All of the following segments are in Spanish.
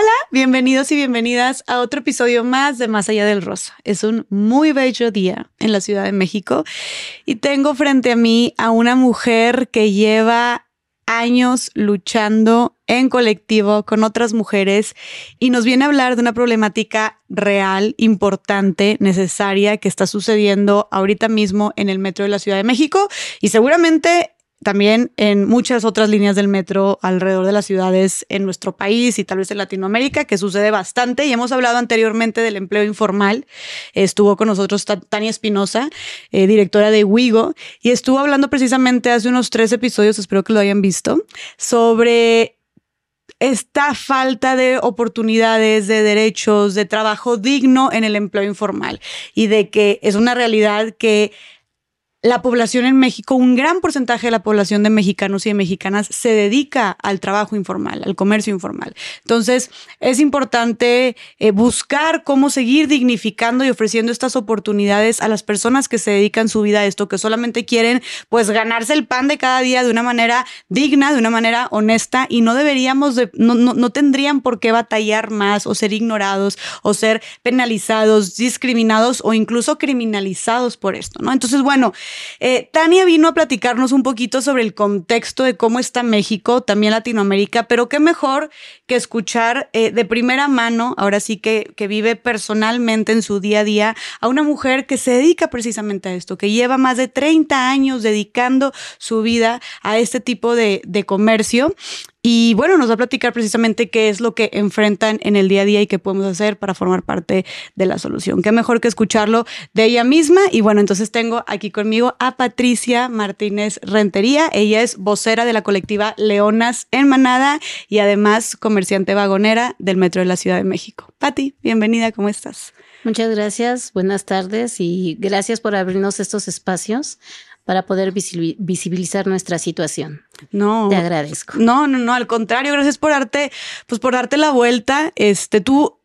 Hola, bienvenidos y bienvenidas a otro episodio más de Más allá del Rosa. Es un muy bello día en la Ciudad de México y tengo frente a mí a una mujer que lleva años luchando en colectivo con otras mujeres y nos viene a hablar de una problemática real, importante, necesaria que está sucediendo ahorita mismo en el metro de la Ciudad de México y seguramente también en muchas otras líneas del metro alrededor de las ciudades en nuestro país y tal vez en Latinoamérica, que sucede bastante. Y hemos hablado anteriormente del empleo informal. Estuvo con nosotros Tania Espinosa, eh, directora de Wigo, y estuvo hablando precisamente hace unos tres episodios, espero que lo hayan visto, sobre esta falta de oportunidades, de derechos, de trabajo digno en el empleo informal y de que es una realidad que la población en México, un gran porcentaje de la población de mexicanos y de mexicanas se dedica al trabajo informal, al comercio informal. Entonces, es importante eh, buscar cómo seguir dignificando y ofreciendo estas oportunidades a las personas que se dedican su vida a esto, que solamente quieren pues ganarse el pan de cada día de una manera digna, de una manera honesta y no deberíamos, de, no, no, no tendrían por qué batallar más o ser ignorados o ser penalizados, discriminados o incluso criminalizados por esto, ¿no? Entonces, bueno, eh, Tania vino a platicarnos un poquito sobre el contexto de cómo está México, también Latinoamérica, pero qué mejor que escuchar eh, de primera mano, ahora sí que, que vive personalmente en su día a día, a una mujer que se dedica precisamente a esto, que lleva más de 30 años dedicando su vida a este tipo de, de comercio y bueno, nos va a platicar precisamente qué es lo que enfrentan en el día a día y qué podemos hacer para formar parte de la solución. Qué mejor que escucharlo de ella misma. Y bueno, entonces tengo aquí conmigo a Patricia Martínez Rentería. Ella es vocera de la colectiva Leonas en Manada y además comerciante vagonera del Metro de la Ciudad de México. Pati, bienvenida, ¿cómo estás? Muchas gracias, buenas tardes y gracias por abrirnos estos espacios para poder visibilizar nuestra situación. No. Te agradezco. No, no, no, al contrario, gracias por darte, pues por darte la vuelta. Este, tú,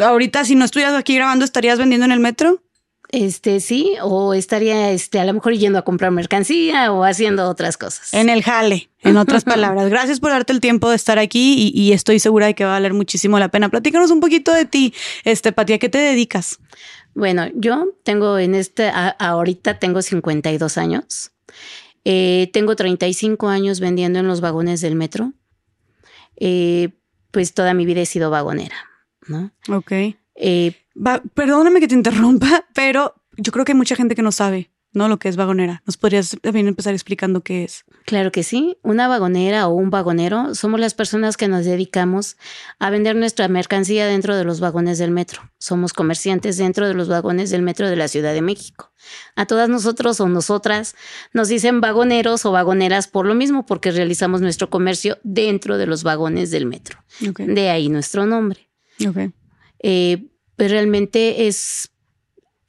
ahorita si no estuvieras aquí grabando, ¿estarías vendiendo en el metro? Este sí, o estaría este, a lo mejor yendo a comprar mercancía o haciendo otras cosas. En el jale, en otras palabras. Gracias por darte el tiempo de estar aquí y, y, estoy segura de que va a valer muchísimo la pena. Platícanos un poquito de ti, este, Pati, ¿a qué te dedicas? Bueno, yo tengo en este, a, ahorita tengo 52 años. Eh, tengo 35 años vendiendo en los vagones del metro. Eh, pues toda mi vida he sido vagonera, ¿no? Ok. Eh, Va, perdóname que te interrumpa, pero yo creo que hay mucha gente que no sabe. ¿No? Lo que es vagonera. ¿Nos podrías también empezar explicando qué es? Claro que sí. Una vagonera o un vagonero somos las personas que nos dedicamos a vender nuestra mercancía dentro de los vagones del metro. Somos comerciantes dentro de los vagones del metro de la Ciudad de México. A todas nosotros o nosotras nos dicen vagoneros o vagoneras por lo mismo, porque realizamos nuestro comercio dentro de los vagones del metro. Okay. De ahí nuestro nombre. Okay. Eh, pues realmente es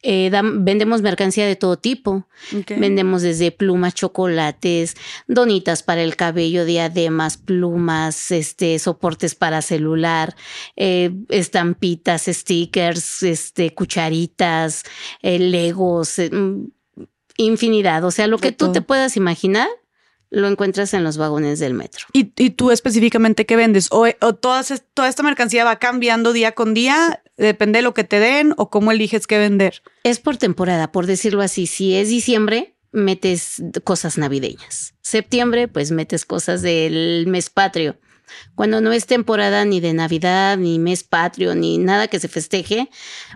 eh, dan, vendemos mercancía de todo tipo. Okay. Vendemos desde plumas, chocolates, donitas para el cabello, diademas, plumas, este, soportes para celular, eh, estampitas, stickers, este, cucharitas, eh, legos, infinidad. O sea, lo de que tú te puedas imaginar lo encuentras en los vagones del metro. ¿Y, y tú específicamente qué vendes? ¿O, o todas, toda esta mercancía va cambiando día con día? ¿Depende de lo que te den o cómo eliges qué vender? Es por temporada, por decirlo así. Si es diciembre, metes cosas navideñas. Septiembre, pues metes cosas del mes patrio. Cuando no es temporada ni de Navidad, ni mes patrio, ni nada que se festeje,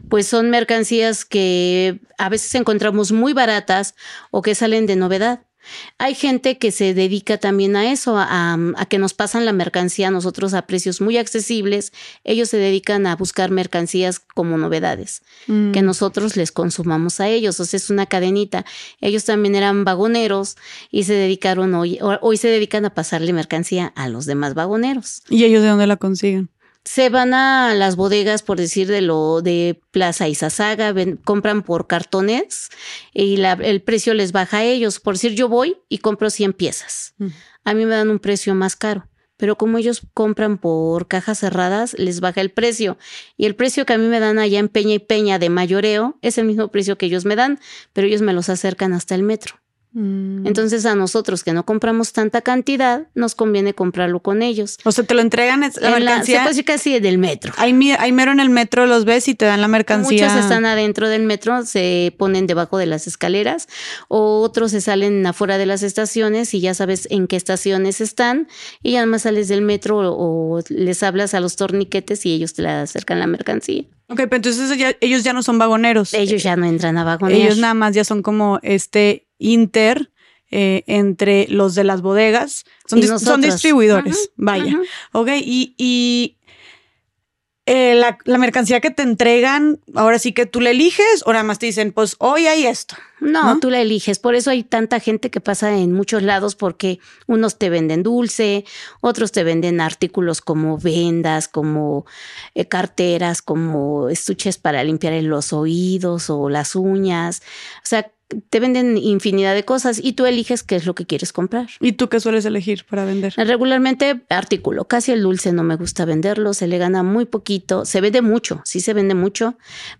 pues son mercancías que a veces encontramos muy baratas o que salen de novedad. Hay gente que se dedica también a eso, a, a, que nos pasan la mercancía a nosotros a precios muy accesibles. Ellos se dedican a buscar mercancías como novedades, mm. que nosotros les consumamos a ellos. O sea, es una cadenita. Ellos también eran vagoneros y se dedicaron hoy, hoy se dedican a pasarle mercancía a los demás vagoneros. ¿Y ellos de dónde la consiguen? Se van a las bodegas, por decir de lo de Plaza Izazaga, ven, compran por cartones y la, el precio les baja a ellos. Por decir, yo voy y compro 100 piezas. -huh. A mí me dan un precio más caro. Pero como ellos compran por cajas cerradas, les baja el precio. Y el precio que a mí me dan allá en Peña y Peña de mayoreo es el mismo precio que ellos me dan, pero ellos me los acercan hasta el metro. Mm. Entonces a nosotros que no compramos tanta cantidad, nos conviene comprarlo con ellos. o sea, te lo entregan la En la- se mercancía. puede decir casi del metro. Ahí mero en el metro los ves y te dan la mercancía. Muchos están adentro del metro, se ponen debajo de las escaleras, o otros se salen afuera de las estaciones y ya sabes en qué estaciones están, y ya más sales del metro o, o les hablas a los torniquetes y ellos te la acercan la mercancía. Ok, pero entonces ya- ellos ya no son vagoneros. Ellos ya no entran a vagonear. Ellos nada más ya son como este inter eh, entre los de las bodegas. Son, dis- distribuidores, vaya. Ok, y, y eh, la, la mercancía que te entregan, ahora sí que tú la eliges o nada más te dicen, pues hoy hay esto. No, ¿no? tú la eliges. Por eso hay tanta gente que pasa en muchos lados porque unos te venden dulce, otros te venden artículos como vendas, como eh, carteras, como estuches para limpiar los oídos o las uñas. O sea, te venden infinidad de cosas y tú eliges qué es lo que quieres comprar. ¿Y tú qué sueles elegir para vender? Regularmente artículo, casi el dulce no me gusta venderlo, se le gana muy poquito, se vende mucho, sí se vende mucho,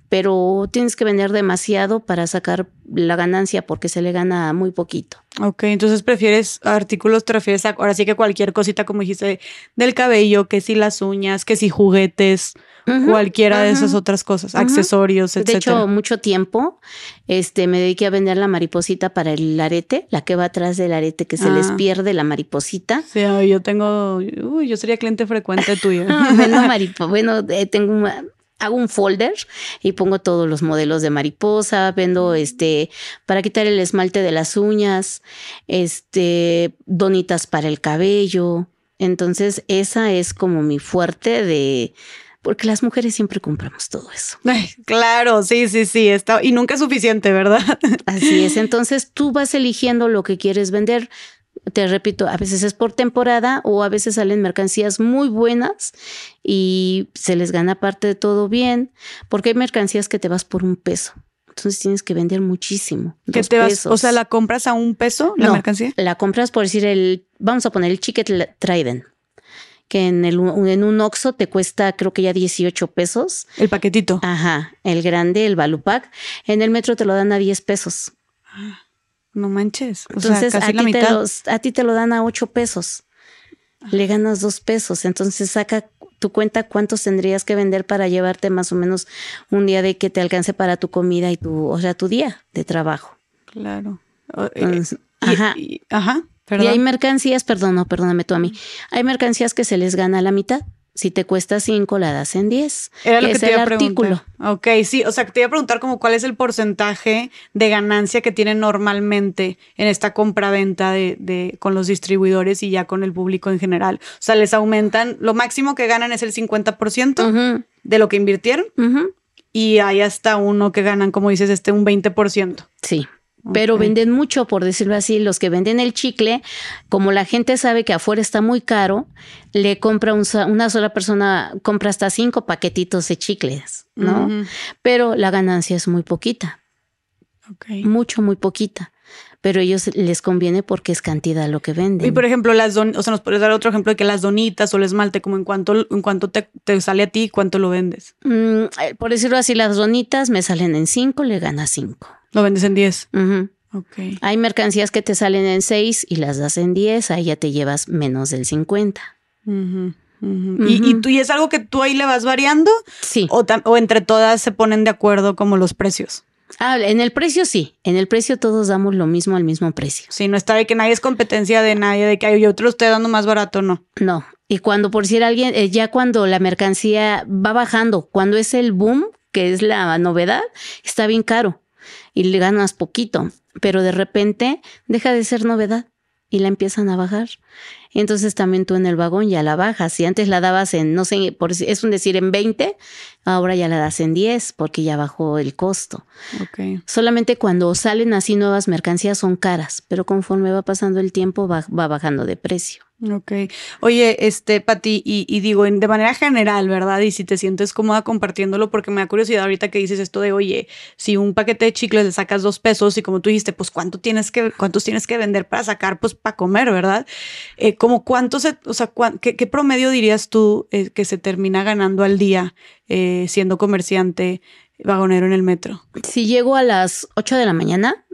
pero tienes que vender demasiado para sacar la ganancia porque se le gana muy poquito. Ok, entonces prefieres artículos, te refieres a ahora sí que cualquier cosita como dijiste del cabello, que si las uñas, que si juguetes, cualquiera de esas otras cosas, accesorios, De etcétera. hecho, mucho tiempo este, me dediqué a vender la mariposita para el arete, la que va atrás del arete que se les Ah. pierde la mariposita. Sí, yo tengo, uy, yo sería cliente frecuente tuyo. Vendo maripo- bueno, eh, tengo una- hago un folder y pongo todos los modelos de mariposa, vendo este para quitar el esmalte de las uñas, este donitas para el cabello. Entonces, esa es como mi fuerte de porque las mujeres siempre compramos todo eso. Ay, claro, sí, sí, sí, está, y nunca es suficiente, ¿verdad? Así es. Entonces, tú vas eligiendo lo que quieres vender. Te repito, a veces es por temporada o a veces salen mercancías muy buenas y se les gana parte de todo bien, porque hay mercancías que te vas por un peso. Entonces tienes que vender muchísimo. Dos te vas, pesos. o sea, la compras a un peso, la No, mercancía. La compras por decir el, vamos a poner el chicket Trident, que en, el, en un Oxxo te cuesta creo que ya 18 pesos. El paquetito. Ajá, el grande, el Valupac. En el metro te lo dan a 10 pesos. No manches. O Entonces, sea, casi a, la ti te mitad. los- a ti te lo dan a 8 pesos. Le ganas 2 pesos. Entonces, saca tu cuenta cuántos tendrías que vender para llevarte más o menos un día de que te alcance para tu comida y tu, o sea, tu día de trabajo. Claro. Eh, Entonces, y- ajá. y- ajá. Y hay mercancías, perdón, no, perdóname tú a mí. Hay mercancías que se les gana la mitad. Si te cuesta 5, la das en 10. Era lo que es te el iba a artículo. preguntar. Ok, sí, o sea, que te iba a preguntar como cuál es el porcentaje de ganancia que tienen normalmente en esta compra-venta de, de- con los distribuidores y ya con el público en general. O sea, les aumentan, lo máximo que ganan es el 50% Ujú, de lo que invirtieron y hay hasta uno que ganan, como dices, este un 20%. Sí. Pero venden mucho, por decirlo así, los que venden el chicle, como la gente sabe que afuera está muy caro, le compra un una sola persona, compra hasta cinco paquetitos de chicles, ¿no? Pero la ganancia es muy poquita, Ok. mucho, muy poquita. Pero ellos les conviene porque es cantidad lo que venden. Y por ejemplo, las don o sea, nos puedes dar otro ejemplo de que las donitas o el esmalte, como en cuanto, en cuanto te, te sale a ti, cuánto lo vendes. Mm, eh, por decirlo así, las donitas me salen en cinco, le gana cinco. Lo vendes en 10. Ujú. Ok. Hay mercancías que te salen en seis y las das en diez, ahí ya te llevas menos del 50. Ujú, ujú. ¿Y, y tú, ¿Y es algo que tú ahí le vas variando? Sí. O, o entre todas se ponen de acuerdo como los precios? Ah, en el precio sí. En el precio todos damos lo mismo al mismo precio. Si no está de que nadie es competencia de nadie, de que "Ay, yo te lo estoy dando más barato, no. No. Y cuando, por decir alguien, eh, ya cuando la mercancía va bajando, cuando es el boom, que es la novedad, está bien caro y le ganas poquito, pero de repente deja de ser novedad y la empiezan a bajar. Entonces también tú en el vagón ya la bajas. Si antes la dabas en, no sé, por, si- es un decir en 20, ahora ya la das en 10 porque ya bajó el costo. Ok. Solamente cuando salen así nuevas mercancías son caras, pero conforme va pasando el tiempo va, va bajando de precio. Ok. Oye, este, Pati, y, y digo, de manera general, ¿verdad? Y si te sientes cómoda compartiéndolo, porque me da curiosidad ahorita que dices esto de, oye, si un paquete de chicles le sacas dos pesos y como tú dijiste, pues cuánto tienes que, cuántos tienes que vender para sacar, pues para comer, ¿verdad? Eh, como cuánto se, o sea, cuán- qué, qué promedio dirías tú eh, que se termina ganando al día eh, siendo comerciante vagonero en el metro? Si llego a las 8 de la mañana,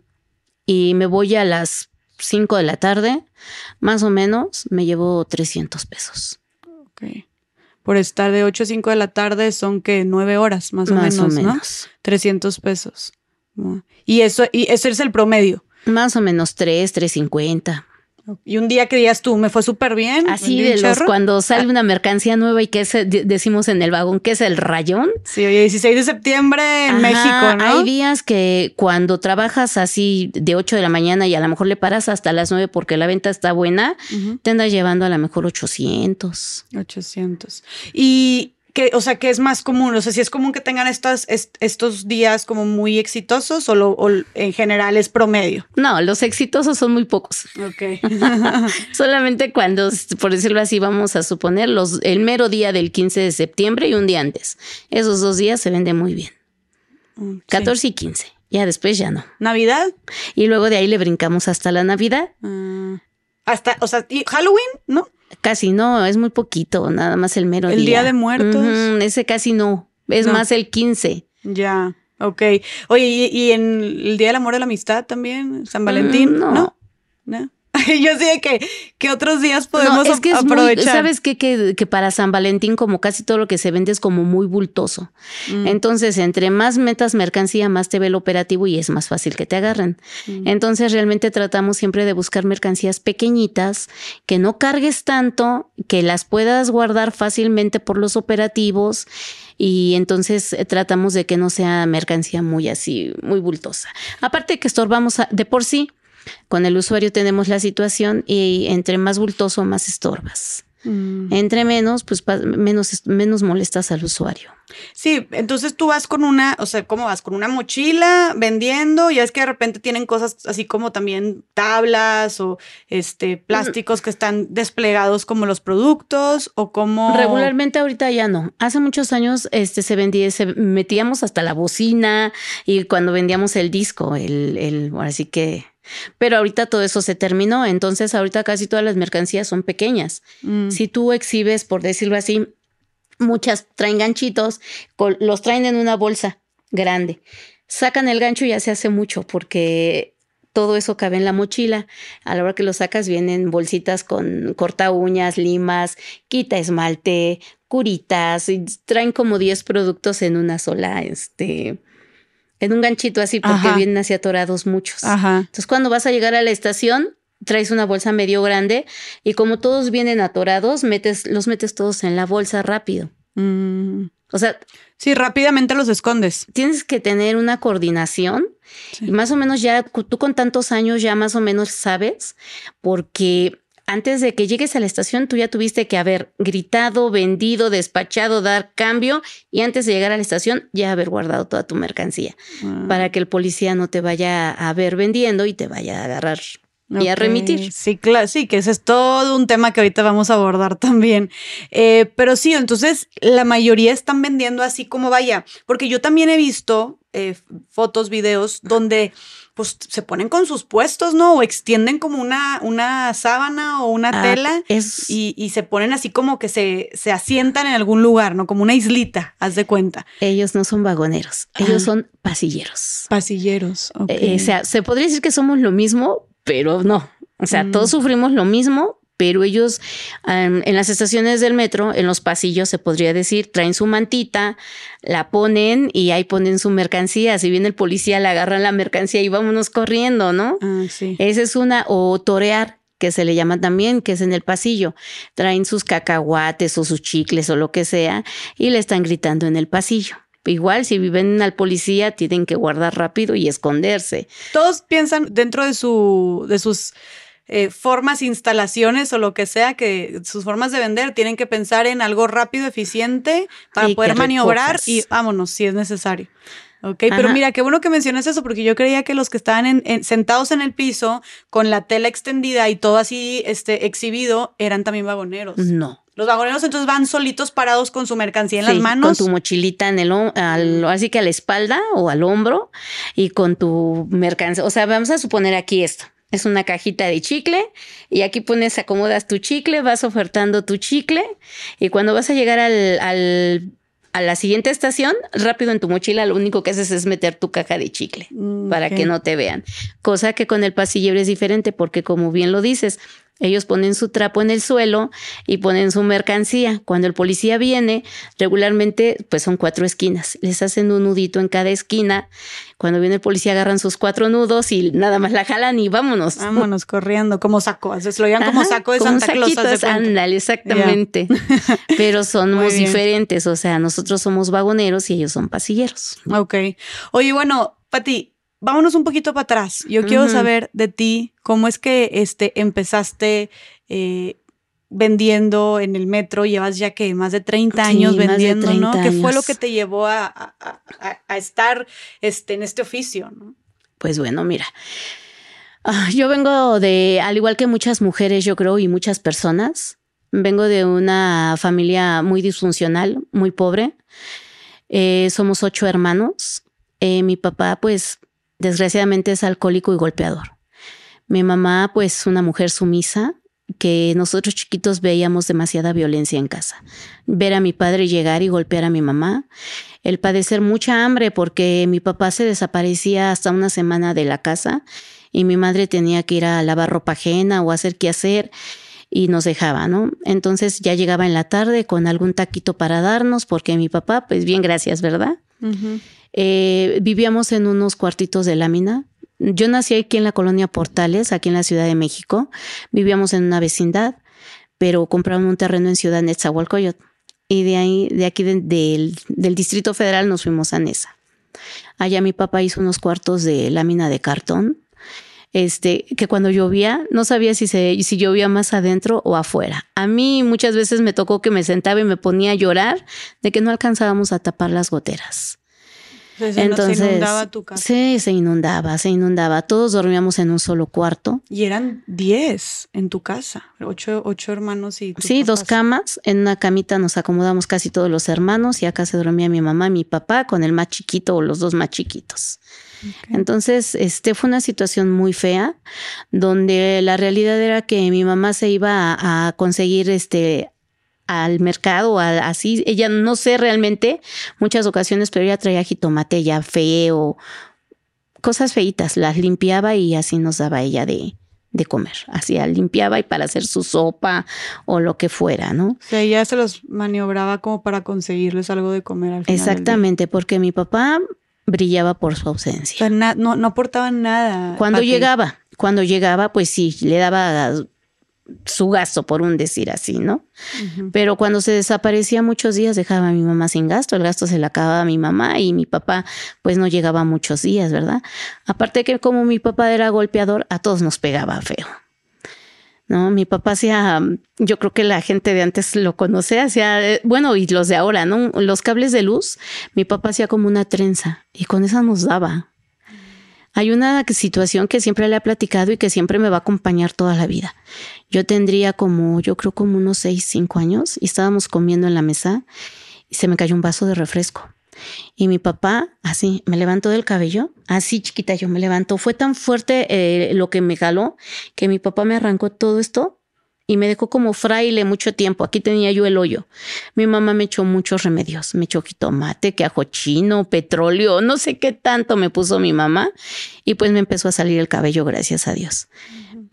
y me voy a las 5 de la tarde, más o menos me llevo 300 pesos. Ok. Por estar de 8 a 5 de la tarde son que 9 horas, más o Más o menos, ¿no? menos. 300 pesos. Ah. Y eso, y eso es el promedio. Más o menos 3, 350. Y un día que digas tú, me fue súper bien. Así de los cuando sale una mercancía nueva y que es, de- decimos en el vagón que es el rayón. Sí, oye, 16 de septiembre en Ajá, México, ¿no? Hay días que cuando trabajas así de 8 de la mañana y a lo mejor le paras hasta las 9 porque la venta está buena, Ujú, te andas llevando a lo mejor 800. 800. Y que, o sea, que es más común, o sea, si es común que tengan estas, est- estos días como muy exitosos o, lo- o en general es promedio. No, los exitosos son muy pocos. Ok. Solamente cuando, por decirlo así, vamos a suponer los, el mero día del 15 de septiembre y un día antes. Esos dos días se vende muy bien. 14 y 15. Ya después ya no. Navidad. Y luego de ahí le brincamos hasta la Navidad. ah, hasta, o sea, y Halloween, ¿no? Casi no, es muy poquito, nada más el mero El día. Día de Muertos. Ese casi no. Es No. más el 15. Ya, ok. Oye, ¿y, y en el Día del Amor y la Amistad también? ¿San Valentín? Mm, no. no. ¿No? Yo sé que, que otros días podemos no, es que es muy- aprovechar. sabes qué? que, que para San Valentín como casi todo lo que se vende es como muy bultoso. Mm, Entonces, entre más metas mercancía, más te ve el operativo y es más fácil que te agarren. mm. Entonces, realmente tratamos siempre de buscar mercancías pequeñitas, que no cargues tanto, que las puedas guardar fácilmente por los operativos y entonces eh, tratamos de que no sea mercancía muy así, muy bultosa. Aparte que estorbamos a- de por sí, con el usuario tenemos la situación y entre más bultoso, más estorbas. Mm. Entre menos, pues menos, menos molestas al usuario. Sí, entonces tú vas con una, o sea, ¿cómo vas? Con una mochila vendiendo, ya es que de repente tienen cosas así como también tablas o este plásticos que están desplegados como los productos o como Regularmente ahorita ya no. Hace muchos años este se vendía, se metíamos hasta la bocina y cuando vendíamos el disco, el, el ahora sí que. Pero ahorita todo eso se terminó, entonces ahorita casi todas las mercancías son pequeñas. Mm, Si tú exhibes, por decirlo así, muchas traen ganchitos, los traen en una bolsa grande. Sacan el gancho y ya se hace mucho porque todo eso cabe en la mochila. A la hora que lo sacas vienen bolsitas con corta uñas, limas, quita esmalte, curitas, y traen como 10 productos en una sola, este, en un ganchito así porque Ajá. vienen así atorados muchos. Ajá. Entonces, cuando vas a llegar a la estación, traes una bolsa medio grande y como todos vienen atorados, metes, los metes todos en la bolsa rápido. Mm, O sea, Sí, rápidamente los escondes. tienes que tener una coordinación Sí. y más o menos ya tú con tantos años ya más o menos sabes porque antes de que llegues a la estación tú ya tuviste que haber gritado, vendido, despachado, dar cambio y antes de llegar a la estación ya haber guardado toda tu mercancía Ah, para que el policía no te vaya a ver vendiendo y te vaya a agarrar y a remitir. Sí, claro, sí, que ese es todo un tema que ahorita vamos a abordar también. Eh, pero sí, entonces la mayoría están vendiendo así como vaya, porque yo también he visto eh, fotos, videos donde pues se ponen con sus puestos, ¿no? O extienden como una, una sábana o una Ah, tela es y, y se ponen así como que se, se asientan en algún lugar, ¿no? Como una islita, haz de cuenta. ellos no son vagoneros, ellos son pasilleros. Pasilleros. ok. Eh, o sea, se podría decir que somos lo mismo, pero no. O sea, Mm. todos sufrimos lo mismo, pero ellos en las estaciones del metro, en los pasillos, se podría decir, traen su mantita, la ponen y ahí ponen su mercancía. Si viene el policía, le agarran la mercancía y vámonos corriendo, ¿no? Ah, sí. Esa es una, o torear, que se le llama también, que es en el pasillo. Traen sus cacahuates o sus chicles o lo que sea y le están gritando en el pasillo. Igual, si viven al policía, tienen que guardar rápido y esconderse. Todos piensan dentro de su, de sus eh, formas, instalaciones o lo que sea, que sus formas de vender tienen que pensar en algo rápido, eficiente, para Y poder maniobrar recojas. y vámonos si es necesario. Ok, pero mira, qué bueno que mencionas eso, porque yo creía que los que estaban en- en- sentados en el piso con la tela extendida y todo así este, exhibido eran también vagoneros. No. Los vagoneros entonces van solitos parados con su mercancía en Sí, las manos. Con tu mochilita en el al, así que a la espalda o al hombro y con tu mercancía. O sea, vamos a suponer aquí esto. Es una cajita de chicle y aquí pones, acomodas tu chicle, vas ofertando tu chicle y cuando vas a llegar al, al, a la siguiente estación, rápido en tu mochila, lo único que haces es meter tu caja de chicle Mm, para que no te vean. Cosa que con el pasillero es diferente porque como bien lo dices, ellos ponen su trapo en el suelo y ponen su mercancía. Cuando el policía viene, regularmente pues son cuatro esquinas. Les hacen un nudito en cada esquina. Cuando viene el policía agarran sus cuatro nudos y nada más la jalan y vámonos. Vámonos corriendo, como saco. veces lo llaman como saco de como Santa Claus. ándale, exactamente. Pero somos diferentes, o sea, nosotros somos vagoneros y ellos son pasilleros. Ok. Oye, bueno, Pati, vámonos un poquito para atrás. Yo quiero saber de ti cómo es que este, empezaste eh, vendiendo en el metro. Llevas ya que más de 30 Sí, años vendiendo, ¿no? 30 ¿Qué fue lo que te llevó a, a- a- a- a estar este, en este oficio? ¿no? Pues bueno, mira. ah, Yo vengo de, al igual que muchas mujeres, yo creo, y muchas personas, vengo de una familia muy disfuncional, muy pobre. Eh, somos ocho hermanos. Eh, mi papá, pues, desgraciadamente es alcohólico y golpeador. Mi mamá, pues, una mujer sumisa, que nosotros chiquitos veíamos demasiada violencia en casa. Ver a mi padre llegar y golpear a mi mamá, el padecer mucha hambre porque mi papá se desaparecía hasta una semana de la casa y mi madre tenía que ir a lavar ropa ajena o hacer qué hacer y nos dejaba, ¿no? Entonces ya llegaba en la tarde con algún taquito para darnos porque mi papá, pues bien, gracias, ¿verdad? Eh, vivíamos en unos cuartitos de lámina. Yo nací aquí en la colonia Portales, aquí en la Ciudad de México. Vivíamos en una vecindad, pero compraron un terreno en Ciudad Netzahualcoyot. Y de ahí, de aquí de- del, del Distrito Federal nos fuimos a Nesa. Allá mi papá hizo unos cuartos de lámina de cartón. Este, que cuando llovía, no sabía si, se, si llovía más adentro o afuera. A mí muchas veces me tocó que me sentaba y me ponía a llorar de que no alcanzábamos a tapar las goteras. Entonces, se inundaba tu casa. sí, se inundaba, se inundaba. Todos dormíamos en un solo cuarto. Y eran 10 en tu casa, ocho, ocho hermanos y Sí, dos camas. En una camita nos acomodamos casi todos los hermanos y acá se dormía mi mamá y mi papá con el más chiquito o los dos más chiquitos. Entonces, este fue una situación muy fea, donde la realidad era que mi mamá se iba a, a conseguir este al mercado, a- así, ella no sé realmente, muchas ocasiones, pero ella traía jitomate ya feo, cosas feitas, las limpiaba y así nos daba ella de, de comer. Así limpiaba y para hacer su sopa o lo que fuera, ¿no? O sea, ya se los maniobraba como para conseguirles algo de comer al final. Exactamente, porque mi papá brillaba por su ausencia. no, no aportaban nada. Cuando Pati. llegaba, cuando llegaba, pues sí, le daba su gasto, por un decir así, ¿no? Pero cuando se desaparecía muchos días, dejaba a mi mamá sin gasto, el gasto se le acababa a mi mamá y mi papá, pues no llegaba muchos días, ¿verdad? Aparte que como mi papá era golpeador, a todos nos pegaba feo. ¿No? Mi papá hacía, yo creo que la gente de antes lo conoce, hacía, eh, bueno, y los de ahora, ¿no? Los cables de luz, mi papá hacía como una trenza y con esa nos daba. Hay una situación que siempre le he platicado y que siempre me va a acompañar toda la vida. Yo tendría como, yo creo como unos seis, cinco años y estábamos comiendo en la mesa y se me cayó un vaso de refresco. Y mi papá, así, me levantó del cabello, así chiquita yo me levantó. Fue tan fuerte eh, lo que me jaló que mi papá me arrancó todo esto y me dejó como fraile mucho tiempo. Aquí tenía yo el hoyo. Mi mamá me echó muchos remedios. Me echó jitomate, que ajo chino, petróleo, no sé qué tanto me puso mi mamá. Y pues me empezó a salir el cabello, gracias a Dios.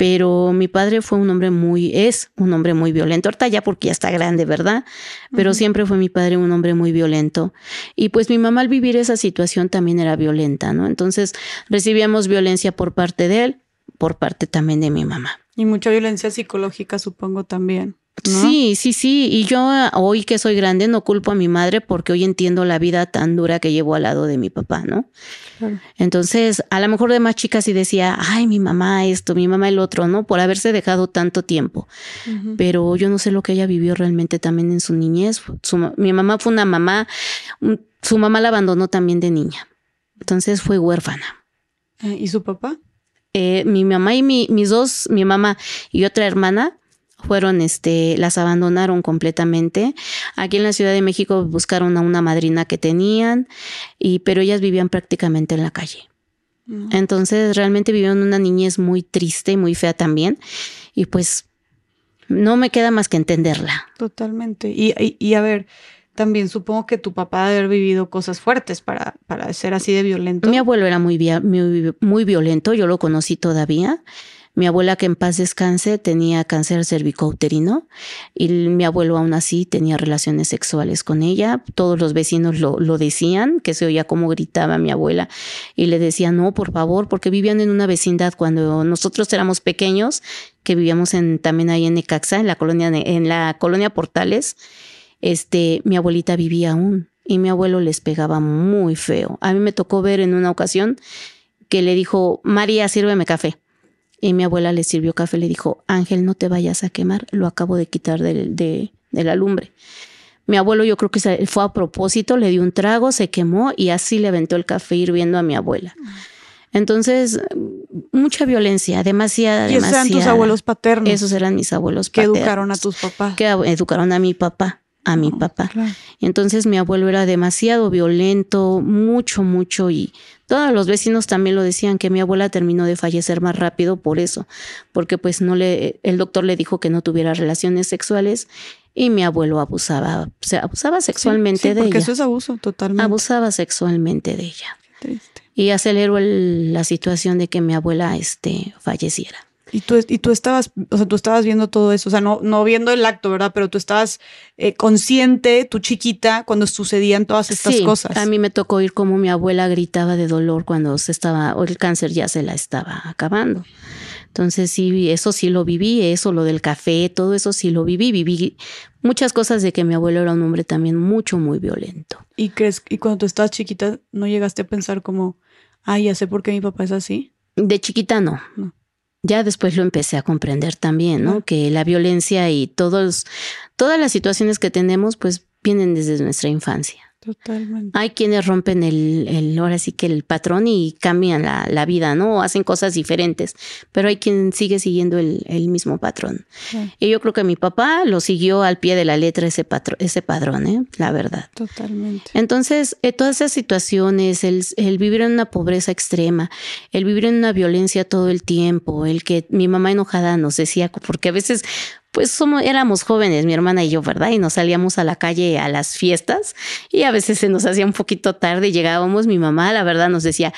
Pero mi padre fue un hombre muy, es un hombre muy violento. Ahorita ya porque ya está grande, ¿verdad? Pero siempre fue mi padre un hombre muy violento. Y pues mi mamá al vivir esa situación también era violenta, ¿no? Entonces recibíamos violencia por parte de él, por parte también de mi mamá. Y mucha violencia psicológica, supongo también. ¿No? Sí, sí, sí. Y yo ah, hoy que soy grande no culpo a mi madre porque hoy entiendo la vida tan dura que llevó al lado de mi papá, ¿no? Claro. Entonces, a lo mejor de más chicas sí decía, ay, mi mamá esto, mi mamá el otro, ¿no? Por haberse dejado tanto tiempo. Pero yo no sé lo que ella vivió realmente también en su niñez. Su mi mamá fue una mamá, su mamá la abandonó también de niña. Entonces fue huérfana. Eh, ¿Y su papá? Eh, mi mamá y mi, mis dos, mi mamá y otra hermana, fueron, este, las abandonaron completamente. Aquí en la Ciudad de México buscaron a una madrina que tenían, y, pero ellas vivían prácticamente en la calle. No. Entonces realmente vivieron una niñez muy triste y muy fea también. Y pues no me queda más que entenderla. Totalmente. Y, y, y a ver, también supongo que tu papá debe haber vivido cosas fuertes para, para ser así de violento. Mi abuelo era muy, muy, muy violento, yo lo conocí todavía. Mi abuela, que en paz descanse, tenía cáncer cervicouterino y mi abuelo aún así tenía relaciones sexuales con ella. Todos los vecinos lo, lo decían, que se oía como gritaba mi abuela y le decía, no, por favor, porque vivían en una vecindad cuando nosotros éramos pequeños, que vivíamos en, también ahí en Necaxa, en la colonia, en la colonia Portales. Este, mi abuelita vivía aún y mi abuelo les pegaba muy feo. A mí me tocó ver en una ocasión que le dijo, María, sírveme café. Y mi abuela le sirvió café, le dijo, Ángel, no te vayas a quemar, lo acabo de quitar de, de, de la lumbre. Mi abuelo yo creo que fue a propósito, le dio un trago, se quemó y así le aventó el café hirviendo a mi abuela. Entonces, mucha violencia, demasiada, ¿Y esos eran tus abuelos paternos? Esos eran mis abuelos paternos. Que educaron a tus papás. Que educaron a mi papá, a mi papá. Claro. Entonces mi abuelo era demasiado violento, mucho, mucho, y todos los vecinos también lo decían que mi abuela terminó de fallecer más rápido por eso, porque pues no le, el doctor le dijo que no tuviera relaciones sexuales y mi abuelo abusaba, o sea, abusaba sexualmente sí, sí, de porque ella. eso es abuso, totalmente. Abusaba sexualmente de ella. Triste. Y aceleró el, la situación de que mi abuela este, falleciera. Y tú, y tú estabas, o sea, tú estabas viendo todo eso, o sea, no, no viendo el acto, ¿verdad? Pero tú estabas eh, consciente, tu chiquita, cuando sucedían todas estas sí, cosas. A mí me tocó oír cómo mi abuela gritaba de dolor cuando se estaba, o el cáncer ya se la estaba acabando. Entonces sí, eso sí lo viví, eso, lo del café, todo eso sí lo viví. Viví muchas cosas de que mi abuelo era un hombre también mucho, muy violento. ¿Y crees, y cuando tú estabas chiquita, no llegaste a pensar como, ay, ya sé por qué mi papá es así? De chiquita no. No. Ya después lo empecé a comprender también, ¿no? Que la violencia y todos, todas las situaciones que tenemos, pues vienen desde nuestra infancia. Totalmente. Hay quienes rompen el, el ahora sí que el patrón y cambian la, la vida, ¿no? O hacen cosas diferentes, pero hay quien sigue siguiendo el, el mismo patrón. Y yo creo que mi papá lo siguió al pie de la letra ese, patro, ese padrón, ¿eh? La verdad. Totalmente. Entonces, eh, todas esas situaciones, el, el, vivir en una pobreza extrema, el vivir en una violencia todo el tiempo, el que mi mamá enojada nos decía, porque a veces pues somos, éramos jóvenes, mi hermana y yo, ¿verdad? Y nos salíamos a la calle a las fiestas y a veces se nos hacía un poquito tarde y llegábamos, mi mamá, la verdad, nos decía,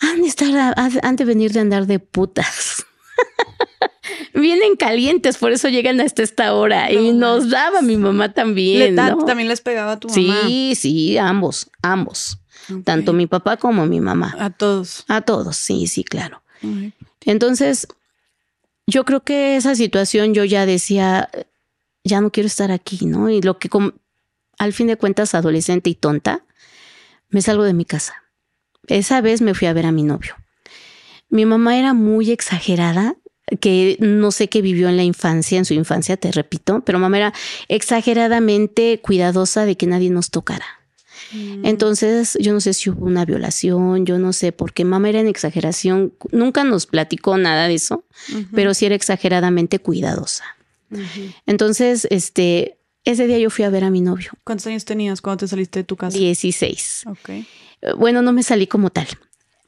han de, estar, han de venir de andar de putas. Vienen calientes, por eso llegan hasta esta hora. No, y nos daba mi mamá también. Le, ¿no? También les pegaba a tu mamá. Sí, sí, ambos, ambos. Okay. Tanto mi papá como mi mamá. A todos. A todos, sí, sí, claro. Okay. Entonces, yo creo que esa situación yo ya decía, ya no quiero estar aquí, ¿no? Y lo que como, al fin de cuentas, adolescente y tonta, me salgo de mi casa. Esa vez me fui a ver a mi novio. Mi mamá era muy exagerada, que no sé qué vivió en la infancia, en su infancia, te repito, pero mamá era exageradamente cuidadosa de que nadie nos tocara. Mm. Entonces, yo no sé si hubo una violación, yo no sé, porque mamá era en exageración, nunca nos platicó nada de eso, uh -huh. pero sí era exageradamente cuidadosa. Uh -huh. Entonces, este, ese día yo fui a ver a mi novio. ¿Cuántos años tenías cuando te saliste de tu casa? 16. Ok. Bueno, no me salí como tal.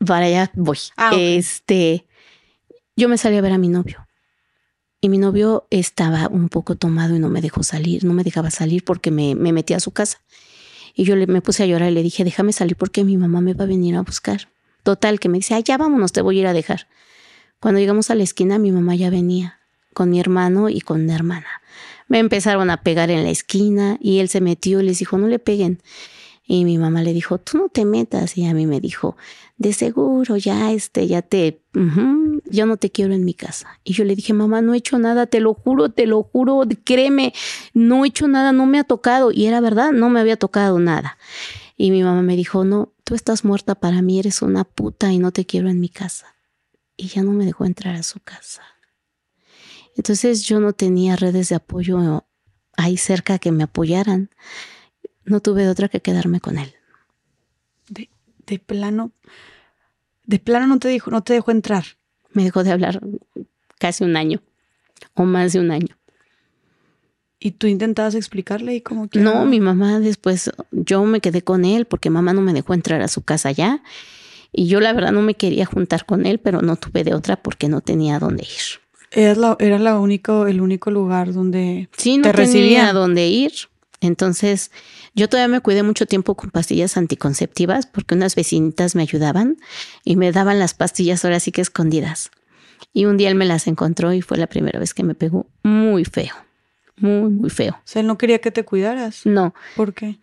Para allá voy. Ah, okay. Este, yo me salí a ver a mi novio. Y mi novio estaba un poco tomado y no me dejó salir, no me dejaba salir porque me, me metí a su casa. Y yo le, me puse a llorar y le dije, déjame salir porque mi mamá me va a venir a buscar. Total, que me dice, ah, ya vámonos, te voy a ir a dejar. Cuando llegamos a la esquina, mi mamá ya venía con mi hermano y con mi hermana. Me empezaron a pegar en la esquina y él se metió y les dijo, no le peguen. Y mi mamá le dijo, tú no te metas. Y a mí me dijo, de seguro, ya, este, ya te, yo no te quiero en mi casa. Y yo le dije, mamá, no he hecho nada, te lo juro, te lo juro, créeme, no he hecho nada, no me ha tocado. Y era verdad, no me había tocado nada. Y mi mamá me dijo, no, tú estás muerta para mí, eres una puta y no te quiero en mi casa. Y ya no me dejó entrar a su casa. Entonces yo no tenía redes de apoyo ahí cerca que me apoyaran no tuve otra que quedarme con él. De, de, plano, de plano no te dijo, no te dejó entrar. Me dejó de hablar casi un año o más de un año. ¿Y tú intentabas explicarle y cómo que No, mi mamá después, yo me quedé con él porque mamá no me dejó entrar a su casa ya. Y yo la verdad no me quería juntar con él, pero no tuve de otra porque no tenía dónde ir. Era, la, era la único, el único lugar donde sí, no te tenía recibían. dónde ir. Entonces, yo todavía me cuidé mucho tiempo con pastillas anticonceptivas porque unas vecinitas me ayudaban y me daban las pastillas ahora sí que escondidas. Y un día él me las encontró y fue la primera vez que me pegó muy feo, muy, muy feo. O sea, él no quería que te cuidaras. No, ¿Por qué?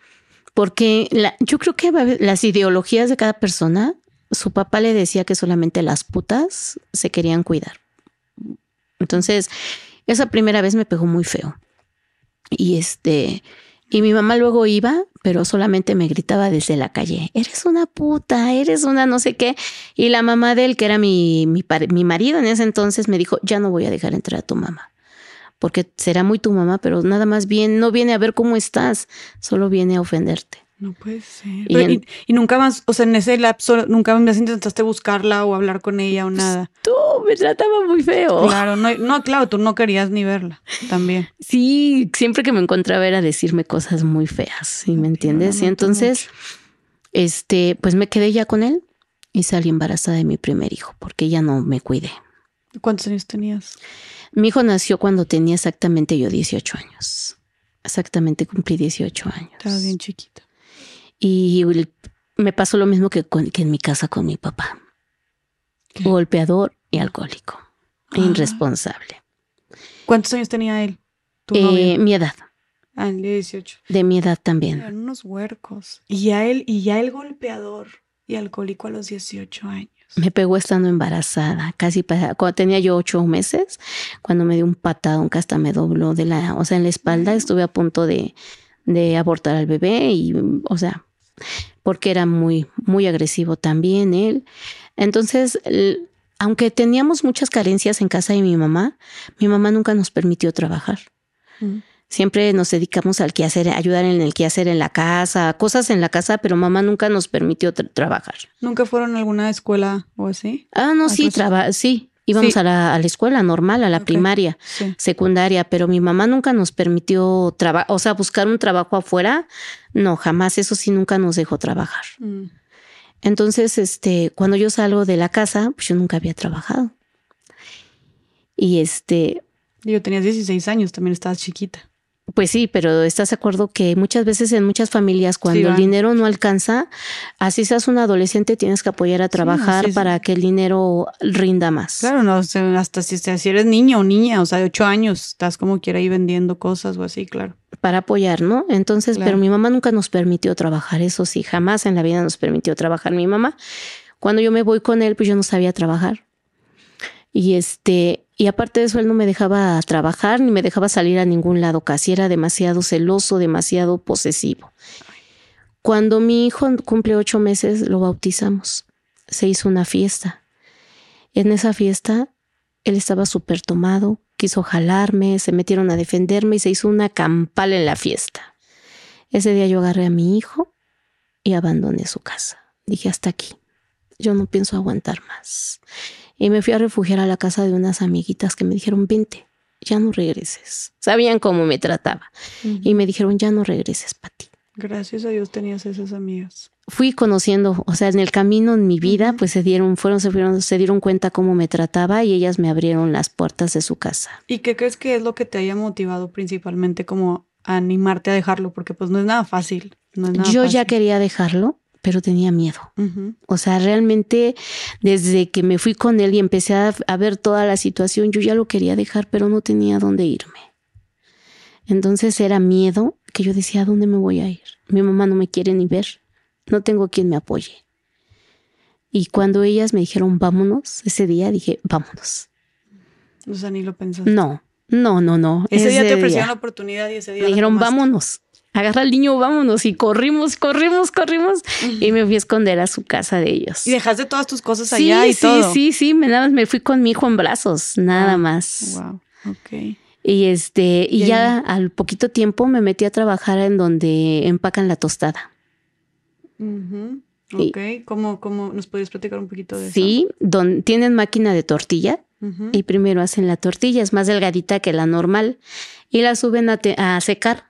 porque la- yo creo que las ideologías de cada persona, su papá le decía que solamente las putas se querían cuidar. Entonces, esa primera vez me pegó muy feo. Y este, y mi mamá luego iba, pero solamente me gritaba desde la calle, eres una puta, eres una no sé qué. Y la mamá de él, que era mi, mi, mi marido en ese entonces, me dijo, ya no voy a dejar entrar a tu mamá. Porque será muy tu mamá, pero nada más bien, no viene a ver cómo estás, solo viene a ofenderte. No puede ser. Y Pero, en- y, y nunca más, o sea, en ese lapso, nunca más intentaste buscarla o hablar con ella o nada. Tú me trataba muy feo. Claro, no, no, claro, tú no querías ni verla también. Sí, siempre que me encontraba era decirme cosas muy feas, ¿sí me entiendes? Y entonces, este, pues me quedé ya con él y salí embarazada de mi primer hijo porque ya no me cuidé. ¿Cuántos años tenías? Mi hijo nació cuando tenía exactamente yo 18 años. Exactamente cumplí 18 años. Estabas bien chiquita. Y me pasó lo mismo que, con- que en mi casa con mi papá. ¿Qué? Golpeador y alcohólico. Ah. Irresponsable. ¿Cuántos años tenía él? Tu Eh, novio. mi edad, Ah, el de 18. de mi edad también. Eran unos huercos. Y ya él, y ya el golpeador y alcohólico a los 18 años. Me pegó estando embarazada, casi para, cuando tenía yo ocho meses, cuando me dio un patadón que hasta me dobló de la, o sea, en la espalda, estuve a punto de, de abortar al bebé y, o sea, porque era muy, muy agresivo también él. Entonces, aunque teníamos muchas carencias en casa de mi mamá, mi mamá nunca nos permitió trabajar. Mm. Siempre nos dedicamos al quehacer, ayudar en el quehacer en la casa, cosas en la casa, pero mamá nunca nos permitió tra- trabajar. ¿Nunca fueron a alguna escuela o así? Ah, no, sí, traba sí. Íbamos Sí. A, la, a la escuela normal, a la primaria, Sí. secundaria, pero mi mamá nunca nos permitió trabajar, o sea, buscar un trabajo afuera. No, jamás, eso sí, nunca nos dejó trabajar. Mm. Entonces, este, cuando yo salgo de la casa, pues yo nunca había trabajado. Y este, Yo tenías 16 años, también estabas chiquita. Pues sí, pero estás de acuerdo que muchas veces en muchas familias cuando el dinero no alcanza, así seas un adolescente, tienes que apoyar a trabajar para que el dinero rinda más. Claro, no, hasta si, si eres niña o niña, o sea, de 8 años, estás como quiera ahí vendiendo cosas o así, claro. Para apoyar, ¿no? Entonces, Claro. pero mi mamá nunca nos permitió trabajar, eso sí, jamás en la vida nos permitió trabajar mi mamá. Cuando yo me voy con él, pues yo no sabía trabajar. Y este, y aparte de eso, él no me dejaba trabajar ni me dejaba salir a ningún lado, casi era demasiado celoso, demasiado posesivo. Cuando mi hijo cumple ocho meses, lo bautizamos. Se hizo una fiesta. En esa fiesta, él estaba súper tomado, quiso jalarme, se metieron a defenderme y se hizo una campal en la fiesta. Ese día yo agarré a mi hijo y abandoné su casa. Dije, hasta aquí. Yo no pienso aguantar más. Y me fui a refugiar a la casa de unas amiguitas que me dijeron, vente, ya no regreses. Sabían cómo me trataba. Y me dijeron, ya no regreses, Pati. Gracias a Dios tenías esas amigas. Fui conociendo, o sea, en el camino en mi vida, pues se dieron, fueron, se fueron, se dieron cuenta cómo me trataba y ellas me abrieron las puertas de su casa. ¿Y qué crees que es lo que te haya motivado principalmente como a animarte a dejarlo? Porque pues no es nada fácil. No es nada Yo ya quería dejarlo, pero tenía miedo. O sea, realmente desde que me fui con él y empecé a, a ver toda la situación, yo ya lo quería dejar, pero no tenía dónde irme. Entonces era miedo que yo decía, ¿a dónde me voy a ir? Mi mamá no me quiere ni ver, no tengo quien me apoye. Y cuando ellas me dijeron, vámonos, ese día dije, vámonos. O sea, ni lo pensaste. No, no, no, no. Ese, día te ofrecieron la oportunidad y ese día me dijeron, tomaste. vámonos. Agarra al niño, vámonos. Y corrimos, corrimos, corrimos. Y me fui a esconder a su casa de ellos. Y dejaste todas tus cosas Sí, allá y sí, todo. sí, sí, me, nada más me fui con mi hijo en brazos, nada Wow. más. Wow. Ok. Y este, y ya al poquito tiempo me metí a trabajar en donde empacan la tostada. Y- Ok. ¿Cómo, cómo nos podrías platicar un poquito de Sí, don, tienen máquina de tortilla eso? Y primero hacen la tortilla, es más delgadita que la normal, y la suben a, te- a secar.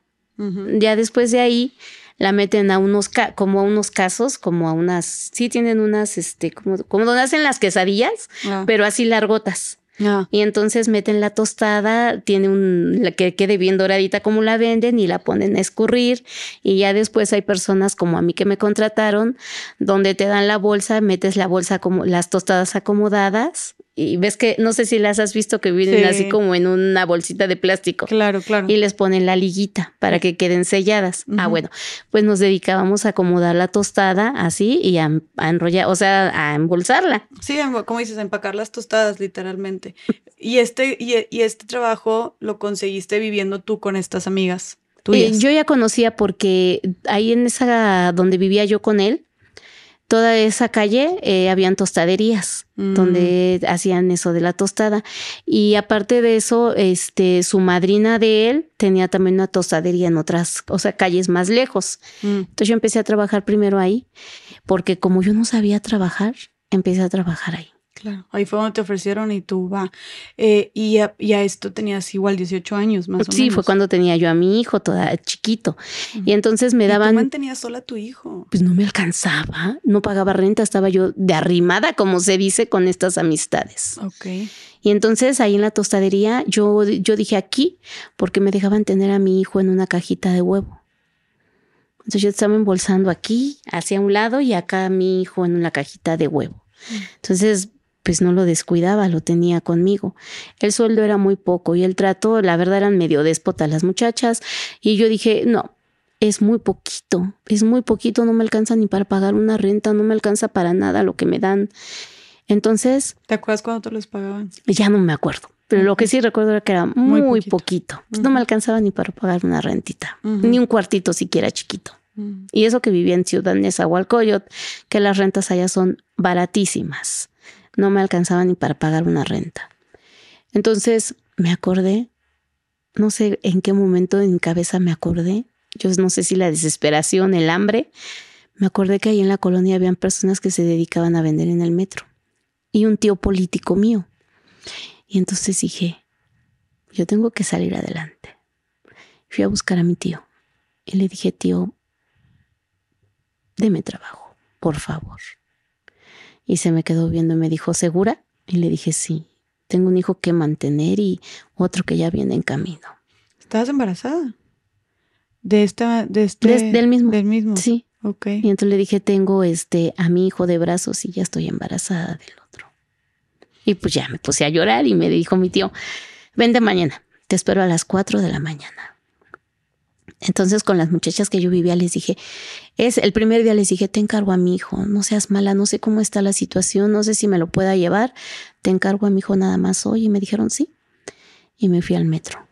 Ya después de ahí la meten a unos, como a unos casos, como a unas, sí tienen unas, este, como, como donde hacen las quesadillas, Ah, pero así largotas. Ah, Y entonces meten la tostada, tiene un, la que quede bien doradita como la venden y la ponen a escurrir. Y ya después hay personas como a mí que me contrataron, donde te dan la bolsa, metes la bolsa como las tostadas acomodadas. Y ves que, no sé si las has visto que vienen Sí. así como en una bolsita de plástico. claro, claro. Y les ponen la liguita para que queden selladas. Ah, bueno, pues nos dedicábamos a acomodar la tostada así y a, a enrollar, o sea, a embolsarla. Sí, como dices, empacar las tostadas, literalmente. Y este, y, y este trabajo lo conseguiste viviendo tú con estas amigas Eh, yo ya conocía porque ahí en esa donde vivía yo con él, toda esa calle eh, habían tostaderías Mm. donde hacían eso de la tostada y aparte de eso, este su madrina de él tenía también una tostadería en otras, o sea, calles más lejos. Mm, Entonces yo empecé a trabajar primero ahí porque como yo no sabía trabajar, empecé a trabajar ahí. Claro. Ahí fue donde te ofrecieron y tú va. Eh, y, a, y a esto tenías igual 18 años más o sí, menos. fue cuando tenía yo a mi hijo toda chiquito y entonces me Y tú daban mantenías sola a tu hijo. pues no me alcanzaba, no pagaba renta, estaba yo de arrimada, como se dice, con estas amistades. Ok. Y entonces ahí en la tostadería yo, yo dije aquí, porque me dejaban tener a mi hijo en una cajita de huevo. Entonces yo estaba embolsando aquí, hacia un lado, y acá a mi hijo en una cajita de huevo. Entonces, pues no lo descuidaba, lo tenía conmigo. El sueldo era muy poco y el trato, la verdad, eran medio déspota las muchachas. Y yo dije, no, es muy poquito, es muy poquito, no me alcanza ni para pagar una renta, no me alcanza para nada lo que me dan. Entonces, ¿Te acuerdas cuando te los pagaban? ya no me acuerdo. Pero lo que sí recuerdo era que era muy, Muy poquito. poquito. Pues No me alcanzaba ni para pagar una rentita, ni un cuartito siquiera chiquito. Y eso que vivía en Ciudad Nezahualcóyotl, que las rentas allá son baratísimas. No me alcanzaba ni para pagar una renta. Entonces me acordé, no sé en qué momento en mi cabeza me acordé, yo no sé si la desesperación, el hambre, me acordé que ahí en la colonia habían personas que se dedicaban a vender en el metro. Y un tío político mío. Y entonces dije, yo tengo que salir adelante. Fui a buscar a mi tío y le dije, tío, deme trabajo, por favor. Y se me quedó viendo y me dijo, ¿segura? Y le dije, sí, tengo un hijo que mantener y otro que ya viene en camino. ¿Estabas embarazada? De esta, de este. Des- del mismo. Del mismo. Sí. Ok. Y entonces le dije, tengo este a mi hijo de brazos y ya estoy embarazada del otro. Y pues ya me puse a llorar y me dijo mi tío, vente mañana, te espero a las 4 de la mañana. Entonces con las muchachas que yo vivía les dije, es el primer día les dije, te encargo a mi hijo, no seas mala, no sé cómo está la situación, no sé si me lo pueda llevar, te encargo a mi hijo nada más hoy. Y me dijeron, sí. Y me fui al metro.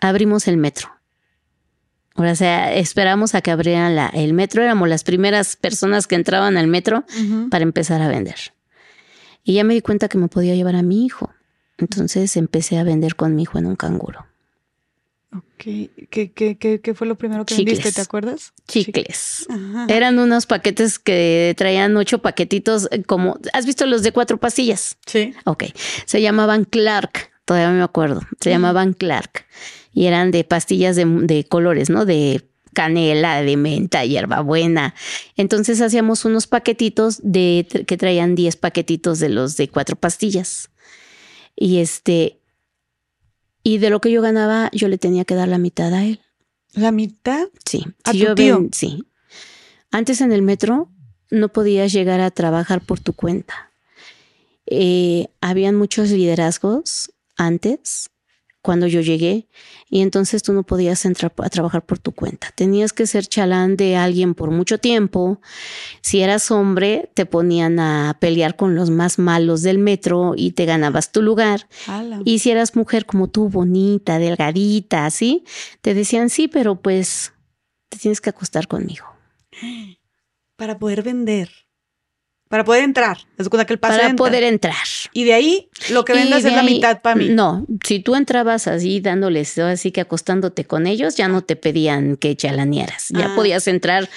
Abrimos el metro. O sea, esperamos a que abrieran la, el metro, éramos las primeras personas que entraban al metro para empezar a vender. Y ya me di cuenta que me podía llevar a mi hijo. Entonces empecé a vender con mi hijo en un canguro. Ok. ¿Qué, qué, qué, qué fue lo primero que Chicles. vendiste? ¿Te acuerdas? Chicles. Ajá. Eran unos paquetes que traían ocho paquetitos eh, como... ¿Has visto los de cuatro pasillas? Sí. Ok. Se llamaban Clark. Todavía me acuerdo. Se Mm. llamaban Clark. Y eran de pastillas de, de colores, ¿no? De canela, de menta, hierbabuena. Entonces hacíamos unos paquetitos de que traían 10 paquetitos de los de cuatro pastillas. Y este y de lo que yo ganaba, yo le tenía que dar la mitad a él. ¿La mitad? Sí. ¿A Si tu yo tío? ven- sí. Antes en el metro no podías llegar a trabajar por tu cuenta. Eh, habían muchos liderazgos antes, cuando yo llegué, y entonces tú no podías entrar a trabajar por tu cuenta. Tenías que ser chalán de alguien por mucho tiempo. Si eras hombre, te ponían a pelear con los más malos del metro y te ganabas tu lugar. Ala. Y si eras mujer como tú, bonita, delgadita, así, te decían sí, pero pues te tienes que acostar conmigo. Para poder vender. Para poder entrar. Es cuenta que el pase para entra. poder entrar. Y de ahí lo que vendas es la mitad para mí. No, si tú entrabas así dándoles, así que acostándote con ellos, ya no te pedían que chalanearas. Ya Ah. podías entrar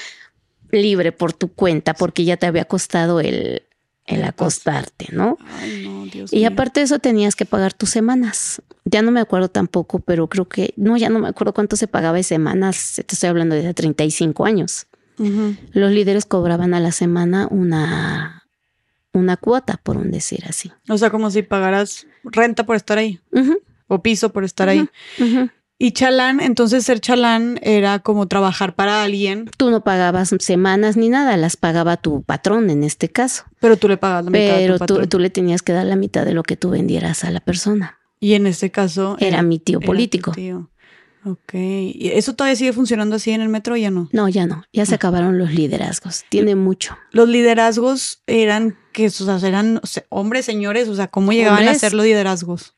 libre por tu cuenta porque ya te había costado el, el acostarte, ¿no? Ay, no, Dios Y mío. aparte de eso tenías que pagar tus semanas. Ya no me acuerdo tampoco, pero creo que, no, ya no me acuerdo cuánto se pagaba de semanas. Te estoy hablando de hace 35 años. Los líderes cobraban a la semana una, una cuota, por un decir así. O sea, como si pagaras renta por estar ahí o piso por estar ahí. Y chalán, entonces ser chalán era como trabajar para alguien, Tú no pagabas semanas ni nada, las pagaba tu patrón en este caso. pero tú le pagas la mitad Pero tu tú, patrón. tú le tenías que dar la mitad de lo que tú vendieras a la persona. Y en este caso Era mi tío político. tío. Ok. ¿Y eso todavía sigue funcionando así en el metro o ya no? No, ya no, ya se Ah. acabaron los liderazgos. Tiene mucho. Los liderazgos eran que, o sea, eran o sea, hombres, señores, o sea, ¿cómo llegaban a ser los liderazgos?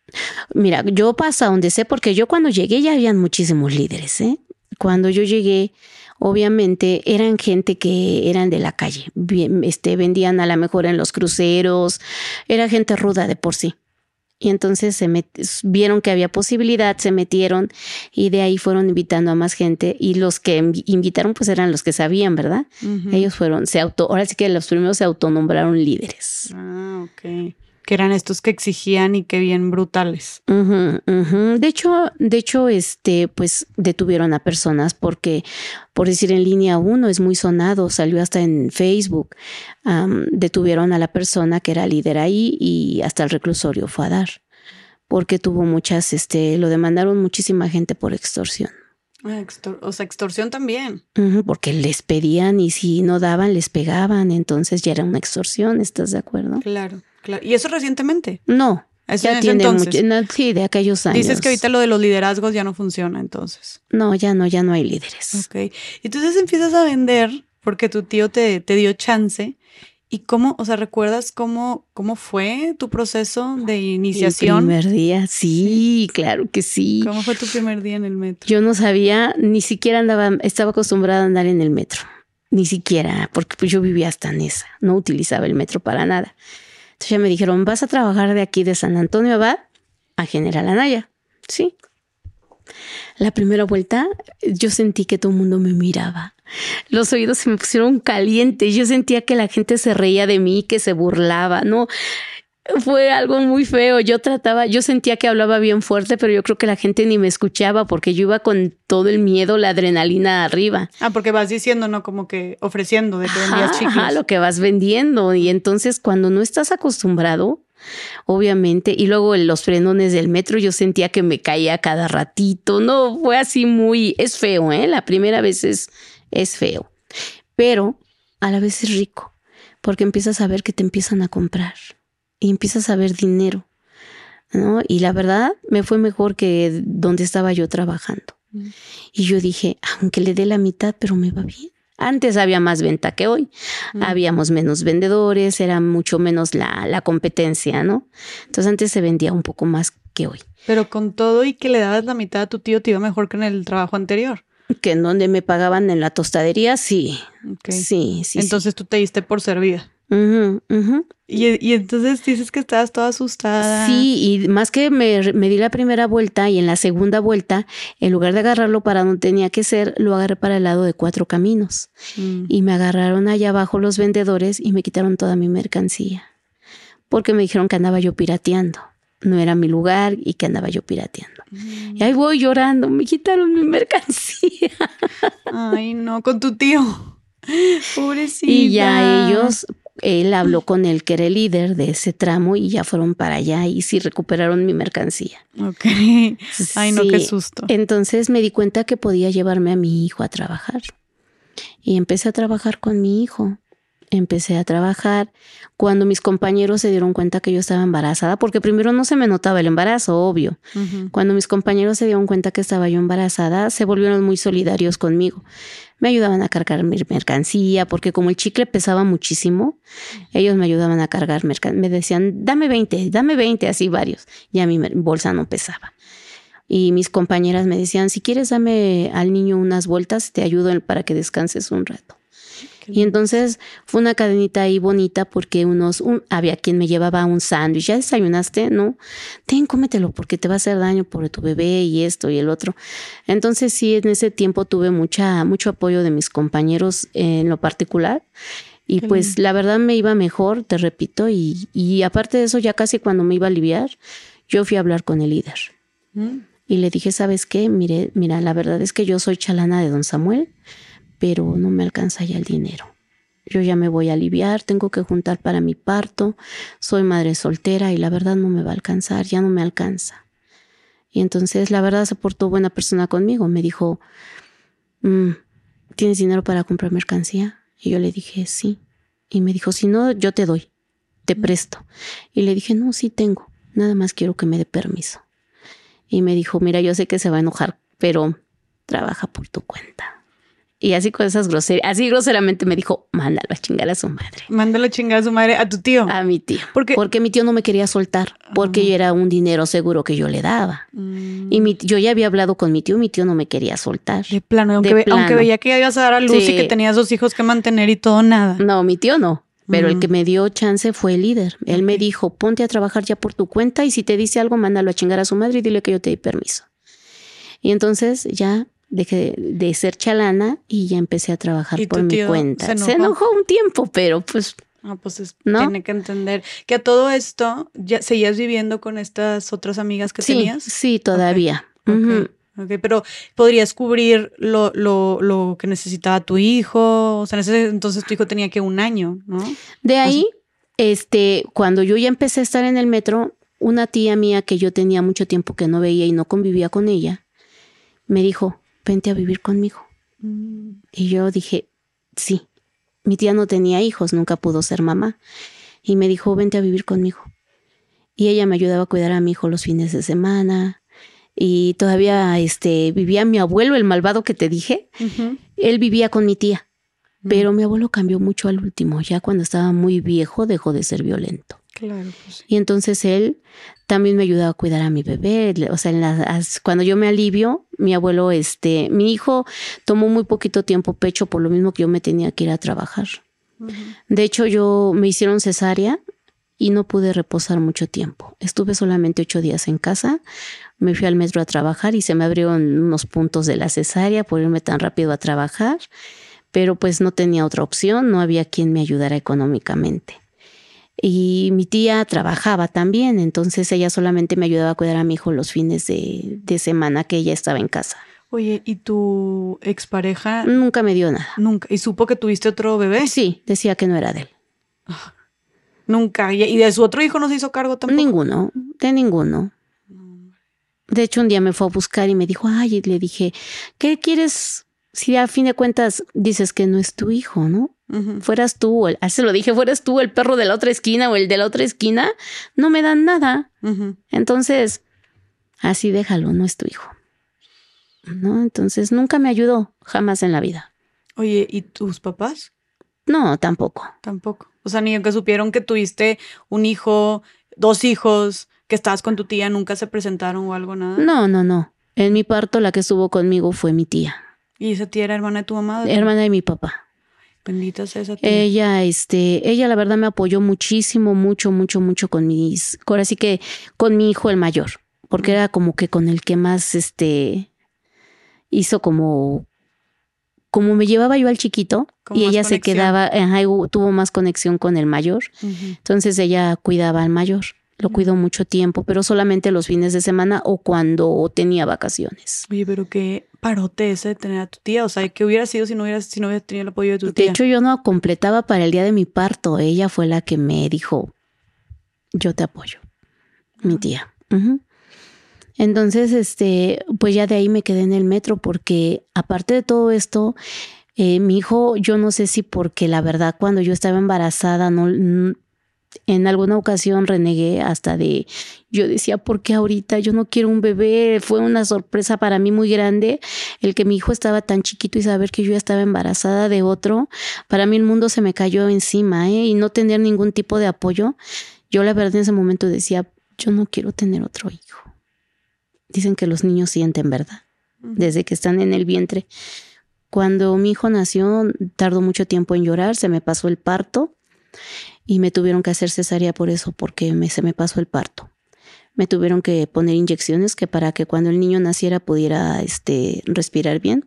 Mira, yo paso a donde sé, porque yo cuando llegué ya habían muchísimos líderes, ¿eh? Cuando yo llegué, obviamente eran gente que eran de la calle, bien, este, vendían a la mejor en los cruceros, era gente ruda de por sí. Y entonces se met- vieron que había posibilidad, se metieron y de ahí fueron invitando a más gente y los que invi- invitaron pues eran los que sabían, ¿verdad? Ellos fueron, se auto, ahora sí que los primeros se autonombraron líderes. Ah, ok. Que eran estos que exigían y que bien brutales. De hecho, de hecho, este, pues detuvieron a personas porque, por decir en línea uno, es muy sonado, salió hasta en Facebook. Am, detuvieron a la persona que era líder ahí y hasta el reclusorio fue a dar. Porque tuvo muchas, este, lo demandaron muchísima gente por extorsión. Ah, extor- o sea, extorsión también. Porque les pedían y si no daban, les pegaban. Entonces ya era una extorsión, ¿estás de acuerdo? Claro, claro. ¿Y eso recientemente? No. Eso Ya tiene mucho. no, sí, de aquellos años. Dices que ahorita lo de los liderazgos ya no funciona, entonces. No, ya no, ya no hay líderes. Ok. Entonces empiezas a vender porque tu tío te, te dio chance. ¿Y cómo, o sea, recuerdas cómo, cómo fue tu proceso de El iniciación? primer día, sí, claro que sí. ¿Cómo fue tu primer día en el metro? Yo no sabía, ni siquiera andaba, estaba acostumbrada a andar en el metro. Ni siquiera, porque pues yo vivía hasta en esa, no utilizaba el metro para nada. Ya me dijeron, vas a trabajar de aquí de San Antonio Abad a General Anaya. Sí. La primera vuelta, yo sentí que todo el mundo me miraba. Los oídos se me pusieron calientes. Yo sentía que la gente se reía de mí, que se burlaba. No, fue algo muy feo. Yo trataba, yo sentía que hablaba bien fuerte, pero yo creo que la gente ni me escuchaba porque yo iba con todo el miedo, la adrenalina arriba. Ah, porque vas diciendo, ¿no? Como que ofreciendo de que vendías chicles. ajá, lo que vas vendiendo. Y entonces cuando no estás acostumbrado, obviamente, y luego en los frenones del metro yo sentía que me caía cada ratito. No, fue así muy, es feo, ¿eh? La primera vez es, es feo, pero a la vez es rico, porque empiezas a ver que te empiezan a comprar y empiezas a ver dinero. ¿No? Y la verdad me fue mejor que donde estaba yo trabajando. Mm. Y yo dije, aunque le dé la mitad, pero me va bien. Antes había más venta que hoy. Mm. Habíamos menos vendedores, era mucho menos la, la competencia, ¿no? Entonces antes se vendía un poco más que hoy. Pero con todo y que le dabas la mitad a tu tío, te iba mejor que en el trabajo anterior. Que en donde me pagaban en la tostadería, sí. Sí, sí. Entonces tú te diste por servida. Ujú, ujú. Y, y entonces dices que estabas toda asustada. Sí, y más que me, me di la primera vuelta y en la segunda vuelta, en lugar de agarrarlo para donde tenía que ser, lo agarré para el lado de cuatro caminos. Mm. Y me agarraron allá abajo los vendedores y me quitaron toda mi mercancía. Porque me dijeron que andaba yo pirateando. No era mi lugar y que andaba yo pirateando. Mm. Y ahí voy llorando, me quitaron mi mercancía. Ay, no, con tu tío. Pobrecita. Y ya ellos, él habló con el que era el líder de ese tramo y ya fueron para allá y sí recuperaron mi mercancía. Ok. Ay, no, qué susto. Entonces me di cuenta que podía llevarme a mi hijo a trabajar. Y empecé a trabajar con mi hijo. Empecé a trabajar cuando mis compañeros se dieron cuenta que yo estaba embarazada, porque primero no se me notaba el embarazo, obvio. Cuando mis compañeros se dieron cuenta que estaba yo embarazada, se volvieron muy solidarios conmigo. Me ayudaban a cargar mi mercancía, porque como el chicle pesaba muchísimo, ellos me ayudaban a cargar mercancía. Me decían, dame 20, dame 20, así varios. Ya mi bolsa no pesaba. Y mis compañeras me decían, si quieres dame al niño unas vueltas, te ayudo para que descanses un rato. Y entonces fue una cadenita ahí bonita porque unos, un- había quien me llevaba un sándwich, ¿ya desayunaste? No, ten, cómetelo porque te va a hacer daño por tu bebé y esto y el otro. Entonces sí, en ese tiempo tuve mucha, mucho apoyo de mis compañeros en lo particular. Y Qué pues la verdad me iba mejor, te repito, y, y aparte de eso, ya casi cuando me iba a aliviar, yo fui a hablar con el líder. Mm. Y le dije, ¿sabes qué? Mire, mira, la verdad es que yo soy chalana de don Samuel, pero no me alcanza ya el dinero. yo ya me voy a aliviar, tengo que juntar para mi parto, soy madre soltera y la verdad no me va a alcanzar, ya no me alcanza. Y entonces la verdad se portó buena persona conmigo, me dijo, mm, ¿tienes dinero para comprar mercancía? Y yo le dije, sí. Y me dijo, si no, yo te doy, te presto. Y le dije, no, sí tengo, nada más quiero que me dé permiso. Y me dijo, mira, yo sé que se va a enojar, pero trabaja por tu cuenta. Y así con esas groserías, así groseramente me dijo, mándalo a chingar a su madre. Mándalo a chingar a su madre, a tu tío. A mi tío. Porque, Porque mi tío no me quería soltar, porque era un dinero seguro que yo le daba. Mm, Y mi, yo ya había hablado con mi tío, mi tío no me quería soltar. de plano, aunque, de ve- aunque plano. veía que ya ibas a dar a luz y que tenías dos hijos que mantener y todo, nada. No, mi tío no. Pero el que me dio chance fue el líder. Él me dijo, ponte a trabajar ya por tu cuenta y si te dice algo, mándalo a chingar a su madre y dile que yo te di permiso. Y entonces ya dejé de ser chalana y ya empecé a trabajar ¿Y por mi cuenta. se Se enojó? un tiempo, pero pues Ah, pues es- ¿No? tiene que entender que a todo esto ya seguías viviendo con estas otras amigas que sí, tenías. sí, todavía. Ok, pero podrías cubrir lo, lo, lo que necesitaba tu hijo. O sea, en ese entonces tu hijo tenía que un año, ¿no? De ahí, este, cuando yo ya empecé a estar en el metro, una tía mía que yo tenía mucho tiempo que no veía y no convivía con ella, me dijo, vente a vivir conmigo. Y yo dije, sí. Mi tía no tenía hijos, nunca pudo ser mamá. Y me dijo, vente a vivir conmigo. Y ella me ayudaba a cuidar a mi hijo los fines de semana. Y todavía este, vivía mi abuelo, el malvado que te dije. Él vivía con mi tía. Pero mi abuelo cambió mucho al último. Ya cuando estaba muy viejo dejó de ser violento. Claro, pues. Y entonces él también me ayudaba a cuidar a mi bebé. O sea, en las- cuando yo me alivio, mi abuelo, este, mi hijo tomó muy poquito tiempo pecho por lo mismo que yo me tenía que ir a trabajar. De hecho, yo me hicieron cesárea y no pude reposar mucho tiempo. Estuve solamente ocho días en casa. Me fui al metro a trabajar y se me abrieron unos puntos de la cesárea por irme tan rápido a trabajar. Pero pues no tenía otra opción, no había quien me ayudara económicamente. Y mi tía trabajaba también, entonces ella solamente me ayudaba a cuidar a mi hijo los fines de, de semana que ella estaba en casa. Oye, ¿y tu expareja Nunca me dio nada. nunca? ¿Y supo que tuviste otro bebé? Sí, decía que no era de él. Nunca. ¿Y, y de su otro hijo no se hizo cargo tampoco? Ninguno, de ninguno. De hecho, un día me fue a buscar y me dijo, ay, y le dije, ¿qué quieres? Si a fin de cuentas dices que no es tu hijo, ¿no? Fueras tú, o el- así se lo dije, fueras tú el perro de la otra esquina o el de la otra esquina, no me dan nada. Entonces, así déjalo, no es tu hijo. ¿No? Entonces, nunca me ayudó, jamás en la vida. Oye, ¿y tus papás? No, tampoco. Tampoco. O sea, ni aunque supieron que tuviste un hijo, dos hijos, que estabas con tu tía, nunca se presentaron o algo, nada. No, no, no. En mi parto, la que estuvo conmigo fue mi tía, Y esa tía era hermana de tu mamá. hermana de mi papá. Bendita sea esa tía. Ella, este, ella la verdad me apoyó muchísimo, mucho, mucho, mucho con mis, ahora sí que con mi hijo el mayor, porque era como que con el que más, este, hizo como, como me llevaba yo al chiquito y ella se quedaba, ajá, tuvo más conexión con el mayor, entonces ella cuidaba al mayor, lo cuidó mucho tiempo, pero solamente los fines de semana o cuando tenía vacaciones. Oye, pero qué parote ese de tener a tu tía. O sea, ¿qué hubiera sido si no hubieras, si no hubieras tenido el apoyo de tu De tía? hecho, yo no completaba para el día de mi parto. Ella fue la que me dijo, yo te apoyo, mi tía. Entonces, este, pues ya de ahí me quedé en el metro porque aparte de todo esto, eh, mi hijo, yo no sé si porque la verdad cuando yo estaba embarazada, no, en alguna ocasión renegué hasta de, yo decía, ¿por qué ahorita? Yo no quiero un bebé. Fue una sorpresa para mí muy grande el que mi hijo estaba tan chiquito y saber que yo ya estaba embarazada de otro. Para mí el mundo se me cayó encima, ¿eh? Y no tener ningún tipo de apoyo. Yo la verdad en ese momento decía, yo no quiero tener otro hijo. Dicen que los niños sienten, ¿verdad? Desde que están en el vientre. Cuando mi hijo nació, tardó mucho tiempo en llorar, se me pasó el parto y me tuvieron que hacer cesárea por eso, porque me, se me pasó el parto. Me tuvieron que poner inyecciones que para que cuando el niño naciera pudiera este, respirar bien.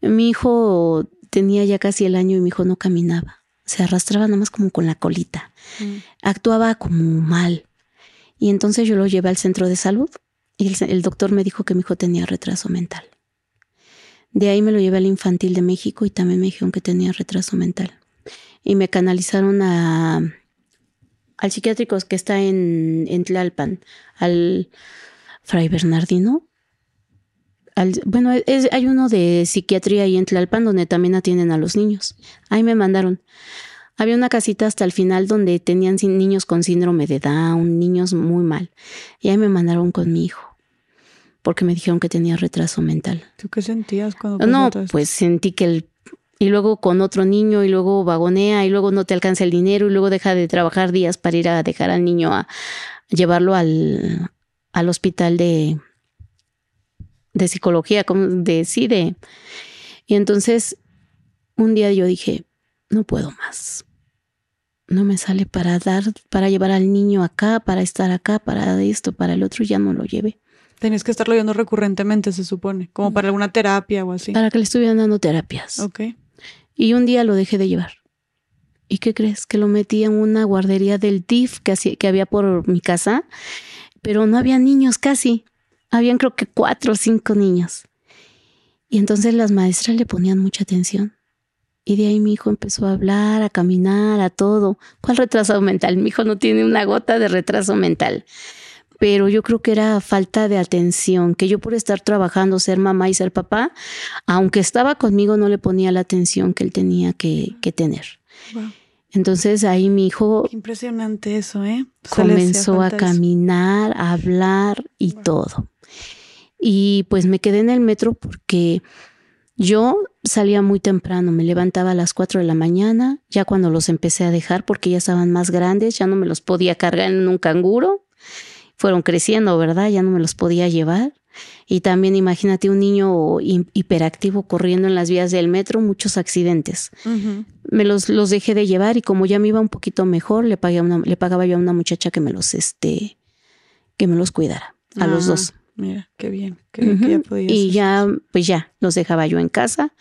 Mi hijo tenía ya casi el año y mi hijo no caminaba. Se arrastraba nada más como con la colita. Mm. Actuaba como mal. Y entonces yo lo llevé al centro de salud y el, el doctor me dijo que mi hijo tenía retraso mental. De ahí me lo llevé al infantil de México y también me dijeron que tenía retraso mental. Y me canalizaron a, al psiquiátrico que está en, en Tlalpan, al Fray Bernardino. Al- bueno, es- hay uno de psiquiatría ahí en Tlalpan donde también atienden a los niños. Ahí me mandaron. Había una casita hasta el final donde tenían niños con síndrome de Down, niños muy mal. Y ahí me mandaron con mi hijo, porque me dijeron que tenía retraso mental. ¿Tú qué sentías cuando No, pues sentí que el... Y luego con otro niño y luego vagonea y luego no te alcanza el dinero y luego deja de trabajar días para ir a dejar al niño a llevarlo al, al hospital de, de psicología, como de sí, de... Y entonces un día yo dije, no puedo más. No me sale para dar, para llevar al niño acá, para estar acá, para esto, para el otro, ya no lo llevé. Tenías que estarlo viendo recurrentemente, se supone, como para alguna terapia o así. Para que le estuvieran dando terapias. Ok. Y un día lo dejé de llevar. ¿Y qué crees? Que lo metí en una guardería del DIF que, hacía- que había por mi casa, pero no había niños casi. Habían creo que cuatro o cinco niños. Y entonces las maestras le ponían mucha atención. Y de ahí mi hijo empezó a hablar, a caminar, a todo. ¿Cuál retraso mental? Mi hijo no tiene una gota de retraso mental. Pero yo creo que era falta de atención, que yo por estar trabajando, ser mamá y ser papá, aunque estaba conmigo, no le ponía la atención que él tenía que, que tener. Wow. Entonces ahí mi hijo Qué impresionante eso, ¿eh? Comenzó a caminar, a hablar y Wow. todo. Y pues me quedé en el metro porque yo salía muy temprano, me levantaba a las 4 de la mañana, ya cuando los empecé a dejar porque ya estaban más grandes, ya no me los podía cargar en un canguro, fueron creciendo, ¿verdad? Ya no me los podía llevar. Y también imagínate un niño hi- hiperactivo corriendo en las vías del metro, muchos accidentes me los, los dejé de llevar y como ya me iba un poquito mejor, le, pagué a una, le pagaba yo a una muchacha que me los, este, que me los cuidara, a los Ah, dos. Mira, qué bien. Qué bien que ya podías Y hacer ya, pues ya, los dejaba yo en casa.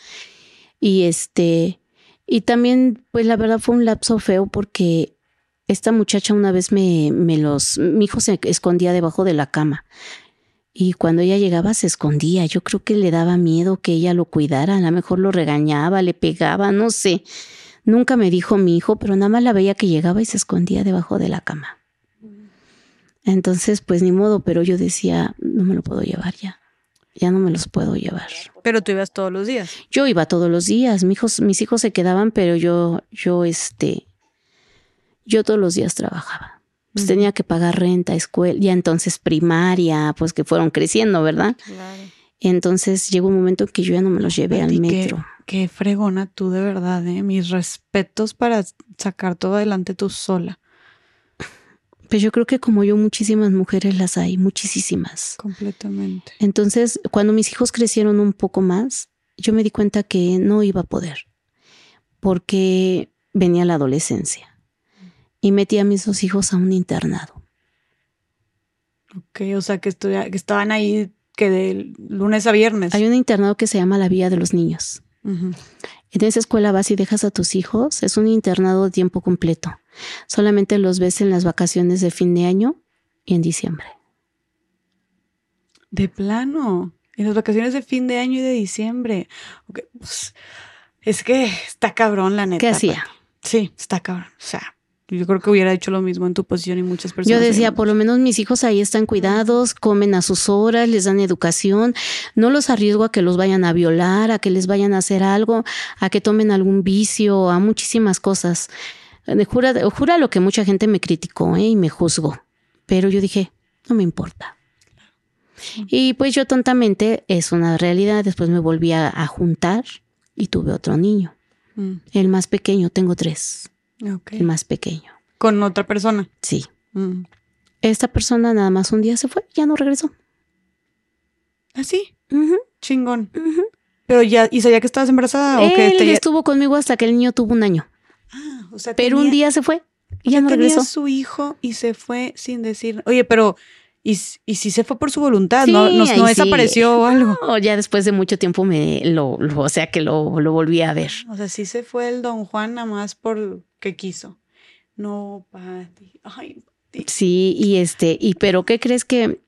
Y este, y también, pues la verdad fue un lapso feo porque esta muchacha una vez me, me los, mi hijo se escondía debajo de la cama. Y cuando ella llegaba se escondía. Yo creo que le daba miedo que ella lo cuidara. A lo mejor lo regañaba, le pegaba, no sé. Nunca me dijo mi hijo, pero nada más la veía que llegaba y se escondía debajo de la cama. Entonces, pues ni modo, pero yo decía, no me lo puedo llevar ya. Ya no me los puedo llevar. Pero tú ibas todos los días. Yo iba todos los días, mis hijos, mis hijos se quedaban, pero yo, yo, este, yo todos los días trabajaba. Pues Ujú. tenía que pagar renta, escuela, ya entonces primaria, pues que fueron creciendo, ¿verdad? Claro. Entonces llegó un momento en que yo ya no me los llevé al Pati, qué- metro. Qué fregona tú, de verdad, ¿eh? Mis respetos para sacar todo adelante tú sola. Pues yo creo que como yo muchísimas mujeres las hay, muchísimas. Completamente. Entonces, cuando mis hijos crecieron un poco más, yo me di cuenta que no iba a poder, porque venía la adolescencia y metí a mis dos hijos a un internado. Ok, o sea, que, estudia- que estaban ahí que de lunes a viernes. Hay un internado que se llama La Vía de los Niños. En esa escuela vas y dejas a tus hijos. Es un internado de tiempo completo. Solamente los ves en las vacaciones de fin de año y en diciembre. De plano. En las vacaciones de fin de año y de diciembre. Ok, pues, es que está cabrón, la neta. ¿Qué hacía? Pati. Sí, está cabrón. O sea, yo creo que hubiera hecho lo mismo en tu posición y muchas personas. Yo decía, por lo menos mis hijos ahí están cuidados, comen a sus horas, les dan educación, no los arriesgo a que los vayan a violar, a que les vayan a hacer algo, a que tomen algún vicio, a muchísimas cosas. Eh, Jura, jura lo que mucha gente me criticó ¿eh? y me juzgó, pero yo dije, no me importa. Y pues yo tontamente, es una realidad, después me volví a, a juntar y tuve otro niño, Mm, el más pequeño, tengo tres, ok. el más pequeño, Con otra persona. sí. Mm. Esta persona nada más un día se fue, ya no regresó. Ah, chingón. ujú. Pero ya, ¿y sabía que estabas embarazada o que Él te- estuvo conmigo hasta que el niño tuvo un año, Ah, o sea, pero un tenía- día se fue y ya no tenía regresó. su hijo y se fue sin decir. Oye, pero y, y si se fue por su voluntad, no, Sí, no, sí. desapareció o algo. No, ya después de mucho tiempo me lo, lo- o sea que lo, lo volví a ver. O sea, sí se fue el don Juan nada más porque quiso. No, Pati. Ay, Pati. Sí, y este, y pero ¿qué crees que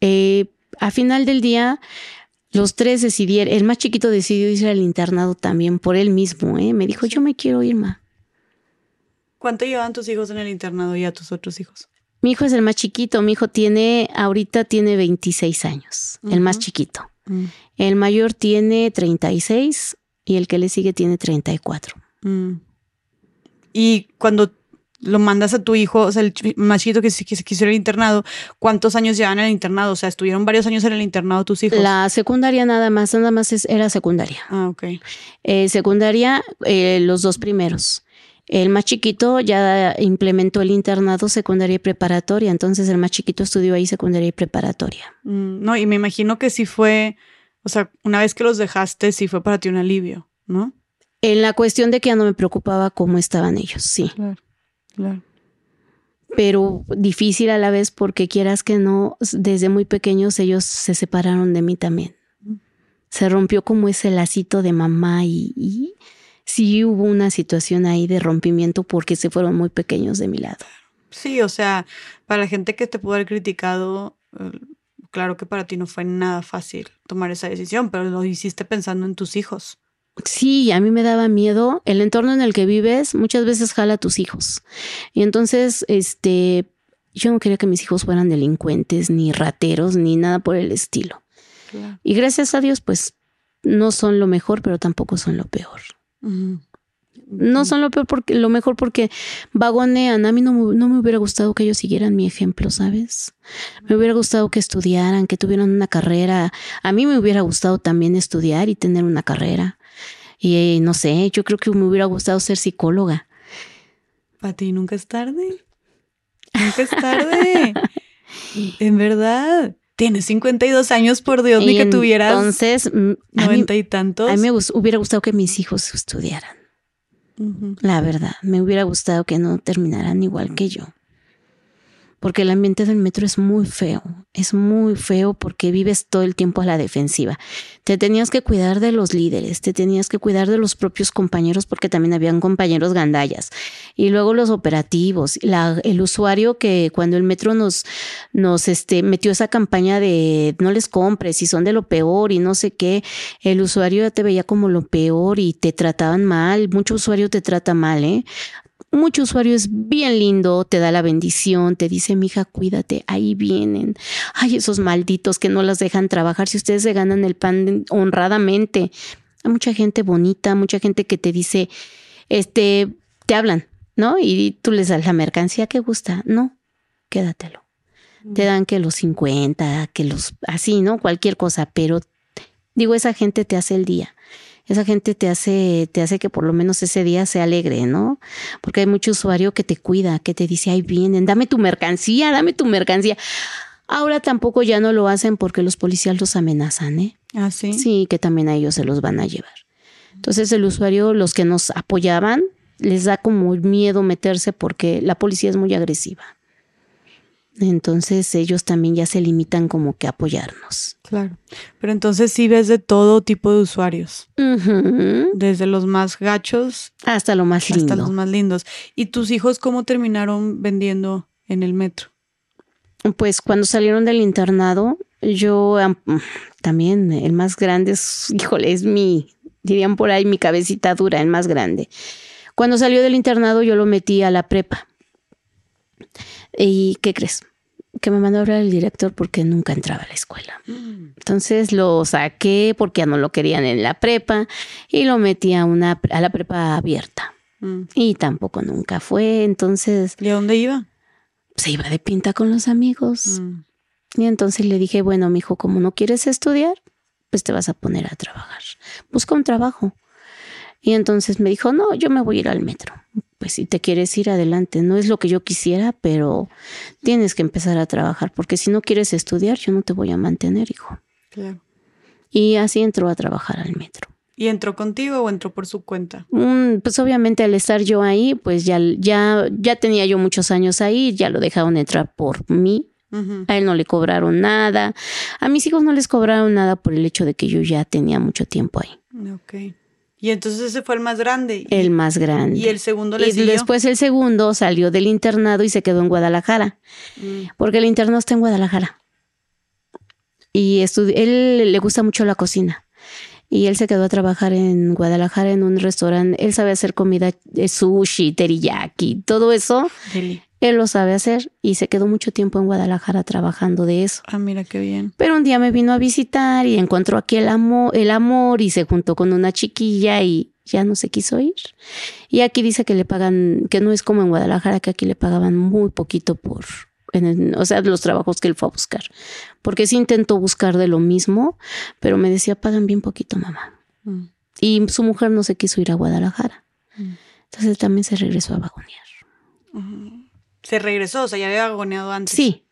eh, a final del día Los tres decidieron, el más chiquito decidió irse al internado también por él mismo, ¿eh? Me dijo, yo me quiero ir, ma. ¿Cuánto llevan tus hijos en el internado y a tus otros hijos? Mi hijo es el más chiquito, mi hijo tiene, ahorita tiene 26 años, el más chiquito. Mm. El mayor tiene 36 y el que le sigue tiene 34. Mm. Y cuando lo mandas a tu hijo, o sea, el más chiquito que se, que se quiso ir al internado, ¿cuántos años llevan en el internado? O sea, ¿estuvieron varios años en el internado tus hijos? La secundaria nada más, nada más es- era secundaria. Ah, ok. Eh, secundaria, eh, los dos primeros. El más chiquito ya implementó el internado secundaria y preparatoria, entonces el más chiquito estudió ahí secundaria y preparatoria. Mm, no, y me imagino que sí fue, o sea, una vez que los dejaste, sí fue para ti un alivio, ¿no? En la cuestión de que ya no me preocupaba cómo estaban ellos, sí, Claro, claro. pero difícil a la vez porque quieras que no, desde muy pequeños ellos se separaron de mí también. Se rompió como ese lacito de mamá y, y sí hubo una situación ahí de rompimiento porque se fueron muy pequeños de mi lado. Sí, o sea, para la gente que te pudo haber criticado, eh, claro que para ti no fue nada fácil tomar esa decisión, pero lo hiciste pensando en tus hijos. Sí, a mí me daba miedo. El entorno en el que vives muchas veces jala a tus hijos. Y entonces, este, yo no quería que mis hijos fueran delincuentes, ni rateros, ni nada por el estilo. Claro. Y gracias a Dios, pues, no son lo mejor, pero tampoco son lo peor. No son lo peor porque lo mejor porque vagonean. A mí no, me- no me hubiera gustado que ellos siguieran mi ejemplo, ¿sabes? Me hubiera gustado que estudiaran, que tuvieran una carrera. A mí me hubiera gustado también estudiar y tener una carrera. Y no sé, yo creo que me hubiera gustado ser psicóloga. Para ti nunca es tarde. Nunca es tarde. en verdad. Tienes 52 años, por Dios, ni que tuvieras Entonces, mm, a mí, 90 y tantos. a mí me hubiera gustado que mis hijos estudiaran. La verdad, me hubiera gustado que no terminaran igual que yo. Porque el ambiente del metro es muy feo. Es muy feo porque vives todo el tiempo a la defensiva. Te tenías que cuidar de los líderes, te tenías que cuidar de los propios compañeros porque también habían compañeros gandallas. Y luego los operativos, la- el usuario que cuando el metro nos, nos este, metió esa campaña de no les compres y son de lo peor y no sé qué, el usuario ya te veía como lo peor y te trataban mal. Mucho usuario te trata mal, ¿eh? Mucho usuario es bien lindo, te da la bendición, te dice, mija, cuídate, ahí vienen. Ay, esos malditos que no las dejan trabajar si ustedes se ganan el pan honradamente. Hay mucha gente bonita, mucha gente que te dice, este, te hablan, ¿no? Y tú les das la mercancía que gusta. No, quédatelo. Te dan que los 50, que los así, ¿no? Cualquier cosa, pero digo, esa gente te hace el día. Esa gente te hace, te hace que por lo menos ese día sea alegre, ¿no? Porque hay mucho usuario que te cuida, que te dice, ahí vienen, dame tu mercancía, dame tu mercancía. Ahora tampoco ya no lo hacen porque los policías los amenazan, ¿eh? Ah, sí. Sí, que también a ellos se los van a llevar. Entonces el usuario, los que nos apoyaban, les da como miedo meterse porque la policía es muy agresiva. Entonces ellos también ya se limitan como que a apoyarnos. Claro. Pero entonces sí ves de todo tipo de usuarios, desde los más gachos Hasta lo más lindo. hasta los más lindos. ¿Y tus hijos cómo terminaron vendiendo en el metro? Pues cuando salieron del internado, yo am- también, el más grande es, híjole, es mi, dirían por ahí, mi cabecita dura, el más grande. Cuando salió del internado, yo lo metí a la prepa. ¿Y qué crees? Que me mandó a hablar el director porque nunca entraba a la escuela. Entonces lo saqué porque ya no lo querían en la prepa y lo metí a, una, a la prepa abierta. Mm. Y tampoco nunca fue. Entonces ¿Y a dónde iba? se iba de pinta con los amigos. Mm. Y entonces le dije, bueno, mijo, como no quieres estudiar, pues te vas a poner a trabajar. Busca un trabajo. Y entonces me dijo, no, yo me voy a ir al metro. Pues si te quieres ir adelante, no es lo que yo quisiera, pero tienes que empezar a trabajar, porque si no quieres estudiar, yo no te voy a mantener, hijo. Claro. Y así entró a trabajar al metro. ¿Y entró contigo o entró por su cuenta? Mm, pues obviamente al estar yo ahí, pues ya, ya, ya tenía yo muchos años ahí, ya lo dejaron entrar por mí. A él no le cobraron nada. A mis hijos no les cobraron nada por el hecho de que yo ya tenía mucho tiempo ahí. Ok. Y entonces ese fue el más grande. El más grande. Y el segundo le Y siguió. después el segundo salió del internado y se quedó en Guadalajara. Mm. Porque el internado está en Guadalajara. y él le gusta mucho la cocina. Y él se quedó a trabajar en Guadalajara en un restaurante. Él sabe hacer comida, eh, sushi, teriyaki, todo eso. Deli. Él lo sabe hacer y se quedó mucho tiempo en Guadalajara trabajando de eso. Ah, mira qué bien. Pero un día me vino a visitar y encontró aquí el amor, el amor y se juntó con una chiquilla y ya no se quiso ir. Y aquí dice que le pagan, que no es como en Guadalajara, que aquí le pagaban muy poquito por, en el- o sea, los trabajos que él fue a buscar. Porque sí intentó buscar de lo mismo, pero me decía, pagan bien poquito, mamá. Mm. Y su mujer no se quiso ir a Guadalajara. Mm. Entonces también se regresó a vagonear. Se regresó, o sea, ya había agoneado antes. Sí,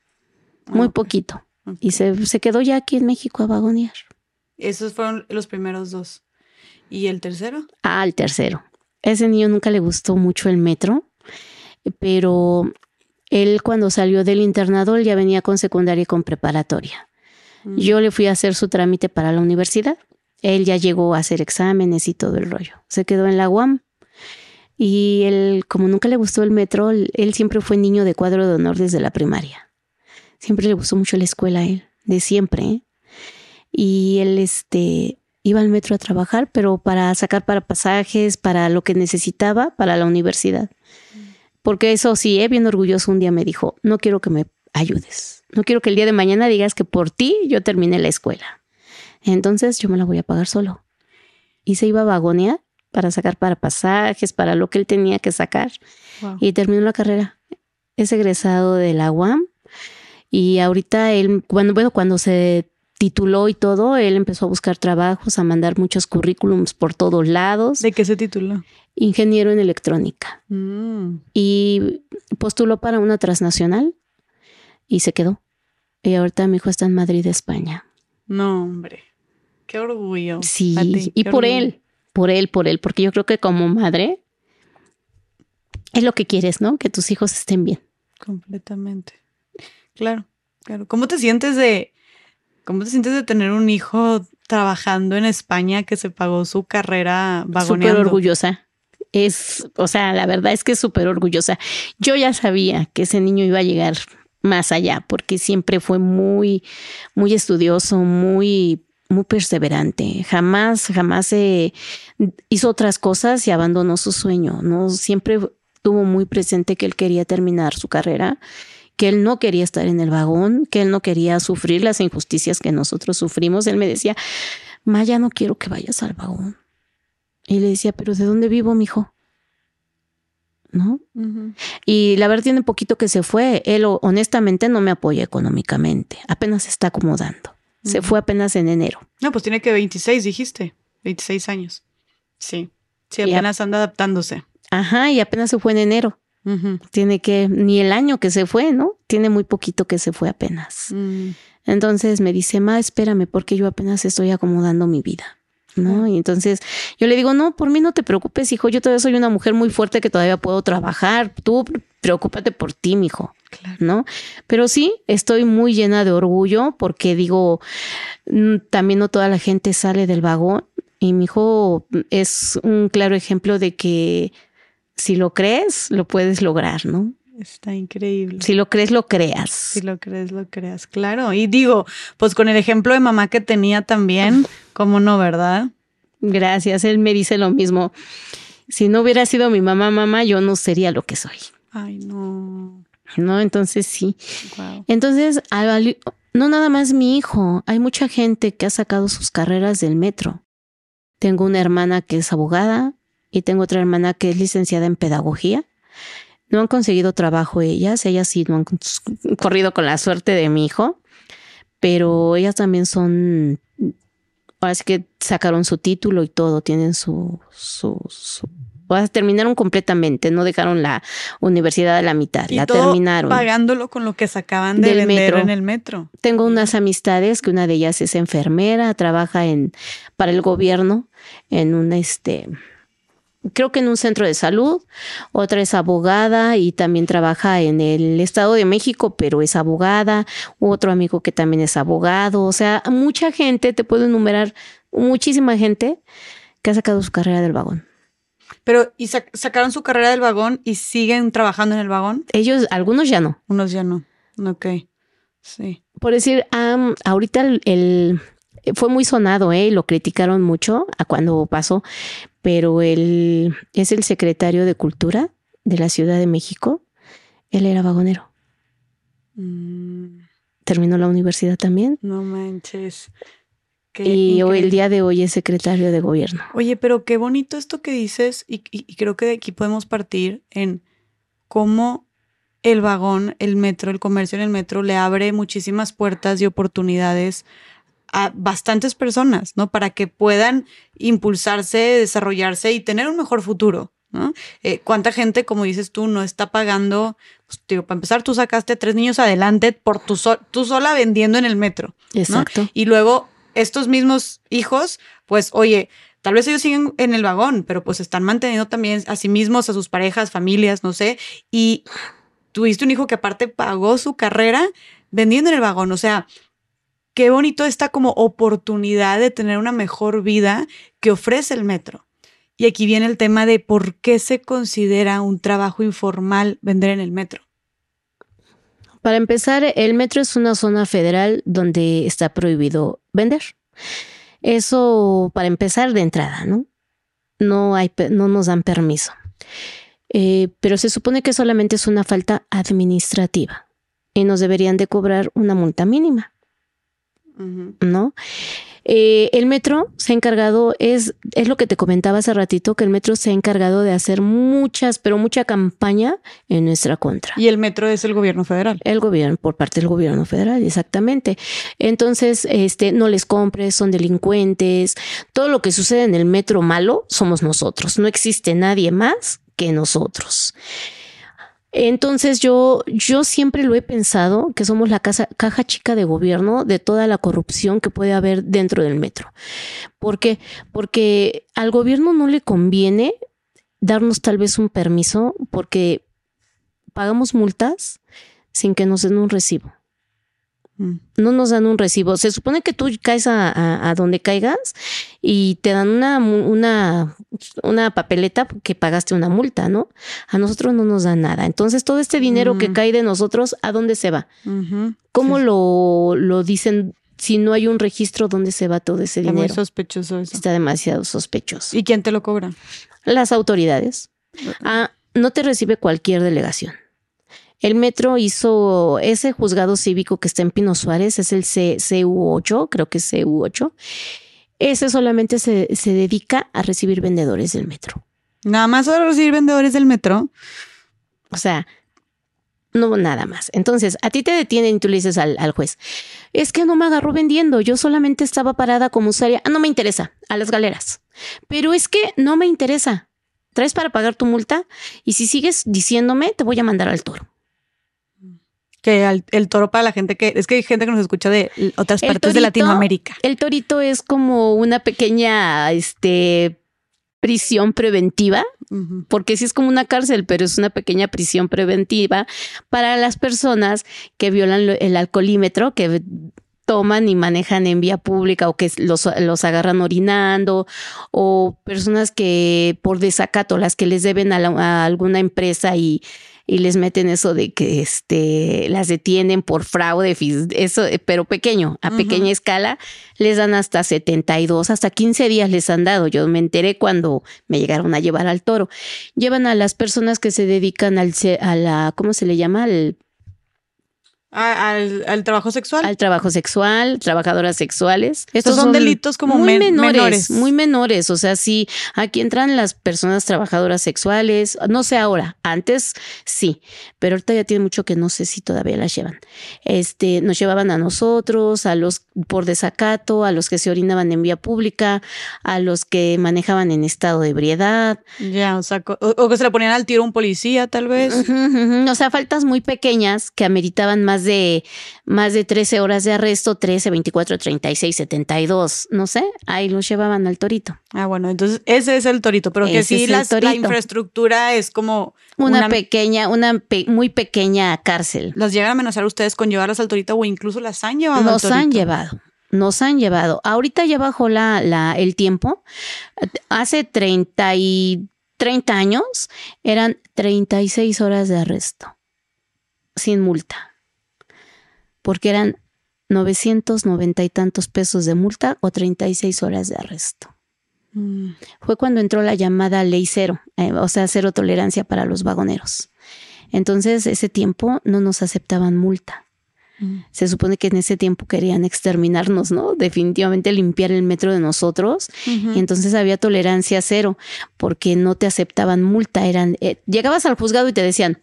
muy Ah, ok, poquito. Y se, se quedó ya aquí en México a vagonear. Esos fueron los primeros dos. ¿Y el tercero? al tercero. Ese niño nunca le gustó mucho el metro, pero él cuando salió del internado él ya venía con secundaria y con preparatoria. Mm. Yo le fui a hacer su trámite para la universidad. Él ya llegó a hacer exámenes y todo el rollo. Se quedó en la UAM. Y él, como nunca le gustó el metro, él siempre fue niño de cuadro de honor desde la primaria. Siempre le gustó mucho la escuela a él, de siempre. ¿eh? Y él, este, iba al metro a trabajar, pero para sacar para pasajes, para lo que necesitaba para la universidad. Porque eso sí, eh, bien orgulloso, un día me dijo, no quiero que me ayudes. No quiero que el día de mañana digas que por ti yo terminé la escuela. Entonces yo me la voy a pagar solo. Y se iba a vagonear para sacar para pasajes, para lo que él tenía que sacar. Wow. Y terminó la carrera. Es egresado de la UAM. Y ahorita él, cuando, bueno, cuando se tituló y todo, él empezó a buscar trabajos, a mandar muchos currículums por todos lados. ¿De qué se tituló? Ingeniero en electrónica. Mm. Y postuló para una transnacional y se quedó. Y ahorita mi hijo está en Madrid, España. No, hombre. Qué orgullo. Sí, y por orgullo. él, por él, por él, porque yo creo que como madre es lo que quieres, ¿no? Que tus hijos estén bien. Completamente. Claro, claro. ¿Cómo te sientes de cómo te sientes de tener un hijo trabajando en España que se pagó su carrera Súper vagoneando? orgullosa. Es, o sea, la verdad es que es súper orgullosa. Yo ya sabía que ese niño iba a llegar más allá, porque siempre fue muy, muy estudioso, muy, muy perseverante. Jamás, jamás eh, hizo otras cosas y abandonó su sueño. No siempre tuvo muy presente que él quería terminar su carrera, que él no quería estar en el vagón, que él no quería sufrir las injusticias que nosotros sufrimos. Él me decía, Maya, no quiero que vayas al vagón. Y le decía, pero ¿de dónde vivo, mijo? ¿No? Y la verdad tiene poquito que se fue. Él honestamente no me apoya económicamente. Apenas se está acomodando. Se fue apenas en enero. No, pues tiene que 26, dijiste. 26 años. Sí. Sí, apenas anda adaptándose. Ajá, y apenas se fue en enero. Tiene que, ni el año que se fue, ¿no? Tiene muy poquito que se fue apenas. Mm. Entonces me dice, ma, espérame, porque yo apenas estoy acomodando mi vida. ¿No? Claro. Y entonces yo le digo, no, por mí no te preocupes, hijo. Yo todavía soy una mujer muy fuerte que todavía puedo trabajar. Tú preocúpate por ti, mijo. Claro. ¿no? Pero sí, estoy muy llena de orgullo porque digo, mm, también no toda la gente sale del vagón y mi hijo es un claro ejemplo de que si lo crees, lo puedes lograr, ¿no? Está increíble. Si lo crees, lo creas. Si lo crees, lo creas. Claro. Y digo, pues con el ejemplo de mamá que tenía también, ¿cómo no, verdad? Gracias, él me dice lo mismo. Si no hubiera sido mi mamá, mamá, yo no sería lo que soy, Ay, no. ¿No? Entonces sí. Wow. Entonces, no nada más mi hijo, hay mucha gente que ha sacado sus carreras del metro. Tengo una hermana que es abogada y tengo otra hermana que es licenciada en pedagogía. No han conseguido trabajo ellas, ellas sí no han corrido con la suerte de mi hijo, pero ellas también son, ahora sí que sacaron su título y todo, tienen su, su, su o sea, terminaron completamente, no dejaron la universidad a la mitad, Y la todo terminaron. pagándolo con lo que sacaban de Del vender metro. en el metro. Tengo unas amistades que una de ellas es enfermera, trabaja en para el gobierno en un este creo que en un centro de salud, otra es abogada y también trabaja en el Estado de México, pero es abogada, otro amigo que también es abogado, o sea, mucha gente, te puedo enumerar muchísima gente que ha sacado su carrera del vagón. Pero, ¿y sac- sacaron su carrera del vagón y siguen trabajando en el vagón? Ellos, algunos ya no, Unos ya no. Ok. Sí. por decir, ahorita el, fue muy sonado, ¿eh? Lo criticaron mucho a cuando pasó, pero él es el secretario de Cultura de la Ciudad de México. Él era vagonero. Mm. Terminó la universidad también. No manches. Y hoy, el día de hoy es secretario de gobierno. Oye, pero qué bonito esto que dices y, y creo que de aquí podemos partir en cómo el vagón, el metro, el comercio en el metro le abre muchísimas puertas y oportunidades a bastantes personas, ¿no? Para que puedan impulsarse, desarrollarse y tener un mejor futuro, ¿no? Eh, ¿Cuánta gente, como dices tú, no está pagando? Pues, digo, para empezar, tú sacaste a tres niños adelante por tu tú sola vendiendo en el metro. Exacto. Y luego estos mismos hijos, pues, oye, tal vez ellos siguen en el vagón, pero pues están manteniendo también a sí mismos, a sus parejas, familias, no sé, y tuviste un hijo que aparte pagó su carrera vendiendo en el vagón, o sea, qué bonito esta como oportunidad de tener una mejor vida que ofrece el metro. Y aquí viene el tema de por qué se considera un trabajo informal vender en el metro. Para empezar, el metro es una zona federal donde está prohibido vender. Eso para empezar de entrada, ¿no? No, hay, no nos dan permiso. Eh, pero se supone que solamente es una falta administrativa y nos deberían de cobrar una multa mínima. ¿no? Eh, el metro se ha encargado, es, es lo que te comentaba hace ratito, que el metro se ha encargado de hacer muchas, pero mucha campaña en nuestra contra. Y el metro es el gobierno federal. El gobierno, por parte del gobierno federal, exactamente. Entonces, este, no les compres, son delincuentes. Todo lo que sucede en el metro malo somos nosotros. No existe nadie más que nosotros. Entonces yo, yo siempre lo he pensado que somos la caja chica de gobierno de toda la corrupción que puede haber dentro del metro. ¿Por qué? Porque al gobierno no le conviene darnos tal vez un permiso porque pagamos multas sin que nos den un recibo. Mm. No nos dan un recibo. Se supone que tú caes a, donde caigas y te dan una, una, una, papeleta que pagaste una multa, ¿no? A nosotros no nos dan nada. Entonces, todo este dinero que mm. cae de nosotros, ¿a dónde se va? ¿Cómo lo, lo dicen? Si no hay un registro, ¿dónde se va todo ese dinero? Está muy sospechoso eso. Está demasiado sospechoso. ¿Y quién te lo cobra? Las autoridades. Ah, no te recibe cualquier delegación. El metro hizo ese juzgado cívico que está en Pino Suárez, es el CU8, creo que es CU8. Ese solamente se, dedica a recibir vendedores del metro. Nada más a recibir vendedores del metro. O sea, no nada más. Entonces, a ti te detienen y tú le dices al, juez, es que no me agarró vendiendo, yo solamente estaba parada como usuaria. Ah, no me interesa, a las galeras. Pero es que no me interesa. Traes para pagar tu multa y si sigues diciéndome, te voy a mandar al toro que el toro para la gente que es que hay gente que nos escucha de otras partes de Latinoamérica. El torito es como una pequeña este prisión preventiva, porque sí es como una cárcel, pero es una pequeña prisión preventiva para las personas que violan el alcoholímetro, que toman y manejan en vía pública o que los, los, agarran orinando o personas que por desacato, las que les deben a alguna empresa y y les meten eso de que este, las detienen por fraude, eso, eh, pero pequeño, a pequeña escala, les dan hasta 72, hasta 15 días les han dado. Yo me enteré cuando me llegaron a llevar al toro. Llevan a las personas que se dedican al, a la, ¿cómo se le llama? Al al, trabajo sexual. Al trabajo sexual, trabajadoras sexuales. Estos son, delitos como muy menores, Muy menores. O sea, sí, aquí entran las personas trabajadoras sexuales. No sé ahora, antes sí, pero ahorita ya tiene mucho que no sé si todavía las llevan. Este, nos llevaban a nosotros, a los por desacato, a los que se orinaban en vía pública, a los que manejaban en estado de ebriedad. Ya, o sea, o, que se le ponían al tiro un policía, tal vez. O sea, faltas muy pequeñas que ameritaban más de, más de 13 horas de arresto, 13, 24, 36, 72, no sé, ahí los llevaban al torito. Ah, bueno, entonces ese es el torito, pero que sí la, infraestructura es como... Una, pequeña, una muy pequeña cárcel. ¿Las llegan a amenazar ustedes con llevarlas al torito o incluso las han llevado Nos al torito? han llevado nos han llevado. Ahorita ya bajó la, la, el tiempo. Hace 30 y 30 años eran 36 horas de arresto sin multa porque eran 990 y tantos pesos de multa o 36 horas de arresto. Mm. Fue cuando entró la llamada ley cero, eh, o sea, cero tolerancia para los vagoneros. Entonces, ese tiempo no nos aceptaban multa. Mm. Se supone que en ese tiempo querían exterminarnos, ¿no? Definitivamente limpiar el metro de nosotros. Y entonces había tolerancia cero porque no te aceptaban multa. Eran, eh, llegabas al juzgado y te decían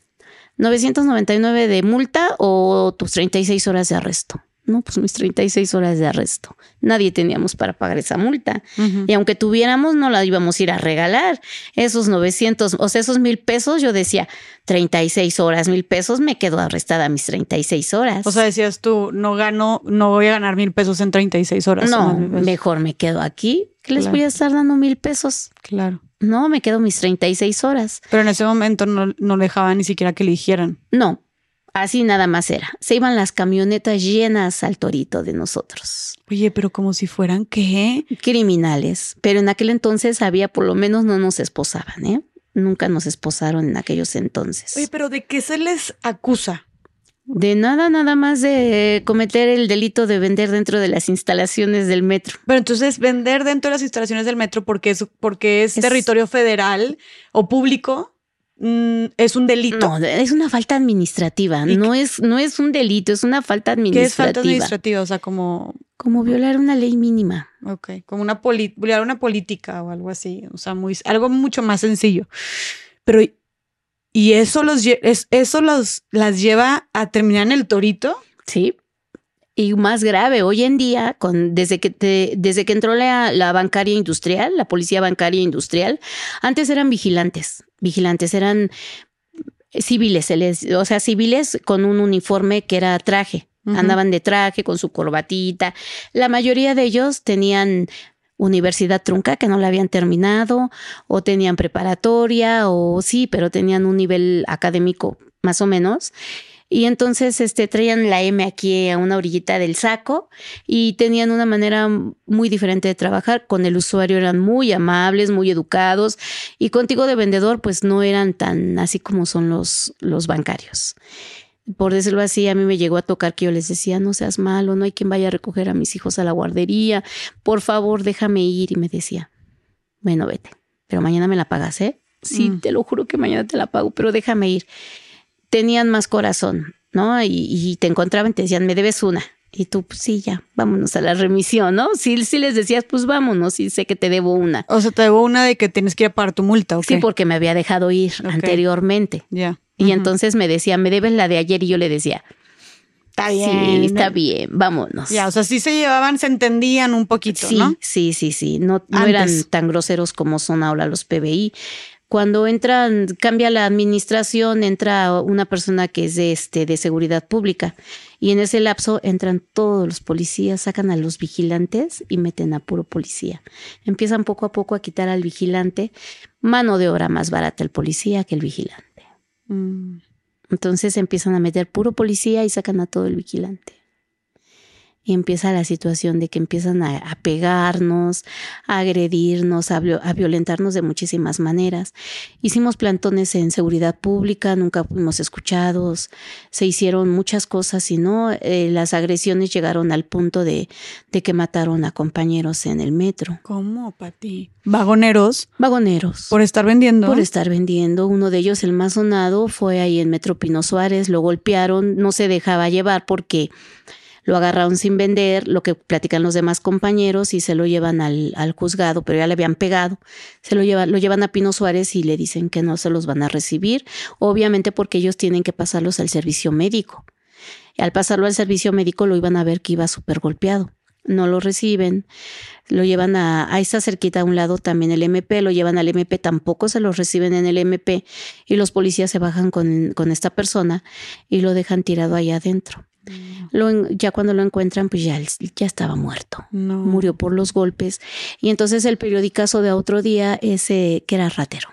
999 de multa o tus 36 horas de arresto. No, pues mis 36 horas de arresto. Nadie teníamos para pagar esa multa. Y aunque tuviéramos, no la íbamos a ir a regalar. Esos 900, o sea, esos mil pesos, yo decía 36 horas, mil pesos, me quedo arrestada mis 36 horas. O sea, decías tú, no gano, no voy a ganar mil pesos en 36 horas. no, pesos. mejor me quedo aquí. ¿Qué les Claro. voy a estar dando mil pesos? Claro. No, me quedo mis 36 horas. Pero en ese momento no, no dejaban ni siquiera que le dijeran. No, así nada más era. Se iban las camionetas llenas al torito de nosotros. Oye, pero como si fueran qué. Criminales. Pero en aquel entonces había, por lo menos no nos esposaban, ¿eh? Nunca nos esposaron en aquellos entonces. Oye, pero ¿de qué se les acusa? De nada, nada más de cometer el delito de vender dentro de las instalaciones del metro. Pero entonces vender dentro de las instalaciones del metro porque es, porque es, Es- territorio federal o público mm, es un delito. No, es una falta administrativa. ¿Y No es, no es un delito, es una falta ¿Qué administrativa. es falta administrativa? O sea, como, Como violar una ley mínima. ok, como una, violar una política o algo así. O sea, muy, algo mucho más sencillo. Pero, ¿y eso, los, eso los, las lleva a terminar en el torito? Sí. Y más grave, hoy en día, con, desde, que te- desde que entró la, la bancaria industrial, la policía bancaria industrial, antes eran vigilantes, vigilantes, eran civiles, se les, o sea, civiles con un uniforme que era traje, andaban de traje con su corbatita. La mayoría de ellos tenían universidad trunca que no la habían terminado o tenían preparatoria o sí, pero tenían un nivel académico más o menos. Y entonces este, traían la M aquí a una orillita del saco y tenían una manera muy diferente de trabajar. Con el usuario eran muy amables, muy educados y contigo de vendedor pues no eran tan así como son los, los bancarios. Por decirlo así, a mí me llegó a tocar que yo les decía, no seas malo, no hay quien vaya a recoger a mis hijos a la guardería, por favor déjame ir. Y me decía, bueno, vete, pero mañana me la pagas, ¿eh? Sí, Mm. te lo juro que mañana te la pago, pero déjame ir tenían más corazón, ¿no? Y, y te encontraban te decían, me debes una. Y tú, pues sí, ya, vámonos a la remisión, ¿no? Sí, sí les decías, pues vámonos, sí sé que te debo una. O sea, te debo una de que tienes que ir a pagar tu multa, ¿ok? Sí, porque me había dejado ir anteriormente. Ya. Y entonces me decía, me debes la de ayer y yo le decía, Está sí, bien. está bien, vámonos. Ya, o sea, sí se llevaban, se entendían un poquito, Sí, ¿no? sí, sí, sí. No, no eran tan groseros como son ahora los PBI. Cuando entran, cambia la administración, entra una persona que es de, este, de seguridad pública. Y en ese lapso entran todos los policías, sacan a los vigilantes y meten a puro policía. Empiezan poco a poco a quitar al vigilante. Mano de obra más barata el policía que el vigilante. Mm. Entonces empiezan a meter puro policía y sacan a todo el vigilante. Y empieza la situación de que empiezan a, a pegarnos, a agredirnos, a violentarnos de muchísimas maneras. Hicimos plantones en seguridad pública, nunca fuimos escuchados, se hicieron muchas cosas y no, eh, las agresiones llegaron al punto de, de que mataron a compañeros en el metro. ¿Cómo, Pati? Vagoneros Vagoneros. por estar vendiendo. Por estar vendiendo. Uno de ellos, el más sonado, fue ahí en Metro Pino Suárez, lo golpearon, no se dejaba llevar porque lo agarraron sin vender, lo que platican los demás compañeros y se lo llevan al, juzgado, pero ya le habían pegado. Se lo llevan, lo llevan a Pino Suárez y le dicen que no se los van a recibir, obviamente porque ellos tienen que pasarlos al servicio médico. Y al pasarlo al servicio médico lo iban a ver que iba súper golpeado. No lo reciben, lo llevan a, a esa cerquita a un lado también el MP, lo llevan al MP, tampoco se los reciben en el MP y los policías se bajan con, con esta persona y lo dejan tirado allá adentro. Lo en- ya cuando lo encuentran, pues ya, ya estaba muerto. No. Murió por los golpes. Y entonces el periodicazo de otro día es eh, que era ratero.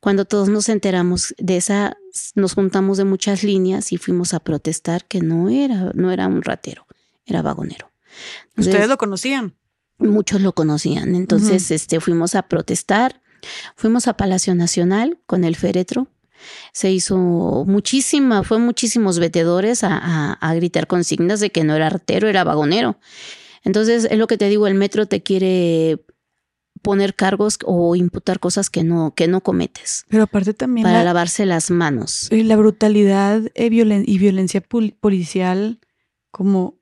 Cuando todos nos enteramos de esa, nos juntamos de muchas líneas y fuimos a protestar que no era, no era un ratero, era vagonero. Entonces, Ustedes lo conocían. muchos lo conocían. Entonces, este, fuimos a protestar, fuimos a Palacio Nacional con el féretro, Se hizo muchísima, fue muchísimos vetedores a, a, a gritar consignas de que no era ratero, era vagonero. Entonces, es lo que te digo, el metro te quiere poner cargos o imputar cosas que no, que no cometes. Pero aparte también para la, lavarse las manos. y la brutalidad eh, violen- y violencia pol- policial, como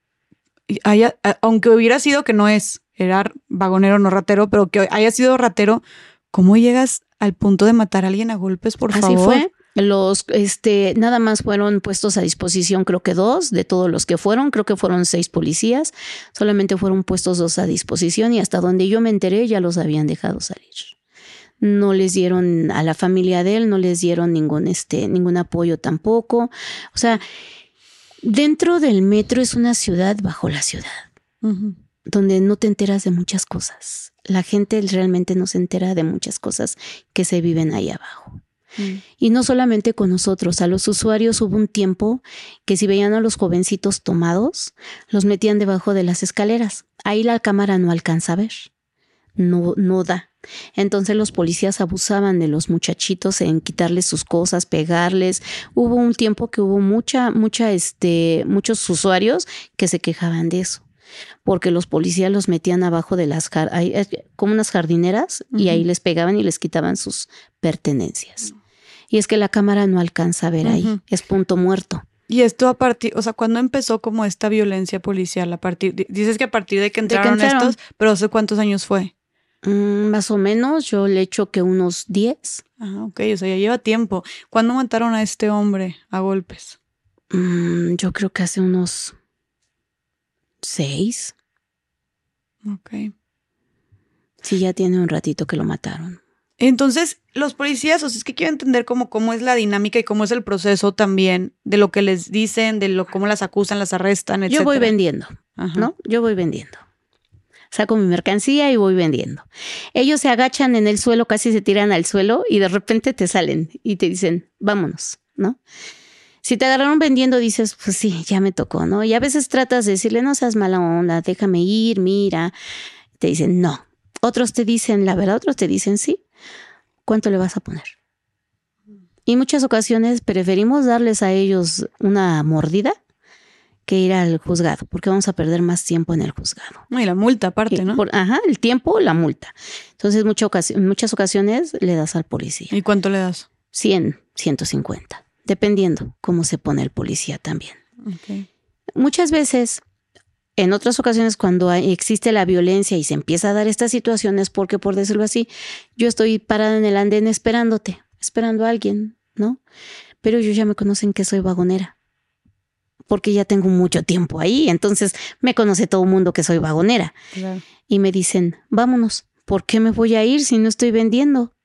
haya, aunque hubiera sido que no es, era vagonero, no ratero, pero que haya sido ratero, ¿cómo llegas al punto de matar a alguien a golpes, por Así favor? fue. Los, este, nada más fueron puestos a disposición, creo que dos de todos los que fueron, creo que fueron seis policías, solamente fueron puestos dos a disposición y hasta donde yo me enteré ya los habían dejado salir. No les dieron a la familia de él, no les dieron ningún, este, ningún apoyo tampoco. O sea, dentro del metro es una ciudad bajo la ciudad donde no te enteras de muchas cosas. La gente realmente no se entera de muchas cosas que se viven ahí abajo. Mm. Y no solamente con nosotros, a los usuarios hubo un tiempo que si veían a los jovencitos tomados, los metían debajo de las escaleras. Ahí la cámara no alcanza a ver. No, no da. Entonces los policías abusaban de los muchachitos en quitarles sus cosas, pegarles. Hubo un tiempo que hubo mucha, mucha, este, muchos usuarios que se quejaban de eso. Porque los policías los metían abajo de las como unas jardineras y ahí les pegaban y les quitaban sus pertenencias. Y es que la cámara no alcanza a ver ahí, es punto muerto. Y esto a partir, o sea, ¿cuándo empezó como esta violencia policial? A partir, di- dices que a partir de que De que entraron, entraron. estos, pero ¿hace cuántos años fue? Mm, más o menos, yo le echo que unos 10. Ah, ok, o sea, ya lleva tiempo. ¿Cuándo mataron a este hombre a golpes? Mm, yo creo que hace unos 6. Ok. Sí, ya tiene un ratito que lo mataron. Entonces, los policías, o sea, es que quiero entender cómo, cómo es la dinámica y cómo es el proceso también de lo que les dicen, de lo cómo las acusan, las arrestan, etc. Yo voy vendiendo, Ajá. ¿no? Yo voy vendiendo. Saco mi mercancía y voy vendiendo. Ellos se agachan en el suelo, casi se tiran al suelo y de repente te salen y te dicen, vámonos, ¿no? Si te agarraron vendiendo, dices, pues sí, ya me tocó, ¿no? Y a veces tratas de decirle, no seas mala onda, déjame ir, mira. Te dicen, no. Otros te dicen, la verdad, otros te dicen, sí. ¿Cuánto le vas a poner? Y muchas ocasiones preferimos darles a ellos una mordida que ir al juzgado, porque vamos a perder más tiempo en el juzgado. Y la multa aparte, ¿no? por- ajá, el tiempo, la multa. Entonces, mucha muchas ocasiones le das al policía. ¿Y cuánto le das? 100, 150, dependiendo cómo se pone el policía también. Muchas veces, en otras ocasiones, cuando hay- existe la violencia y se empieza a dar estas situaciones, porque por decirlo así, yo estoy parada en el andén esperándote, esperando a alguien, ¿no? Pero ellos ya me conocen que soy vagonera, porque ya tengo mucho tiempo ahí, entonces me conoce todo el mundo que soy vagonera. Claro. Y me dicen, vámonos, ¿por qué me voy a ir si no estoy vendiendo?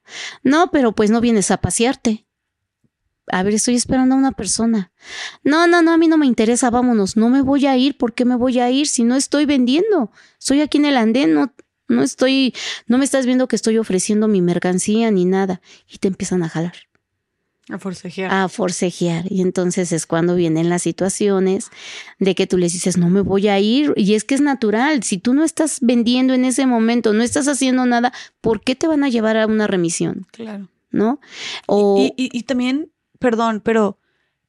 No, pero pues no vienes a pasearte. A ver, estoy esperando a una persona. No, no, no, a mí no me interesa, vámonos. No me voy a ir, ¿por qué me voy a ir si no estoy vendiendo? Estoy aquí en el andén, no, no estoy, no me estás viendo que estoy ofreciendo mi mercancía ni nada. Y te empiezan a jalar, A forcejear. a forcejear. Y entonces es cuando vienen las situaciones de que tú les dices, no me voy a ir. Y es que es natural, si tú no estás vendiendo en ese momento, no estás haciendo nada, ¿por qué te van a llevar a una remisión? Claro. ¿No? O Y, y- y también, perdón, pero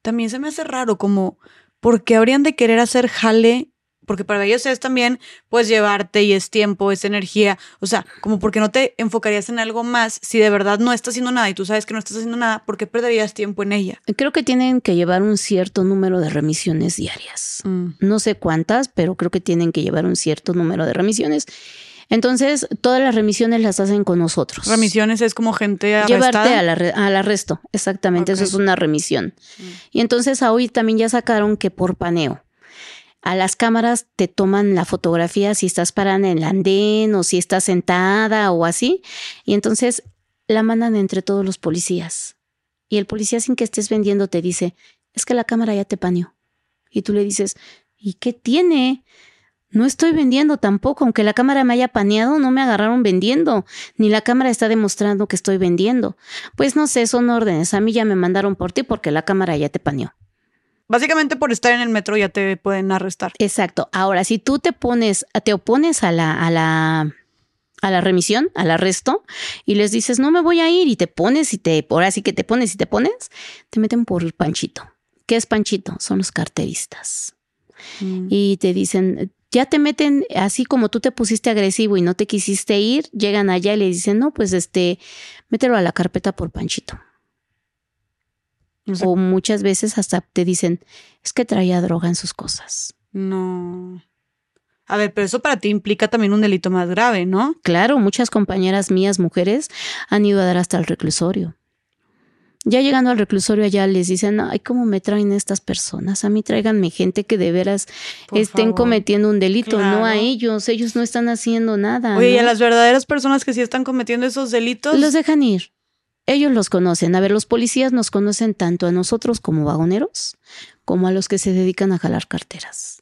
también se me hace raro como, ¿por qué habrían de querer hacer jale? Porque para ellos es también, pues, llevarte y es tiempo, es energía. O sea, como porque no te enfocarías en algo más si de verdad no estás haciendo nada y tú sabes que no estás haciendo nada, ¿por qué perderías tiempo en ella? creo que tienen que llevar un cierto número de remisiones diarias. Mm. No sé cuántas, pero creo que tienen que llevar un cierto número de remisiones. Entonces, todas las remisiones las hacen con nosotros. Remisiones es como gente arrestada. Llevarte al, arre- al arresto, exactamente, eso es una remisión. Mm. Y entonces a hoy también ya sacaron que por paneo. A las cámaras te toman la fotografía si estás parada en el andén o si estás sentada o así. Y entonces la mandan entre todos los policías. Y el policía sin que estés vendiendo te dice, es que la cámara ya te paneó. Y tú le dices, ¿y qué tiene? No estoy vendiendo tampoco, aunque la cámara me haya paneado, no me agarraron vendiendo, ni la cámara está demostrando que estoy vendiendo. Pues no sé, son órdenes, a mí ya me mandaron por ti porque la cámara ya te paneó. Básicamente por estar en el metro ya te pueden arrestar. Exacto. Ahora, si tú te pones, te opones a la, a la, a la remisión, al arresto, y les dices, no me voy a ir, y te pones, y te, ahora sí que te pones y te pones, te meten por Panchito. ¿Qué es Panchito? Son los carteristas. Mm. Y te dicen, ya te meten así como tú te pusiste agresivo y no te quisiste ir, llegan allá y le dicen, no, pues este, mételo a la carpeta por Panchito. O, muchas veces hasta te dicen, es que traía droga en sus cosas. No. A ver, pero eso para ti implica también un delito más grave, ¿no? Claro, muchas compañeras mías, mujeres, han ido a dar hasta el reclusorio. Ya llegando al reclusorio allá les dicen, ay, ¿cómo me traen estas personas? A mí tráiganme gente que de veras estén cometiendo un delito, no a ellos, ellos no están haciendo nada. Oye, y a las verdaderas personas que sí están cometiendo esos delitos. Los dejan ir. Ellos los conocen. A ver, los policías nos conocen tanto a nosotros como vagoneros, como a los que se dedican a jalar carteras.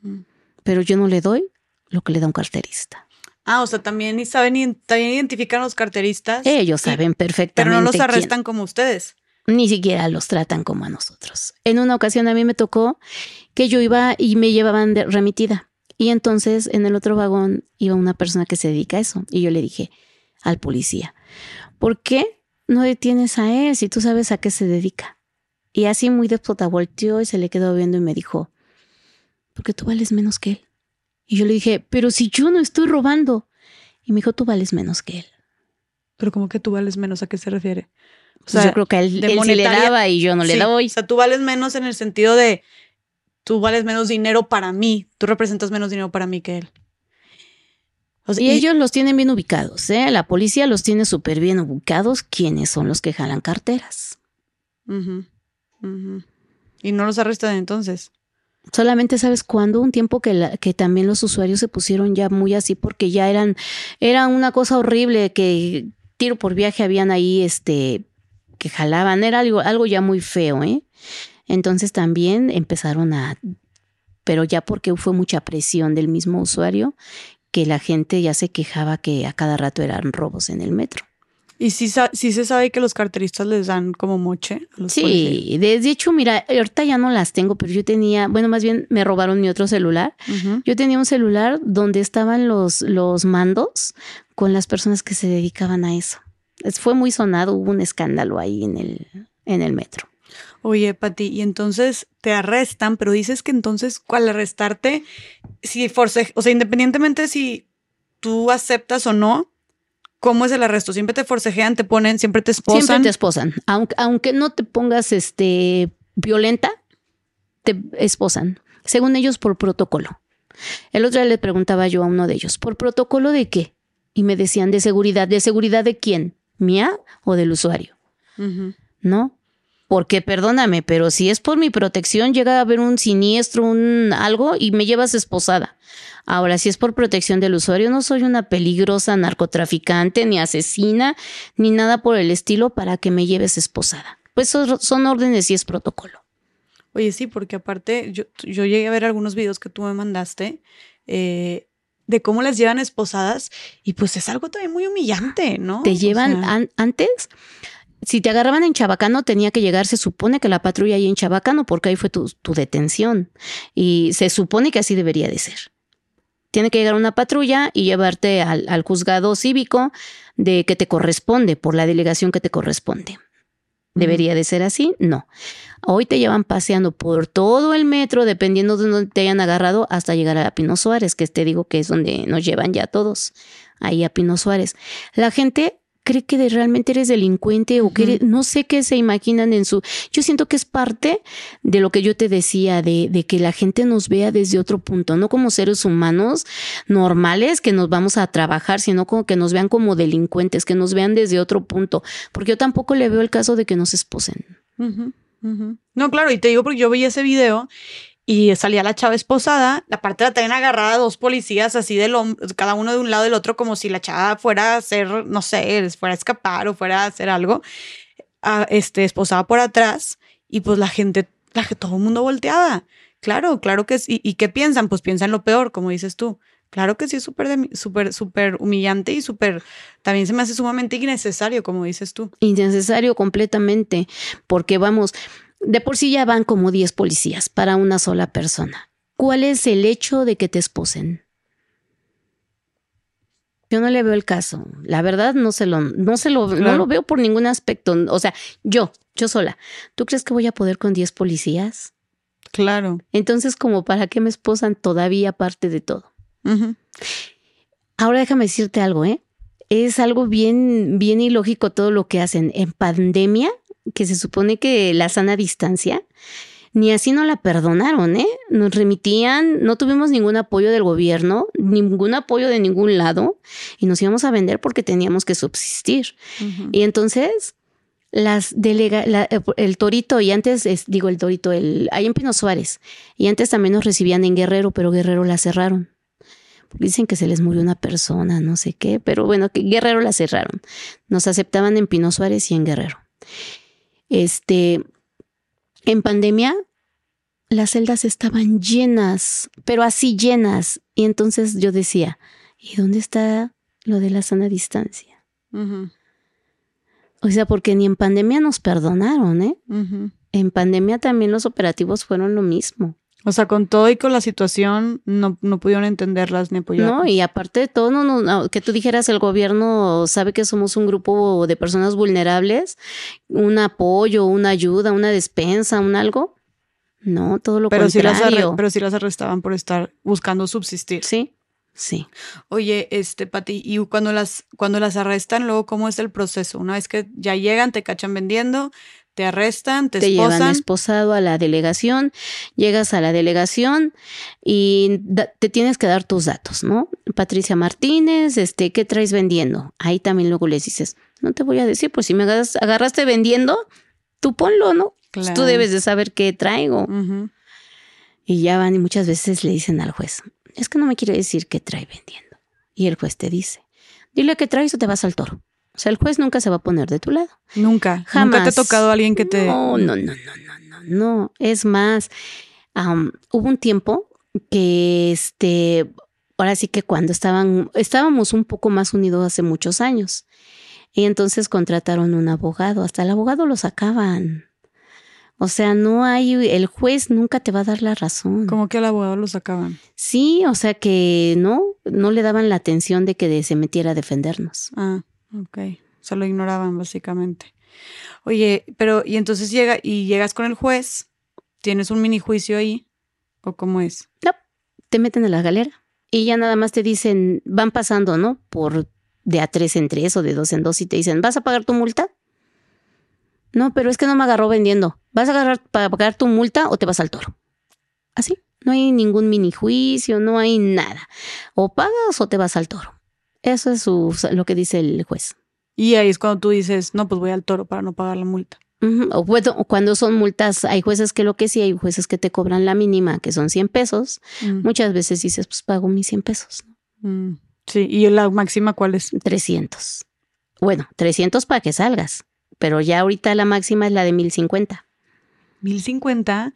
Mm. Pero yo no le doy lo que le da un carterista. Ah, o sea, también saben, también identifican a los carteristas. Ellos saben perfectamente. Pero no los arrestan como ustedes. Ni siquiera los tratan como a nosotros. En una ocasión a mí me tocó que yo iba y me llevaban de remitida. Y entonces en el otro vagón iba una persona que se dedica a eso. Y yo le dije al policía, ¿por qué no detienes a él si tú sabes a qué se dedica? Y así muy despota volteó y se le quedó viendo y me dijo, porque tú vales menos que él. Y yo le dije, pero si yo no estoy robando. Y me dijo, tú vales menos que él. Pero ¿cómo que tú vales menos? ¿A qué se refiere? O sea, yo creo que él, él le daba y yo no le doy. O sea, tú vales menos en el sentido de tú vales menos dinero para mí, tú representas menos dinero para mí que él. y, ellos los tienen bien ubicados, ¿eh? La policía los tiene súper bien ubicados, quiénes son los que jalan carteras. Y no los arrestan entonces. Solamente sabes cuándo, un tiempo que, que también los usuarios se pusieron ya muy así porque ya eran, era una cosa horrible que tiro por viaje habían ahí, este, que jalaban, era algo, algo ya muy feo, ¿eh? Entonces también empezaron a, pero ya porque fue mucha presión del mismo usuario, que la gente ya se quejaba que a cada rato eran robos en el metro. ¿Y si, se sabe que los carteristas les dan como moche? A los sí, de hecho, mira, ahorita ya no las tengo, pero yo tenía, bueno, más bien me robaron mi otro celular. Yo tenía un celular donde estaban los, los mandos con las personas que se dedicaban a eso. fue muy sonado, hubo un escándalo ahí en el, en el metro. Oye, Pati, y entonces te arrestan, pero dices que entonces al arrestarte, si force, o sea, independientemente si tú aceptas o no, ¿Cómo es el arresto? ¿Siempre te forcejean, te ponen, siempre te esposan? Siempre te esposan. Aunque, aunque no te pongas este, violenta, te esposan. Según ellos, por protocolo. El otro día le preguntaba yo a uno de ellos, ¿por protocolo de qué? Y me decían, de seguridad. ¿De seguridad de quién? ¿Mía o del usuario? ¿No? Porque perdóname, pero si es por mi protección, llega a haber un siniestro, un algo y me llevas esposada. Ahora, si es por protección del usuario, no soy una peligrosa narcotraficante, ni asesina, ni nada por el estilo para que me lleves esposada. Pues son, órdenes y es protocolo. Oye, sí, porque aparte yo, llegué a ver algunos videos que tú me mandaste eh, de cómo las llevan esposadas y pues es algo también muy humillante, ¿no? Te llevan antes. Si te agarraban en Chabacano, tenía que llegar, se supone que la patrulla ahí en Chabacano, porque ahí fue tu, tu detención. Y se supone que así debería de ser tiene que llegar una patrulla y llevarte al, juzgado cívico de que te corresponde, por la delegación que te corresponde. ¿Debería de ser así? No. Hoy te llevan paseando por todo el metro, dependiendo de dónde te hayan agarrado, hasta llegar a Pino Suárez, que te digo que es donde nos llevan ya todos, ahí a Pino Suárez. La gente cree que realmente eres delincuente o que no sé qué se imaginan en su... Yo siento que es parte de lo que yo te decía, de, de, que la gente nos vea desde otro punto, no como seres humanos normales que nos vamos a trabajar, sino como que nos vean como delincuentes, que nos vean desde otro punto, porque yo tampoco le veo el caso de que nos esposen. No, claro, y te digo porque yo vi ese video y salía la chava esposada, la parte la tenían agarrada dos policías así del cada uno de un lado del otro, como si la chava fuera a hacer, no sé, fuera a escapar o fuera a hacer algo, este, esposada por atrás, y pues la gente, la todo el mundo volteaba. Claro, claro que sí. ¿Y, qué piensan? Pues piensan lo peor, como dices tú. Claro que sí es súper, súper, súper humillante y súper, también se me hace sumamente innecesario, como dices tú. Innecesario completamente, porque vamos, de por sí ya van como 10 policías para una sola persona. ¿Cuál es el hecho de que te esposen? Yo no le veo el caso. La verdad, no se lo, no se lo, no lo veo por ningún aspecto. O sea, yo, yo sola. ¿Tú crees que voy a poder con 10 policías? Claro. Entonces, como para qué me esposan todavía aparte de todo. Ahora déjame decirte algo, ¿eh? Es algo bien, bien ilógico todo lo que hacen. En pandemia, que se supone que la sana distancia, ni así no la perdonaron, ¿eh? Nos remitían, no tuvimos ningún apoyo del gobierno, ningún apoyo de ningún lado, y nos íbamos a vender porque teníamos que subsistir. Y entonces, las delega, la- eh, el Torito, y antes, es- digo el Torito, el, ahí en Pino Suárez, y antes también nos recibían en Guerrero, pero Guerrero la cerraron. Dicen que se les murió una persona, no sé qué, pero bueno, que Guerrero la cerraron. Nos aceptaban en Pino Suárez y en Guerrero. Este, en pandemia, las celdas estaban llenas, pero así llenas. Y entonces yo decía, ¿y dónde está lo de la sana distancia? O sea, porque ni en pandemia nos perdonaron, ¿eh? En pandemia también los operativos fueron lo mismo. O sea, con todo y con la situación, no, no pudieron entenderlas ni apoyarlas. No, y aparte de todo, no, no, no, que tú dijeras el gobierno sabe que somos un grupo de personas vulnerables, un apoyo, una ayuda, una despensa, un algo. No, todo lo pero, sí las arre- contrario. pero sí las arrestaban por estar buscando subsistir. Sí, sí. Oye, este, Pati, y cuando las, cuando las arrestan, luego, ¿cómo es el proceso? Una vez que ya llegan, te cachan vendiendo, te arrestan, te, te llevan esposado a la delegación, llegas a la delegación y te tienes que dar tus datos, ¿no? Patricia Martínez, este, ¿qué traes vendiendo? Ahí también luego les dices, no te voy a decir, pues si me agarras- agarraste vendiendo, tú ponlo, ¿no? Pues tú Claro. debes de saber qué traigo. Y ya van y muchas veces le dicen al juez, es que no me quiere decir qué trae vendiendo. Y el juez te dice, dile qué traes o te vas al toro. O sea, el juez nunca se va a poner de tu lado. Nunca. Nunca te Jamás. ha tocado alguien que te. No, no, no, no, no, no, no. Es más, am, hubo un tiempo que este, ahora sí que cuando estaban, estábamos un poco más unidos hace muchos años. Y entonces contrataron un abogado, hasta el abogado lo sacaban. O sea, no hay, el juez nunca te va a dar la razón. Como que al abogado lo sacaban. Sí, o sea que no, no le daban la atención de que de- se metiera a defendernos. Ah, ok. O sea, lo ignoraban, básicamente. Oye, pero, y entonces llega, y llegas con el juez, tienes un mini juicio ahí, ¿o cómo es? te meten a la galera y ya nada más te dicen, van pasando, ¿no? Por de a tres en tres o de dos en dos y te dicen, ¿vas a pagar tu multa? No, pero es que no me agarró vendiendo. ¿Vas a agarrar para pagar tu multa o te vas al toro? Así. No hay ningún mini juicio, no hay nada. O pagas o te vas al toro. Eso es su- lo que dice el juez. Y ahí es cuando tú dices, no, pues voy al toro para no pagar la multa. O bueno, o cuando son multas, hay jueces que lo que sí, hay jueces que te cobran la mínima, que son 100 pesos. Mm, Muchas veces dices, pues pago mis 100 pesos. mm. Sí, ¿y la máxima cuál es? 300. Bueno, 300 para que salgas, pero ya ahorita la máxima es la de 1050. 1050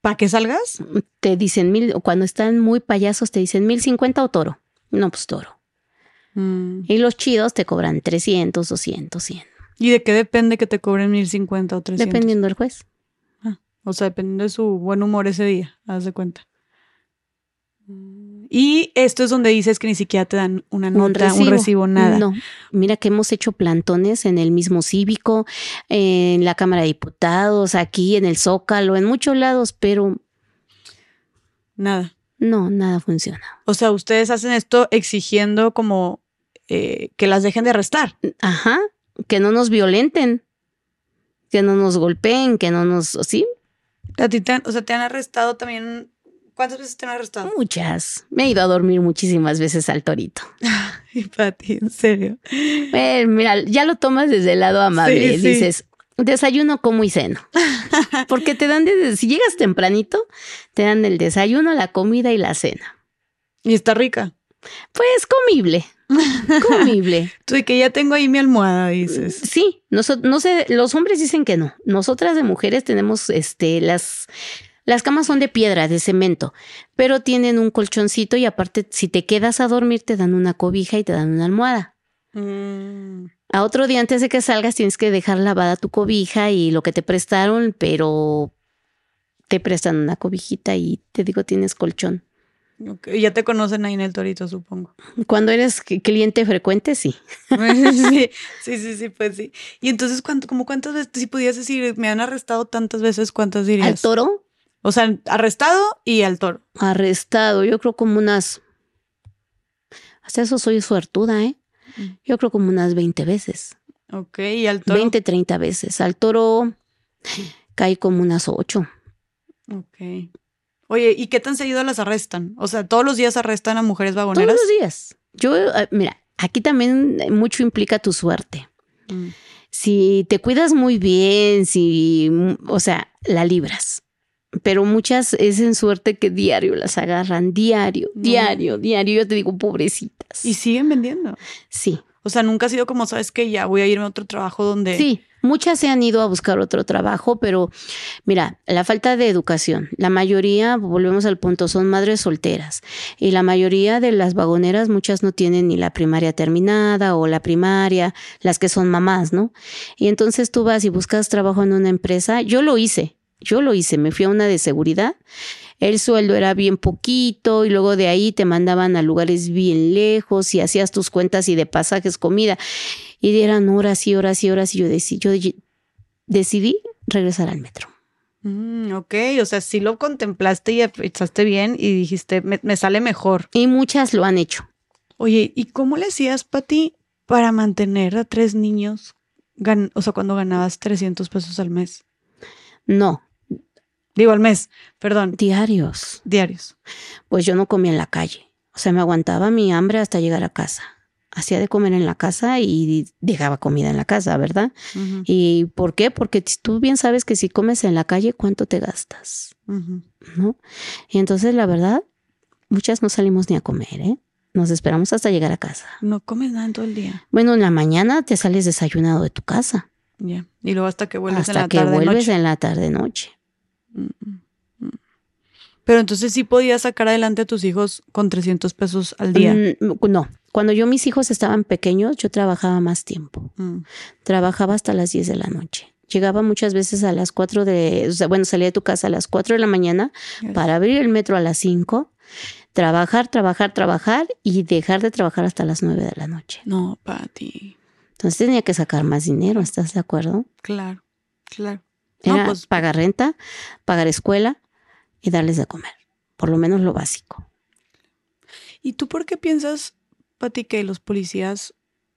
para que salgas. Te dicen mil, o cuando están muy payasos te dicen 1050 o toro. No, pues toro. Mm. Y los chidos te cobran 300, 200, 100, ¿Y de qué depende que te cobren 1050 o 300? dependiendo del juez. O sea, dependiendo de su buen humor ese día, haz de cuenta. Y esto es donde dices que ni siquiera te dan una nota, un recibo, nada. No, mira que hemos hecho plantones en el mismo cívico, en la Cámara de Diputados, aquí en el Zócalo, en muchos lados, pero Nada. no, nada funciona. O sea, ustedes hacen esto exigiendo como eh, que las dejen de arrestar. Ajá, que no nos violenten, que no nos golpeen, que no nos, ¿sí? A ti te o sea, te han arrestado también. ¿Cuántas veces te han arrestado? Muchas. Me he ido a dormir muchísimas veces al torito. Y para ti, en serio. Eh, mira, ya lo tomas desde el lado amable. Sí, sí. Dices, desayuno, como y ceno. Porque te dan, desde, si llegas tempranito, te dan el desayuno, la comida y la cena. Y está rica. Pues comible, comible. Tú y que ya tengo ahí mi almohada, dices. Sí, noso- no sé, los hombres dicen que no. Nosotras de mujeres tenemos este las las camas son de piedra, de cemento, pero tienen un colchoncito y aparte si te quedas a dormir te dan una cobija y te dan una almohada. Mm. A otro día antes de que salgas tienes que dejar lavada tu cobija y lo que te prestaron, pero te prestan una cobijita y te digo tienes colchón. Ya te conocen ahí en el Torito, supongo. Cuando eres cl- cliente frecuente, sí. sí, sí, sí, sí, pues sí. Y entonces, ¿cuánto, como cuántas veces, si pudieras decir, me han arrestado tantas veces, ¿cuántas dirías? Al toro, O sea, arrestado y al toro. arrestado, yo creo como unas. Hasta eso soy suertuda, ¿eh? Mm. Yo creo como unas 20 veces. Ok, y al toro. 20, 30 veces. Al toro caí como unas 8. Ok. Oye, ¿y qué tan seguido las arrestan? O sea, todos los días arrestan a mujeres Todos vagoneras. los días. Yo, eh, mira, aquí también mucho implica tu suerte. Mm. Si te cuidas muy bien, si, mm, o sea, la libras. Pero muchas es en suerte que diario las agarran, diario, No. diario, diario. Yo te digo, pobrecitas. Y siguen vendiendo. sí, O sea, nunca ha sido como, ¿sabes que Ya voy a irme a otro trabajo donde... sí. Muchas se han ido a buscar otro trabajo, pero mira, la falta de educación. La mayoría, volvemos al punto, son madres solteras. Y la mayoría de las vagoneras, muchas no tienen ni la primaria terminada o la primaria, las que son mamás, ¿no? Y entonces tú vas y buscas trabajo en una empresa. Yo lo hice, yo lo hice, me fui a una de seguridad. El sueldo era bien poquito y luego de ahí te mandaban a lugares bien lejos y hacías tus cuentas y de pasajes, comida. Y eran horas y horas y horas y yo, deci- yo de- decidí regresar al metro. Mm, ok, o sea, sí lo contemplaste y pensaste bien y dijiste, me, me sale mejor. Y muchas lo han hecho. Oye, ¿y cómo le hacías, Pati, para mantener a tres niños? gan- o sea, cuando ganabas 300 pesos al mes. No, Digo, al mes, perdón, diarios. diarios. Pues yo no comía en la calle. O sea, me aguantaba mi hambre hasta llegar a casa. Hacía de comer en la casa y dejaba comida en la casa, ¿verdad? ¿Y por qué? Porque tú bien sabes que si comes en la calle, ¿cuánto te gastas? ¿No? Y entonces, la verdad, muchas no salimos ni a comer, ¿eh? Nos esperamos hasta llegar a casa. No comes nada en todo el día. Bueno, en la mañana te sales desayunado de tu casa. Ya. Y luego hasta que vuelves en hasta la que tarde vuelves noche. en la tarde-noche. Mm, mm, mm. Pero entonces sí podías sacar adelante a tus hijos con 300 pesos al día. Mm, no, cuando yo mis hijos estaban pequeños, yo trabajaba más tiempo. Mm. Trabajaba hasta las 10 de la noche. Llegaba muchas veces a las 4 de, o sea, bueno, salía de tu casa a las 4 de la mañana para abrir el metro a las 5, trabajar, trabajar, trabajar y dejar de trabajar hasta las 9 de la noche. No, Pati. Entonces tenía que sacar más dinero, ¿estás de acuerdo? Claro, claro. Era pues pagar renta, pagar escuela y darles de comer, por lo menos lo básico. ¿Y tú por qué piensas, Pati, que los policías,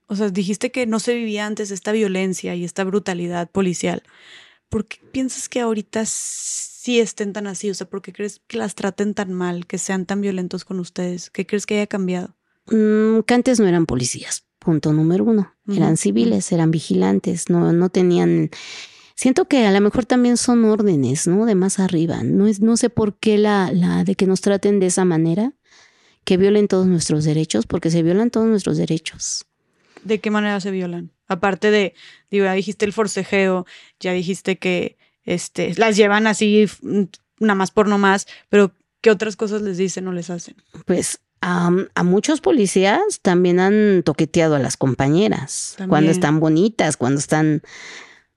o sea, dijiste que no se vivía antes esta violencia y esta brutalidad policial? ¿Por qué piensas que ahorita sí estén tan así? O sea, ¿por qué crees que las traten tan mal, que sean tan violentos con ustedes? ¿Qué crees que haya cambiado? Mm, que antes no eran policías, punto número uno. Eran civiles, eran vigilantes, no, no tenían... Siento que a lo mejor también son órdenes, ¿no? De más arriba. No, es, no sé por qué la, la de que nos traten de esa manera, que violen todos nuestros derechos, porque se violan todos nuestros derechos. ¿De qué manera se violan? Aparte de, digo, ya dijiste el forcejeo, ya dijiste que este, las llevan así, nada más por no más, pero ¿qué otras cosas les dicen o les hacen? Pues a, a muchos policías también han toqueteado a las compañeras, cuando están bonitas, cuando están,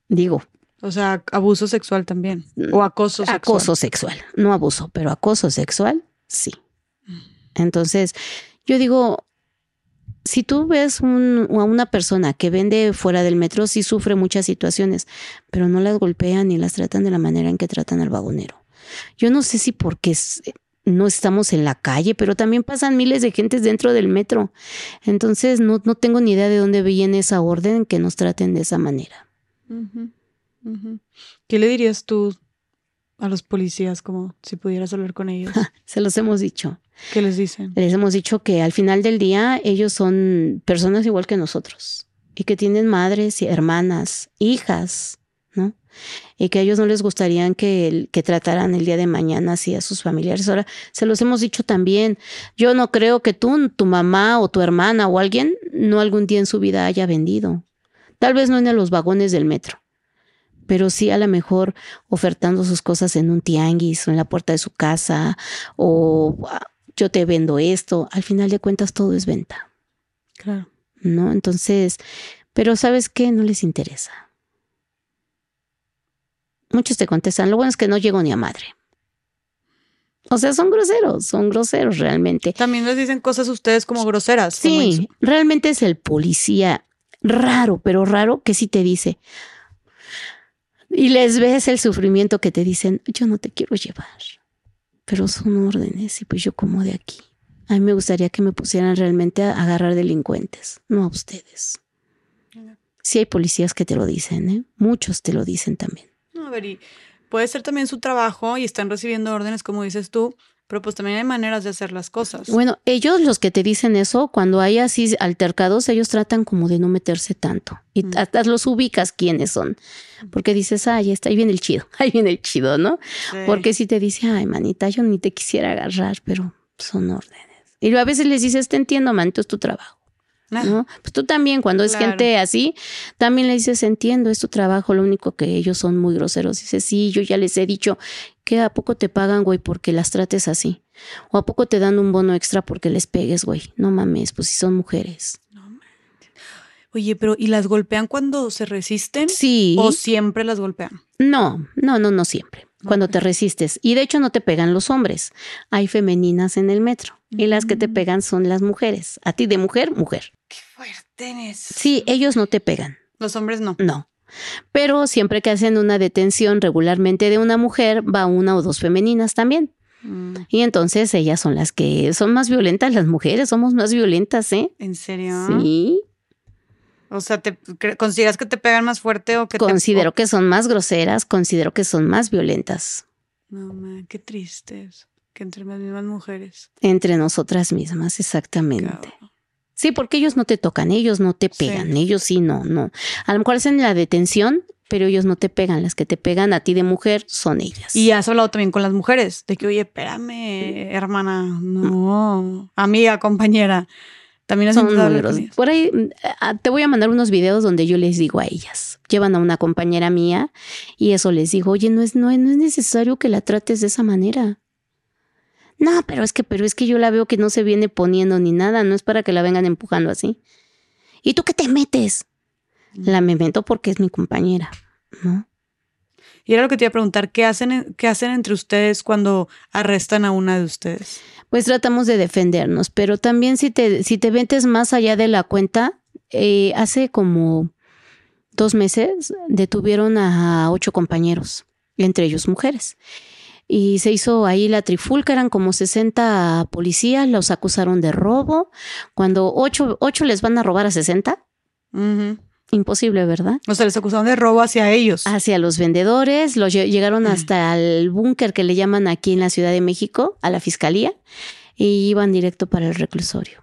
digo, O sea, abuso sexual también. O acoso sexual. acoso sexual, no abuso, pero acoso sexual, sí. Entonces, yo digo, si tú ves un- a una persona que vende fuera del metro, sí sufre muchas situaciones, pero no las golpean ni las tratan de la manera en que tratan al vagonero. Yo no sé si porque es- no estamos en la calle, pero también pasan miles de gentes dentro del metro. Entonces, no, no tengo ni idea de dónde viene esa orden que nos traten de esa manera. ¿Qué le dirías tú a los policías como si pudieras hablar con ellos? Se los hemos dicho. ¿Qué les dicen? Les hemos dicho que al final del día ellos son personas igual que nosotros y que tienen madres y hermanas, hijas, ¿no? Y que a ellos no les gustaría que, que trataran el día de mañana así a sus familiares. Ahora, se los hemos dicho también. Yo no creo que tú, tu mamá o tu hermana o alguien, no algún día en su vida haya vendido. Tal vez no en los vagones del metro, pero sí a lo mejor ofertando sus cosas en un tianguis o en la puerta de su casa o yo te vendo esto. Al final de cuentas todo es venta, Claro. ¿no? Entonces, pero ¿sabes qué? No les interesa. Muchos te contestan, lo bueno es que no llego ni a madre. O sea, son groseros, son groseros realmente. También les dicen cosas a ustedes como groseras. Sí, realmente es el policía raro, pero raro que sí te dice. Y les ves el sufrimiento que te dicen, yo no te quiero llevar, pero son órdenes y pues yo como de aquí. A mí me gustaría que me pusieran realmente a agarrar delincuentes, no a ustedes. Sí hay policías que te lo dicen, ¿eh? Muchos te lo dicen también. No, a ver, y puede ser también su trabajo y están recibiendo órdenes, como dices tú, pero pues también hay maneras de hacer las cosas. Bueno, ellos los que te dicen eso, cuando hay así altercados, ellos tratan como de no meterse tanto. Y Mm. hasta los ubicas quiénes son. Porque dices, ay, está, ahí viene el chido, ahí viene el chido, ¿no? Sí. Porque si te dice, ay, manita, yo ni te quisiera agarrar, pero son órdenes. Y a veces les dices, te entiendo, manito, es tu trabajo, Ah, ¿no? Pues tú también, cuando es gente así, también le dices, entiendo, es tu trabajo, lo único que ellos son muy groseros. Dices, sí, yo ya les he dicho que a poco te pagan, güey, porque las trates así. O a poco te dan un bono extra porque les pegues, güey. No mames, pues si son mujeres. Oye, pero ¿y las golpean cuando se resisten? Sí. ¿O siempre las golpean? No, no, no, no siempre. Cuando te resistes. Y de hecho no te pegan los hombres. Hay femeninas en el metro. Y las que te Mm. pegan son las mujeres. A ti de mujer, mujer. Qué fuerte eres. Sí, ellos no te pegan. Los hombres no. No. Pero siempre que hacen una detención regularmente de una mujer, va una o dos femeninas también. Mm, Y entonces ellas son las que son más violentas, las mujeres somos más violentas, ¿eh? ¿En serio? Sí. O sea, ¿te ¿consideras que te pegan más fuerte o que te- Considero que son más groseras, considero que son más violentas No, man, qué triste eso. Que entre las mismas mujeres. entre nosotras mismas, exactamente. Sí, porque ellos no te tocan, ellos no te Sí. pegan, ellos sí, no, no. A lo mejor hacen la detención, pero ellos no te pegan. Las que te pegan a ti de mujer son ellas. Y has hablado también con las mujeres, de que, oye, espérame, hermana, no, amiga, compañera. También son ellas. Por ahí mm, te voy a mandar unos videos donde yo les digo a ellas. Llevan a una compañera mía y eso les digo, oye, no es, no, no es necesario que la trates de esa manera. No, pero es que, pero es que yo la veo que no se viene poniendo ni nada, no es para que la vengan empujando así. ¿Y tú qué te metes? La me meto porque es mi compañera, ¿no? Y era lo que te iba a preguntar, ¿qué hacen, en- qué hacen entre ustedes cuando arrestan a una de ustedes? Pues tratamos de defendernos, pero también si te, si te metes más allá de la cuenta, eh, hace como dos meses detuvieron a ocho compañeros, entre ellos mujeres. Y se hizo ahí la trifulca, eran como 60 policías, los acusaron de robo. Cuando ocho, ocho les van a robar a 60, Ujú. imposible, ¿verdad? O sea, les acusaron de robo hacia ellos. Hacia los vendedores, los lle- llegaron hasta el búnker que le llaman aquí en la Ciudad de México, a la fiscalía, y iban directo para el reclusorio.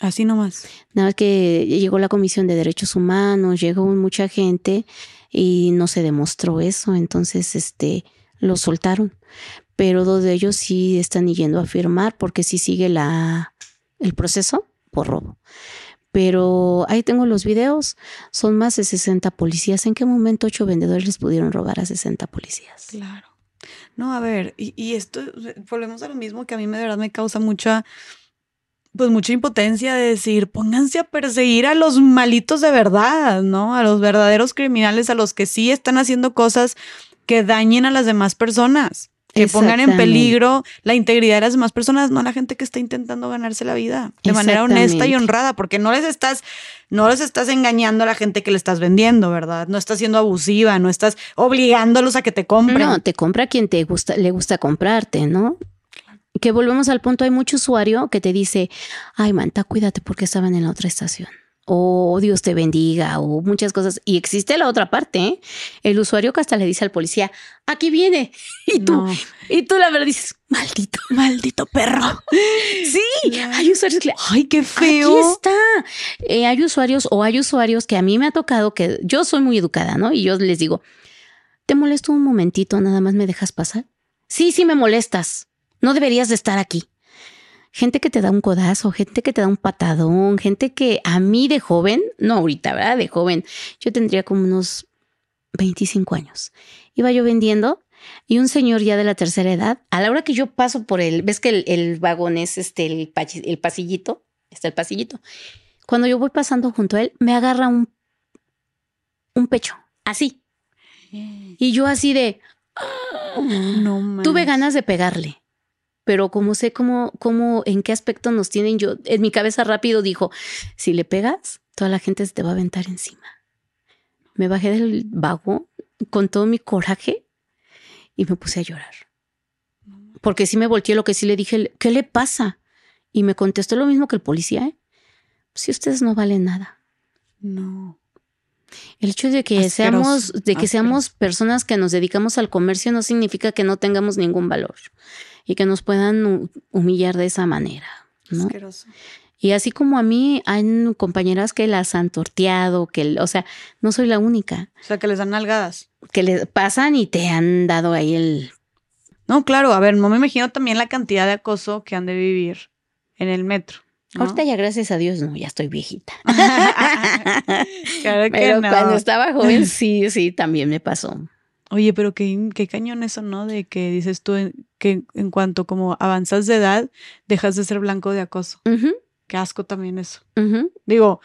Así nomás. Nada más que llegó la Comisión de Derechos Humanos, llegó mucha gente y no se demostró eso, entonces este los soltaron. Pero dos de ellos sí están yendo a firmar porque sí sigue la el proceso por robo. Pero ahí tengo los videos, son más de 60 policías. ¿En qué momento ocho vendedores les pudieron robar a 60 policías? Claro. No, a ver, y, y esto, volvemos a lo mismo que a mí de verdad me causa mucha, pues mucha impotencia de decir, pónganse a perseguir a los malitos de verdad, ¿no? A los verdaderos criminales, a los que sí están haciendo cosas que dañen a las demás personas, que pongan en peligro la integridad de las demás personas, no a la gente que está intentando ganarse la vida de manera honesta y honrada, porque no les estás, no les estás engañando a la gente que le estás vendiendo, ¿verdad? No estás siendo abusiva, no estás obligándolos a que te compren. No, te compra quien te gusta, le gusta comprarte, ¿no? Que volvemos al punto, hay mucho usuario que te dice, ay, manta, cuídate porque estaban en la otra estación. O Dios te bendiga, o muchas cosas. Y existe la otra parte, ¿eh? El usuario que hasta le dice al policía, aquí viene. Y tú, No. y tú la verdad dices, maldito. Maldito perro. Sí, Claro. hay usuarios que le, Ay, qué feo. Aquí está. Eh, hay usuarios o hay usuarios que a mí me ha tocado que yo soy muy educada, ¿no? Y yo les digo, ¿te molesto un momentito? Nada más me dejas pasar. Sí, sí me molestas. No deberías de estar aquí. Gente que te da un codazo, gente que te da un patadón, gente que a mí de joven, no ahorita, ¿verdad? De joven, yo tendría como unos 25 años. Iba yo vendiendo y un señor ya de la tercera edad, a la hora que yo paso por el, ves que el, el vagón es este, el, el pasillito, está el pasillito. Cuando yo voy pasando junto a él, me agarra un, un pecho, así. Y yo así de, No tuve ganas de pegarle. Pero como sé cómo, cómo, en qué aspecto nos tienen, yo en mi cabeza rápido dijo, si le pegas, toda la gente se te va a aventar encima. Me bajé del vago con todo mi coraje y me puse a llorar. Porque sí me volteé lo que sí le dije, ¿qué le pasa? Y me contestó lo mismo que el policía, ¿eh? Si ustedes no valen nada. No. El hecho de que Asqueroso, seamos, de que seamos personas que nos dedicamos al comercio no significa que no tengamos ningún valor y que nos puedan hu- humillar de esa manera, ¿no? Asqueroso. Y así como a mí hay compañeras que las han torteado, que, o sea, no soy la única, O sea, que les dan nalgadas. que le pasan y te han dado ahí el... No, claro, a ver, no me imagino también la cantidad de acoso que han de vivir en el metro. ¿no? Ahorita ya gracias a Dios, no, ya estoy viejita. Claro que Pero no. cuando estaba joven, sí, sí, también me pasó. Oye, pero qué, qué cañón eso, ¿no? De que dices tú en- que en cuanto como avanzas de edad, dejas de ser blanco de acoso. Ujú, Qué asco también eso. Digo,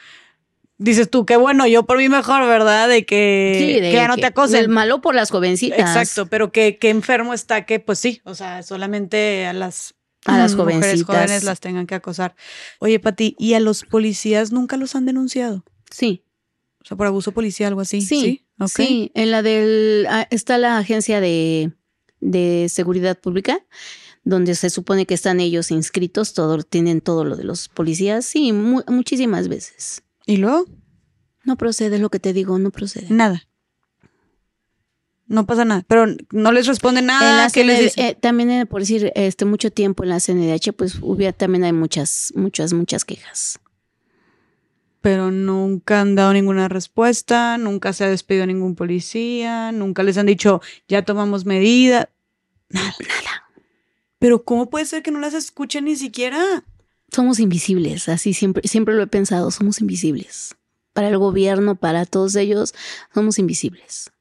dices tú, qué bueno, yo por mí mejor, ¿verdad? De que, Sí, de que ya no te El acosen. malo por las jovencitas. Exacto, pero que, que enfermo está que, pues sí, o sea, solamente a las, A las mujeres jovencitas. jóvenes las tengan que acosar. Oye, Pati, ¿y a los policías nunca los han denunciado? Sí, O sea, por abuso policial, algo así. sí, Sí, sí. En la del... ah, Está la agencia de, de seguridad pública, donde se supone que están ellos inscritos, todo, tienen todo lo de los policías. Sí, mu- muchísimas veces. ¿Y luego? No procede lo que te digo, no procede. Nada. No pasa nada, pero no les responde nada. ¿Qué les CND dicen? eh, también eh, por decir este mucho tiempo en la CNDH, pues hubiera, también hay muchas, muchas, muchas quejas. Pero nunca han dado ninguna respuesta, nunca se ha despedido a ningún policía, nunca les han dicho, ya tomamos medida. Nada. Pero ¿cómo puede ser que no las escuchen ni siquiera? Somos invisibles, así siempre, siempre lo he pensado, somos invisibles. Para el gobierno, para todos ellos, somos invisibles.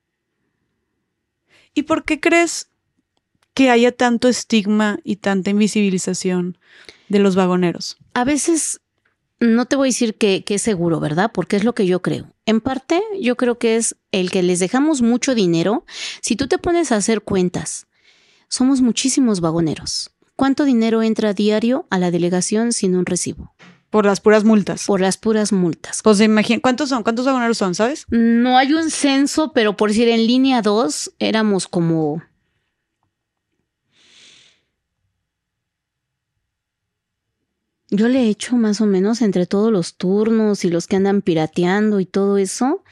¿Y por qué crees que haya tanto estigma y tanta invisibilización de los vagoneros? A veces no te voy a decir que, que es seguro, ¿verdad? Porque es lo que yo creo. En parte, yo creo que es el que les dejamos mucho dinero. Si tú te pones a hacer cuentas, somos muchísimos vagoneros. ¿Cuánto dinero entra diario a la delegación sin un recibo? Por las puras multas. Por las puras multas. Pues imagina, ¿cuántos son? ¿Cuántos vagoneros son, sabes? No hay un censo, pero por decir en línea 2 éramos como... Yo le he hecho más o menos entre todos los turnos y los que andan pirateando y todo eso,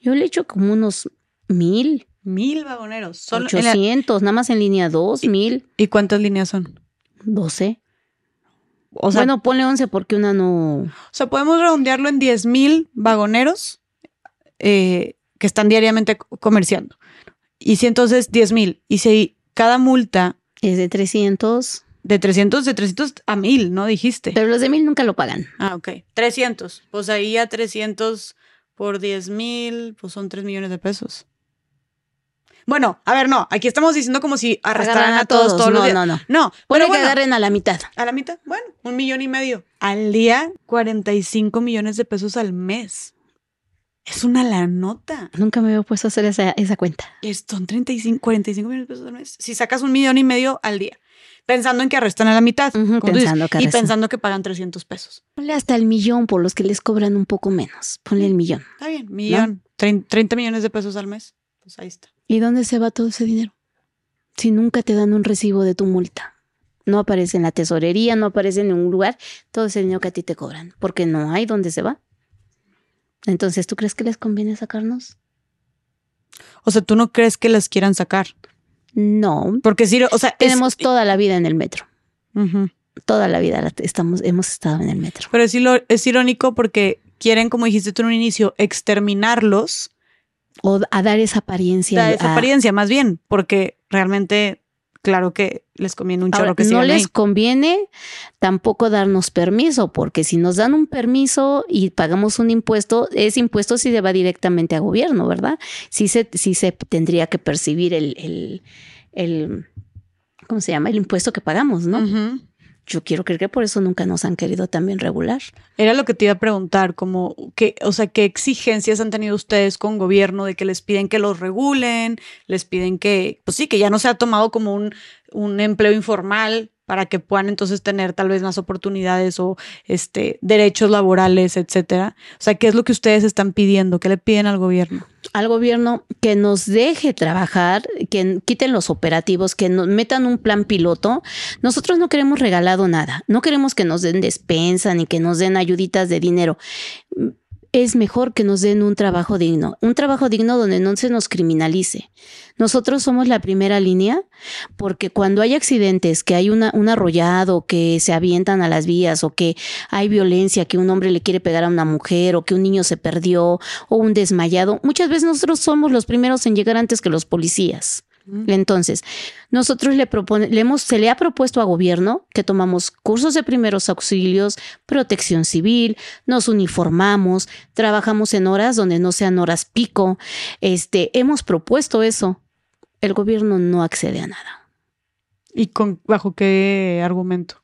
yo le he hecho como unos mil, Mil vagoneros. Solo en la- ochocientos, nada más en línea 2, mil, ¿Y cuántas líneas son? doce. O sea, bueno, ponle once porque una no... o sea, podemos redondearlo en 10 mil vagoneros eh, que están diariamente co- comerciando. Y si entonces 10 mil, y si cada multa Es de 300, de 300, de 300 a 1000, ¿no? Dijiste. pero los de mil nunca lo pagan. Ah, ok. 300. Pues ahí a 300 por 10 mil, pues son 3 millones de pesos. Bueno, a ver, no. Aquí estamos diciendo como si arrastraran a todos, todos no, los días. no, no. No, pero que bueno, agarren a la mitad. a la mitad, bueno, un millón y medio. Al día, 45 millones de pesos al mes. Es una la nota. Nunca me había puesto a hacer esa, esa cuenta. Son 35, 45 millones de pesos al mes. Si sacas un millón y medio al día, pensando en que arrestan a la mitad. Dices, que y pensando que pagan 300 pesos. Ponle hasta el millón por los que les cobran un poco menos. Ponle el millón. Está bien, millón. trein- 30 millones de pesos al mes. Pues ahí está. ¿Y dónde se va todo ese dinero? Si nunca te dan un recibo de tu multa. No aparece en la tesorería, no aparece en ningún lugar. Todo ese dinero que a ti te cobran. Porque no hay dónde se va. Entonces, ¿tú crees que les conviene sacarnos? O sea, tú no crees que las quieran sacar. No. Porque sí, o sea, es- Tenemos toda la vida en el metro. Toda la vida estamos, hemos estado en el metro. Pero es, es irónico porque quieren, como dijiste tú en un inicio, exterminarlos. O a dar esa apariencia. Esa a- apariencia, más bien, porque realmente, claro que les conviene un Ahora, chorro que no les ahí. conviene tampoco darnos permiso, porque si nos dan un permiso y pagamos un impuesto, ese impuesto sí se va directamente a gobierno, ¿verdad? Sí se, sí se tendría que percibir el, el, el- ¿cómo se llama? El impuesto que pagamos, ¿no? Yo quiero creer que por eso nunca nos han querido también regular. Era lo que te iba a preguntar, como que, o sea, qué exigencias han tenido ustedes con gobierno de que les piden que los regulen, les piden que, pues sí, que ya no sea tomado como un, un empleo informal, para que puedan entonces tener tal vez más oportunidades o este derechos laborales, etcétera. O sea, ¿qué es lo que ustedes están pidiendo? ¿Qué le piden al gobierno? Al gobierno que nos deje trabajar, que quiten los operativos, que nos metan un plan piloto. Nosotros no queremos regalado nada, no queremos que nos den despensa ni que nos den ayuditas de dinero es mejor que nos den un trabajo digno, un trabajo digno donde no se nos criminalice. Nosotros somos la primera línea porque cuando hay accidentes, que hay una, un arrollado, que se avientan a las vías o que hay violencia, que un hombre le quiere pegar a una mujer o que un niño se perdió o un desmayado, muchas veces nosotros somos los primeros en llegar antes que los policías. Entonces, nosotros le, le hemos, se le ha propuesto a gobierno que tomamos cursos de primeros auxilios, protección civil, nos uniformamos, trabajamos en horas donde no sean horas pico. Este, hemos propuesto eso. El gobierno no accede a nada. ¿Y con, bajo qué argumento?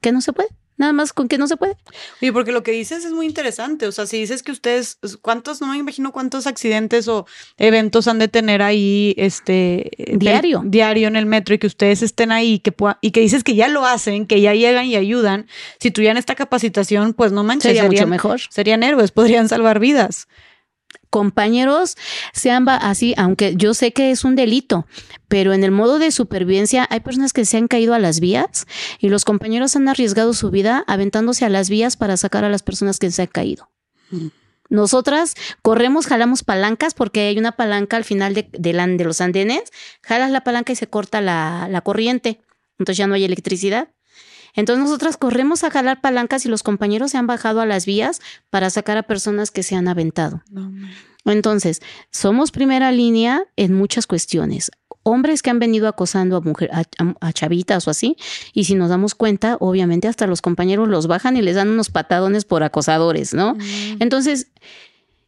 Que no se puede. Nada más con que no se puede. Y porque lo que dices es muy interesante. O sea, si dices que ustedes, ¿cuántos, no me imagino cuántos accidentes o eventos han de tener ahí, este... Diario. diario en el metro y que ustedes estén ahí que y que dices que ya lo hacen, que ya llegan y ayudan. Si tuvieran esta capacitación, pues no manches. Sería mucho mejor. Serían héroes, podrían salvar vidas compañeros sean así, aunque yo sé que es un delito, pero en el modo de supervivencia hay personas que se han caído a las vías y los compañeros han arriesgado su vida aventándose a las vías para sacar a las personas que se han caído. Nosotras corremos, jalamos palancas porque hay una palanca al final de, de, los andenes, jalas la palanca y se corta la, la corriente, entonces ya no hay electricidad. Entonces nosotras corremos a jalar palancas y los compañeros se han bajado a las vías para sacar a personas que se han aventado. Entonces, somos primera línea en muchas cuestiones. Hombres que han venido acosando a, mujer, a, chavitas o así, y si nos damos cuenta, obviamente hasta los compañeros los bajan y les dan unos patadones por acosadores, ¿no? Mm. Entonces,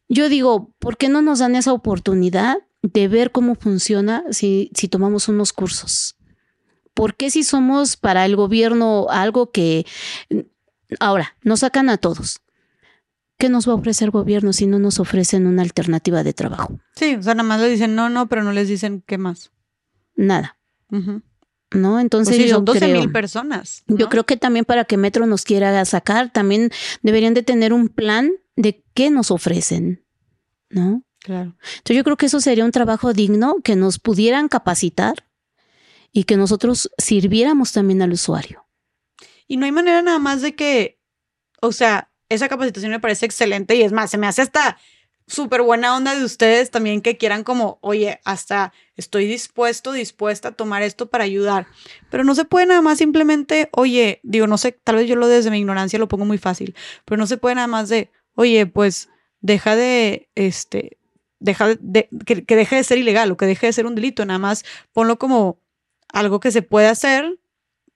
yo digo, ¿por qué no nos dan esa oportunidad de ver cómo funciona si, si tomamos unos cursos? ¿Por qué si somos para el gobierno algo que ahora nos sacan a todos? ¿Qué nos va a ofrecer el gobierno si no nos ofrecen una alternativa de trabajo? Sí, o sea, nada más le dicen no, no, pero no les dicen qué más. Nada. ¿No? Entonces pues son 12 mil personas. Yo creo que también para que Metro nos quiera sacar, también deberían de tener un plan de qué nos ofrecen, ¿no? Claro. Entonces yo creo que eso sería un trabajo digno que nos pudieran capacitar y que nosotros sirviéramos también al usuario. Y no hay manera nada más de que, o sea, esa capacitación me parece excelente y es más, se me hace hasta súper buena onda de ustedes también que quieran como, oye, hasta estoy dispuesto, dispuesta a tomar esto para ayudar. Pero no se puede nada más simplemente, oye, digo, no sé, tal vez yo lo desde mi ignorancia lo pongo muy fácil, pero no se puede nada más de, oye, pues deja de, este, deja de, que, que deje de ser ilegal o que deje de ser un delito, nada más ponlo como algo que se puede hacer,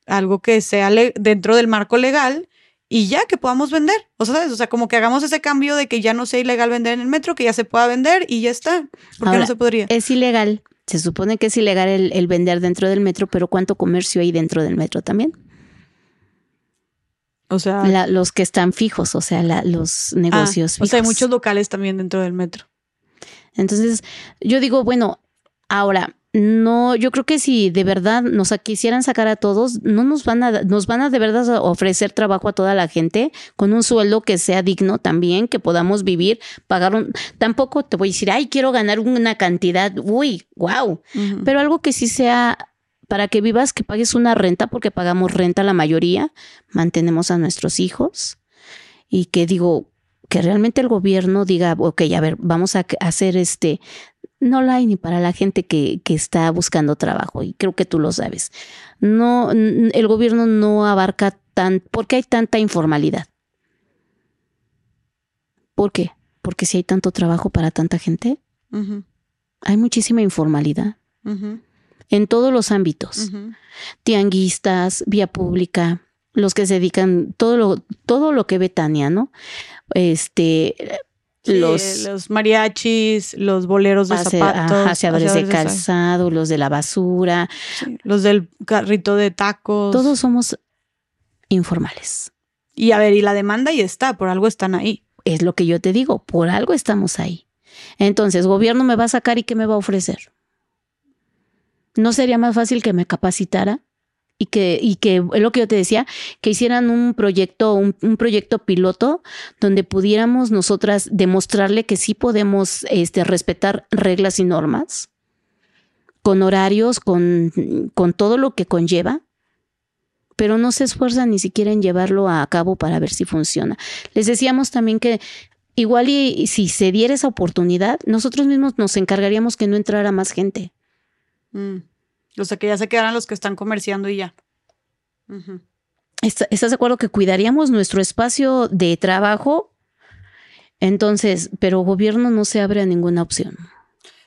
algo que sea dentro del marco legal y ya que podamos vender. O sea, O sea, como que hagamos ese cambio de que ya no sea ilegal vender en el metro, que ya se pueda vender y ya está. ¿Por qué no se podría? Es ilegal. Se supone que es ilegal el, vender dentro del metro, pero ¿cuánto comercio hay dentro del metro también? O sea, los que están fijos, o sea, los negocios fijos. O sea, hay muchos locales también dentro del metro. Entonces, yo digo, bueno, ahora, no, yo creo que si de verdad nos quisieran sacar a todos, no nos van a, nos van a de verdad ofrecer trabajo a toda la gente con un sueldo que sea digno también, que podamos vivir, pagar un, tampoco te voy a decir, ay, quiero ganar una cantidad, uy, wow, pero algo que sí sea para que vivas, que pagues una renta, porque pagamos renta la mayoría, mantenemos a nuestros hijos y que digo, que realmente el gobierno diga, ok, a ver, vamos a hacer este, no la hay ni para la gente que, que, está buscando trabajo y creo que tú lo sabes. No, el gobierno no abarca tan, ¿por qué hay tanta informalidad? ¿Por qué? Porque si hay tanto trabajo para tanta gente, hay muchísima informalidad en todos los ámbitos. Tianguistas, vía pública, los que se dedican, todo lo, todo lo que ve Tania, ¿no? Este, los, mariachis, los boleros de zapatos, aseadores de calzado, los de la basura, los del carrito de tacos. Todos somos informales. Y a ver, y la demanda ahí está, por algo están ahí. Es lo que yo te digo, por algo estamos ahí. Entonces, gobierno me va a sacar y qué me va a ofrecer. ¿No sería más fácil que me capacitara? Y que, y que es lo que yo te decía, que hicieran un proyecto, un, un, proyecto piloto donde pudiéramos nosotras demostrarle que sí podemos este, respetar reglas y normas, con horarios, con, con todo lo que conlleva, pero no se esfuerzan ni siquiera en llevarlo a cabo para ver si funciona. Les decíamos también que igual y, si se diera esa oportunidad, nosotros mismos nos encargaríamos que no entrara más gente. Mm. O sea, que ya se quedaran los que están comerciando y ya. ¿Estás de acuerdo que cuidaríamos nuestro espacio de trabajo? Entonces, pero gobierno no se abre a ninguna opción.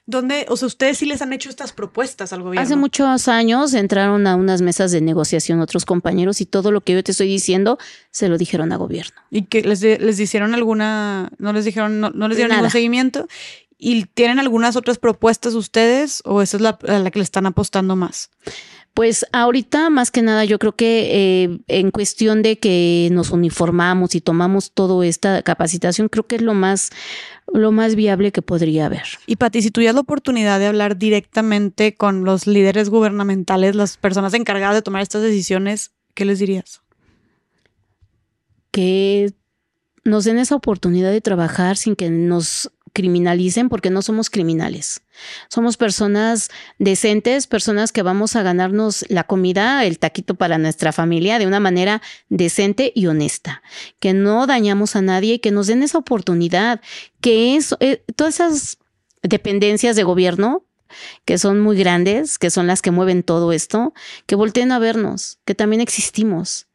¿Dónde, o sea, ustedes sí les han hecho estas propuestas al gobierno? Hace muchos años entraron a unas mesas de negociación otros compañeros y todo lo que yo te estoy diciendo se lo dijeron a gobierno. ¿Y que les, les hicieron alguna, no les dijeron, no, les dieron ningún seguimiento? ¿Y tienen algunas otras propuestas ustedes o esa es la, la que le están apostando más? Pues ahorita más que nada yo creo que eh, en cuestión de que nos uniformamos y tomamos toda esta capacitación, creo que es lo más, lo más viable que podría haber. Y Pati, si tuvieras la oportunidad de hablar directamente con los líderes gubernamentales, las personas encargadas de tomar estas decisiones, ¿qué les dirías? Que nos den esa oportunidad de trabajar sin que nos criminalicen porque no somos criminales. Somos personas decentes, personas que vamos a ganarnos la comida, el taquito para nuestra familia de una manera decente y honesta, que no dañamos a nadie y que nos den esa oportunidad, que es eh, todas esas dependencias de gobierno que son muy grandes, que son las que mueven todo esto, que volteen a vernos, que también existimos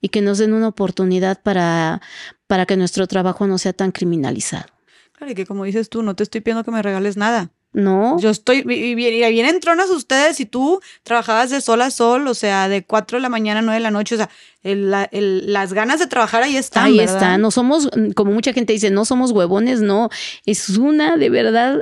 y que nos den una oportunidad para, para que nuestro trabajo no sea tan criminalizado. Claro, y que como dices tú, no te estoy pidiendo que me regales nada. No. Yo estoy, y vienen tronas ustedes y tú trabajabas de sol a sol, o sea, de 4 de la mañana a 9 de la noche, o sea, las ganas de trabajar ahí están. Ahí están, no somos, como mucha gente dice, no somos huevones, no, es una de verdad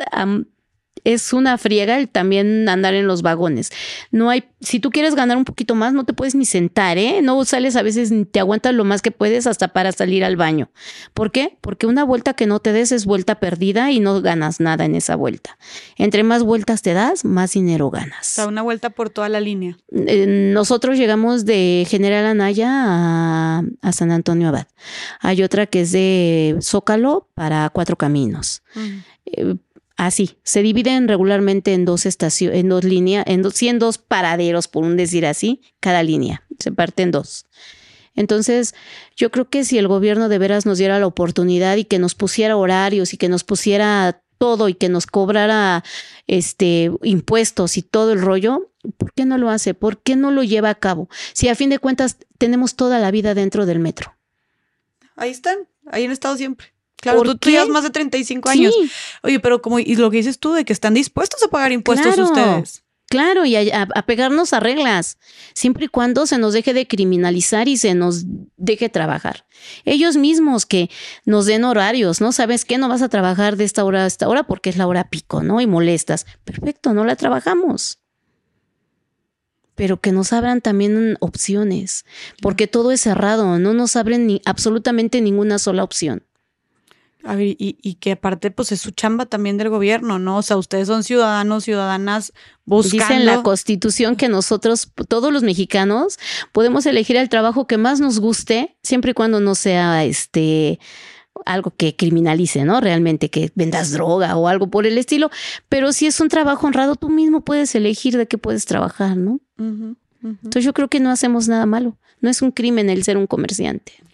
es una friega el también andar en los vagones. No hay, si tú quieres ganar un poquito más, no te puedes ni sentar, ¿eh? No sales a veces, te aguantas lo más que puedes hasta para salir al baño. ¿Por qué? Porque una vuelta que no te des es vuelta perdida y no ganas nada en esa vuelta. Entre más vueltas te das, más dinero ganas. O sea, una vuelta por toda la línea. Eh, nosotros llegamos de General Anaya a, San Antonio Abad. Hay otra que es de Zócalo para Cuatro Caminos. Así, se dividen regularmente en dos estaciones, en dos líneas, en dos, en dos paraderos, por un decir así, cada línea, se parte en dos. Entonces, yo creo que si el gobierno de veras nos diera la oportunidad y que nos pusiera horarios y que nos pusiera todo y que nos cobrara este impuestos y todo el rollo, ¿por qué no lo hace? ¿Por qué no lo lleva a cabo? Si a fin de cuentas tenemos toda la vida dentro del metro. Ahí están, ahí han estado siempre. Claro, tú, tú, llevas más de 35 años. Oye, pero como, y lo que dices tú de que están dispuestos a pagar impuestos ustedes. Claro, y a, pegarnos a reglas, siempre y cuando se nos deje de criminalizar y se nos deje trabajar. Ellos mismos que nos den horarios, ¿no? ¿Sabes qué? No vas a trabajar de esta hora a esta hora porque es la hora pico, ¿no? Y molestas. Perfecto, no la trabajamos. Pero que nos abran también opciones, porque todo es cerrado, no nos abren ni absolutamente ninguna sola opción. A ver, y, y, que aparte, pues es su chamba también del gobierno, ¿no? O sea, ustedes son ciudadanos, ciudadanas buscando. Dice en la Constitución que nosotros, todos los mexicanos, podemos elegir el trabajo que más nos guste, siempre y cuando no sea este algo que criminalice, ¿no? Realmente que vendas droga o algo por el estilo. Pero si es un trabajo honrado, tú mismo puedes elegir de qué puedes trabajar, ¿no? Entonces yo creo que no hacemos nada malo. No es un crimen el ser un comerciante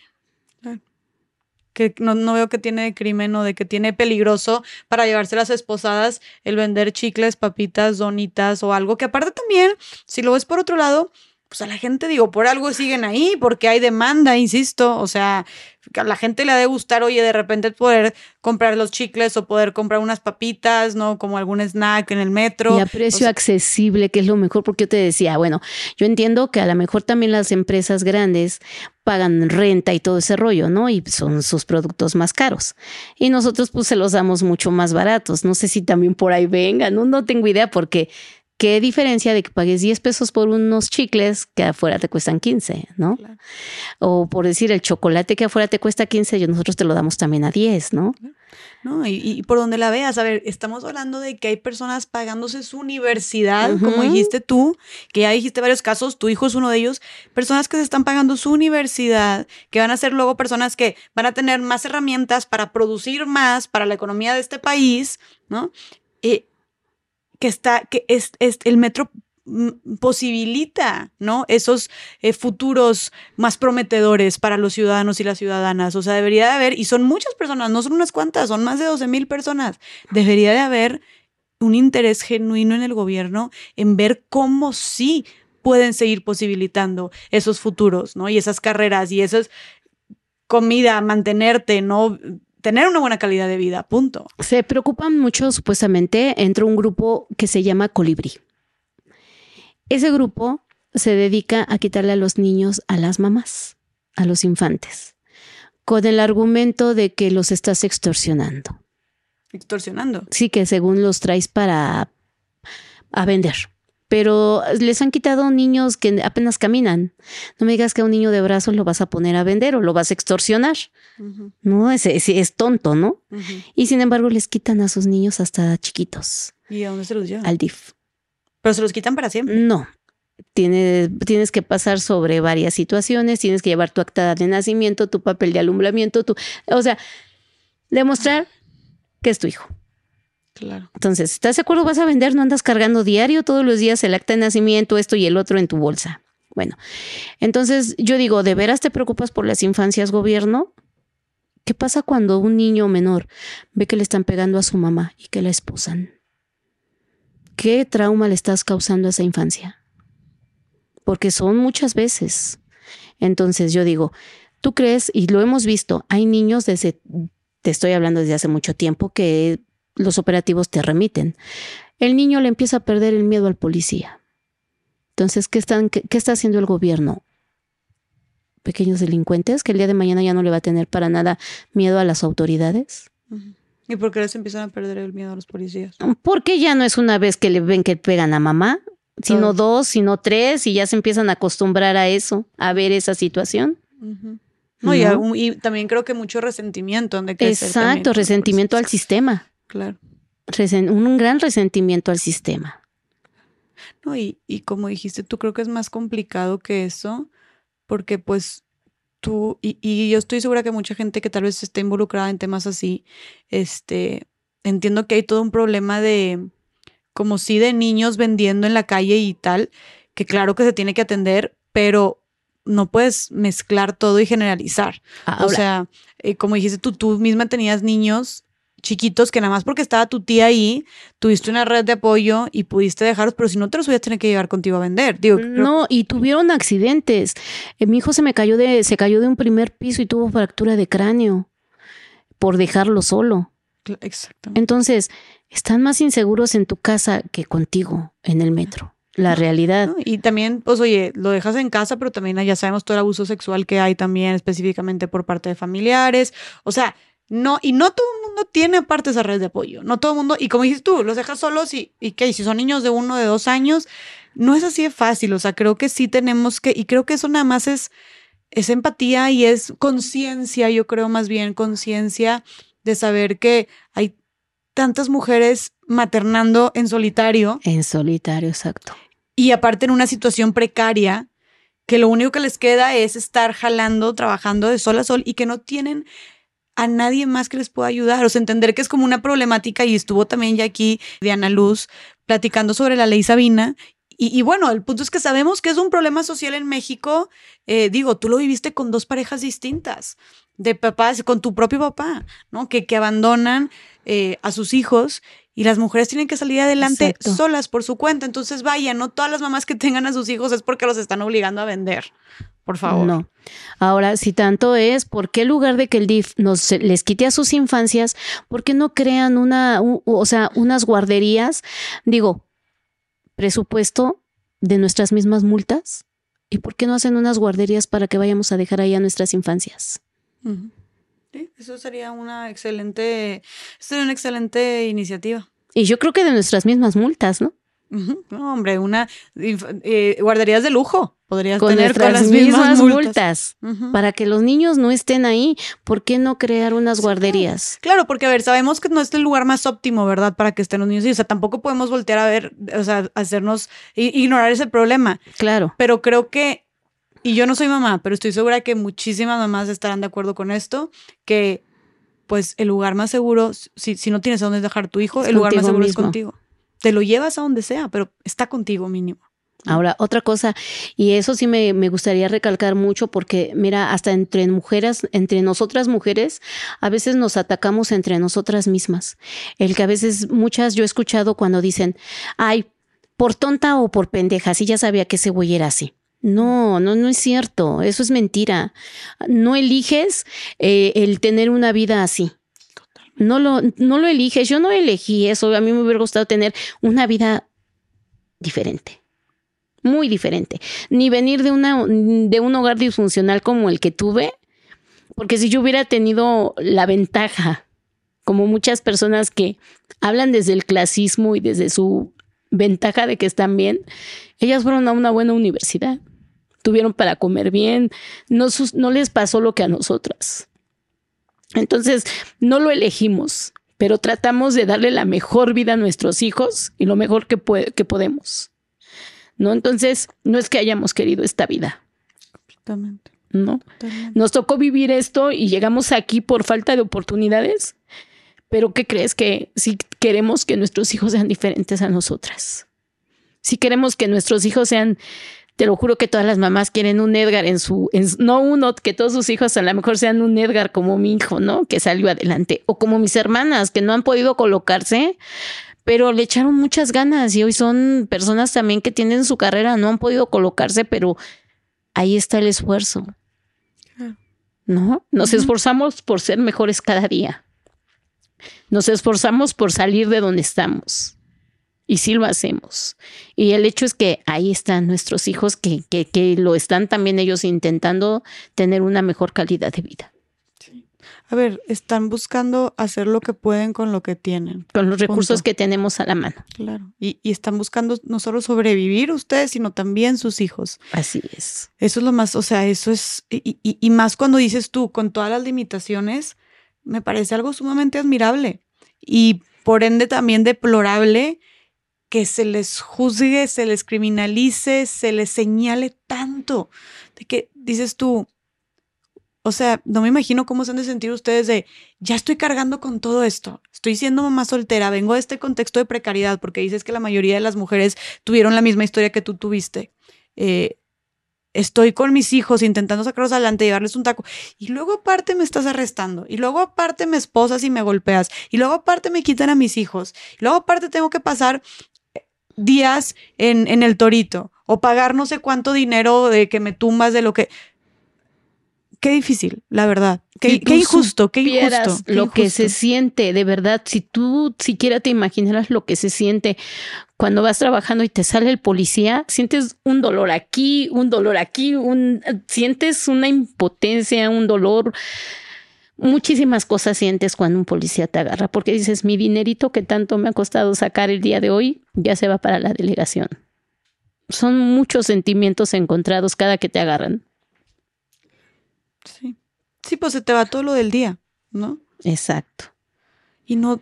que no, veo que tiene de crimen o de que tiene peligroso para llevarse las esposadas el vender chicles, papitas, donitas o algo que aparte también, si lo ves por otro lado, pues a la gente digo, por algo siguen ahí, porque hay demanda, insisto, o sea, a la gente le ha de gustar, oye, de repente poder comprar los chicles o poder comprar unas papitas, ¿no? Como algún snack en el metro. Y a precio accesible, que es lo mejor, porque yo te decía, bueno, yo entiendo que a lo mejor también las empresas grandes pagan renta y todo ese rollo, ¿no? Y son sus productos más caros. Y nosotros pues se los damos mucho más baratos. No sé si también por ahí vengan, no, no tengo idea porque ¿Qué diferencia de que pagues 10 pesos por unos chicles que afuera te cuestan 15, ¿no? O por decir, el chocolate que afuera te cuesta 15, nosotros te lo damos también a 10, ¿no? ¿no? Y, y por donde la veas, a ver, estamos hablando de que hay personas pagándose su universidad, como dijiste tú, que ya dijiste varios casos, tu hijo es uno de ellos, personas que se están pagando su universidad, que van a ser luego personas que van a tener más herramientas para producir más para la economía de este país, ¿no? Eh, que está, que es, es el metro mm, posibilita, ¿no? Esos eh, futuros más prometedores para los ciudadanos y las ciudadanas. O sea, debería de haber, y son muchas personas, no son unas cuantas, son más de 12 mil personas. Debería de haber un interés genuino en el gobierno en ver cómo sí pueden seguir posibilitando esos futuros, ¿no? Y esas carreras y esas comida, mantenerte, ¿no? Tener una buena calidad de vida, punto. Se preocupan mucho, supuestamente, entre un grupo que se llama Colibrí. Ese grupo se dedica a quitarle a los niños a las mamás, a los infantes, con el argumento de que los estás extorsionando. Extorsionando. Sí, que según los traes para a vender. Pero les han quitado niños que apenas caminan. No me digas que a un niño de brazos lo vas a poner a vender o lo vas a extorsionar. No, es, es, es tonto, ¿no? Y sin embargo les quitan a sus niños hasta chiquitos ¿Y a dónde se los llevan? al DIF. Pero se los quitan para siempre. No. Tienes, tienes que pasar sobre varias situaciones, tienes que llevar tu acta de nacimiento, tu papel de alumbramiento, tu, o sea, demostrar que es tu hijo. Claro. Entonces, ¿estás de acuerdo? Vas a vender, no andas cargando diario todos los días el acta de nacimiento, esto y el otro en tu bolsa. Bueno, entonces yo digo, ¿de veras te preocupas por las infancias, gobierno? ¿Qué pasa cuando un niño menor ve que le están pegando a su mamá y que la esposan? ¿Qué trauma le estás causando a esa infancia? Porque son muchas veces. Entonces yo digo, ¿tú crees? Y lo hemos visto, hay niños desde, te estoy hablando desde hace mucho tiempo, que los operativos te remiten. El niño le empieza a perder el miedo al policía. Entonces, ¿qué, están, qué, qué está haciendo el gobierno? Pequeños delincuentes que el día de mañana ya no le va a tener para nada miedo a las autoridades. ¿Y por qué les empiezan a perder el miedo a los policías? Porque ya no es una vez que le ven que pegan a mamá, sino Todos. dos, sino tres, y ya se empiezan a acostumbrar a eso, a ver esa situación. No, Y, ¿No? algún- y también creo que mucho resentimiento. Exacto, resentimiento al sistema. Claro. Resen- un gran resentimiento al sistema. No, y, y como dijiste, tú creo que es más complicado que eso, porque pues tú, y, y yo estoy segura que mucha gente que tal vez esté involucrada en temas así, este, entiendo que hay todo un problema de, como si de niños vendiendo en la calle y tal, que claro que se tiene que atender, pero no puedes mezclar todo y generalizar. Ahora, O sea, eh, como dijiste tú, tú misma tenías niños chiquitos que nada más porque estaba tu tía ahí, tuviste una red de apoyo y pudiste dejarlos, pero si no te los hubieras tenido que llevar contigo a vender. Digo, creo- No, y tuvieron accidentes. Eh, mi hijo se me cayó de, se cayó de un primer piso y tuvo fractura de cráneo por dejarlo solo. Exactamente. Entonces, están más inseguros en tu casa que contigo en el metro. La realidad. ¿no? Y también, pues oye, lo dejas en casa, pero también ya sabemos todo el abuso sexual que hay también específicamente por parte de familiares. O sea, no, y no todo el mundo tiene aparte esa red de apoyo. No todo el mundo, y como dices tú, los dejas solos y, y qué, si son niños de uno, de dos años, no es así de fácil. O sea, creo que sí tenemos que, y creo que eso nada más es, es empatía y es conciencia, yo creo más bien conciencia de saber que hay tantas mujeres maternando en solitario En solitario, exacto. y aparte en una situación precaria que lo único que les queda es estar jalando, trabajando de sol a sol y que no tienen a nadie más que les pueda ayudar. O sea, entender que es como una problemática y estuvo también ya aquí Diana Luz platicando sobre la ley Sabina. Y, y bueno, el punto es que sabemos que es un problema social en México. Eh, digo, tú lo viviste con dos parejas distintas, de papás, con tu propio papá, ¿no? Que, que abandonan eh, a sus hijos y las mujeres tienen que salir adelante Exacto. solas por su cuenta. Entonces, vaya, no todas las mamás que tengan a sus hijos es porque los están obligando a vender. Por favor. No. Ahora, si tanto es, ¿por qué en lugar de que el DIF nos les quite a sus infancias, por qué no crean una, u- o sea, unas guarderías? Digo, presupuesto de nuestras mismas multas. ¿Y por qué no hacen unas guarderías para que vayamos a dejar ahí a nuestras infancias? Sí, eso sería una excelente, sería una excelente iniciativa. Y yo creo que de nuestras mismas multas, ¿no? No, hombre, una eh, guarderías de lujo, podrías con tener con las mismas mismas multas. Para que los niños no estén ahí, ¿por qué no crear unas guarderías? Claro, porque a ver, sabemos que no es el lugar más óptimo, ¿verdad? Para que estén los niños. Y, o sea, tampoco podemos voltear a ver, o sea, hacernos, ignorar ese problema. Claro, Pero creo que, y yo no soy mamá, pero estoy segura que muchísimas mamás estarán de acuerdo con esto, que pues el lugar más seguro, si, si no tienes a dónde dejar tu hijo, Es el lugar más seguro es contigo. Te lo llevas a donde sea, pero está contigo mínimo. Ahora, otra cosa, y eso sí me, me gustaría recalcar mucho porque, mira, hasta entre mujeres, entre nosotras mujeres, a veces nos atacamos entre nosotras mismas. El que a veces, muchas yo he escuchado cuando dicen, ay, por tonta o por pendeja, si ya sabía que ese güey era así. No, no, no es cierto, eso es mentira. No eliges eh, el tener una vida así. No lo, no lo eliges, yo no elegí eso, a mí me hubiera gustado tener una vida diferente muy diferente. Ni venir de, una, de un hogar disfuncional como el que tuve, porque si yo hubiera tenido la ventaja, como muchas personas que hablan desde el clasismo y desde su ventaja de que están bien, ellas fueron a una buena universidad, tuvieron para comer bien, no, no les pasó lo que a nosotras. Entonces, no lo elegimos, pero tratamos de darle la mejor vida a nuestros hijos y lo mejor que, que podemos. ¿No? Entonces, no es que hayamos querido esta vida, Totalmente. ¿no? totalmente. Nos tocó vivir esto y llegamos aquí por falta de oportunidades, pero ¿qué crees que si queremos que nuestros hijos sean diferentes a nosotras? Si queremos que nuestros hijos sean, te lo juro que todas las mamás quieren un Edgar en su, en su- no uno, que todos sus hijos a lo mejor sean un Edgar como mi hijo, ¿no? Que salió adelante, o como mis hermanas que no han podido colocarse, pero le echaron muchas ganas y hoy son personas también que tienen su carrera, no han podido colocarse, pero ahí está el esfuerzo. Claro. ¿No? Nos esforzamos por ser mejores cada día. Nos esforzamos por salir de donde estamos. Y sí lo hacemos. Y el hecho es que ahí están nuestros hijos que, que, que lo están también ellos intentando tener una mejor calidad de vida. A ver, están buscando hacer lo que pueden con lo que tienen. Con los recursos Punto. que tenemos a la mano. Claro. Y, y están buscando no solo sobrevivir ustedes, sino también sus hijos. Así es. Eso es lo más, o sea, eso es, y, y- y más cuando dices tú, con todas las limitaciones, me parece algo sumamente admirable y por ende también deplorable que se les juzgue, se les criminalice, se les señale tanto, de que dices tú, o sea, no me imagino cómo se han de sentir ustedes de, ya estoy cargando con todo esto, estoy siendo mamá soltera, vengo de este contexto de precariedad, porque dices que la mayoría de las mujeres tuvieron la misma historia que tú tuviste. Eh, estoy con mis hijos intentando sacarlos adelante, llevarles un taco, y luego aparte me estás arrestando, y luego aparte me esposas y me golpeas, y luego aparte me quitan a mis hijos, y luego aparte tengo que pasar días en, en el torito, o pagar no sé cuánto dinero de que me tumbas de lo que... Qué difícil, la verdad. Qué, Si qué injusto, qué injusto. qué lo que se siente, de verdad, si tú siquiera te imaginaras lo que se siente cuando vas trabajando y te sale el policía, sientes un dolor aquí, un dolor aquí, un sientes una impotencia, un dolor, muchísimas cosas sientes cuando un policía te agarra, porque dices, mi dinerito que tanto me ha costado sacar el día de hoy ya se va para la delegación. Son muchos sentimientos encontrados cada que te agarran. Sí. sí, pues se te va todo lo del día, ¿no? Exacto. Y no,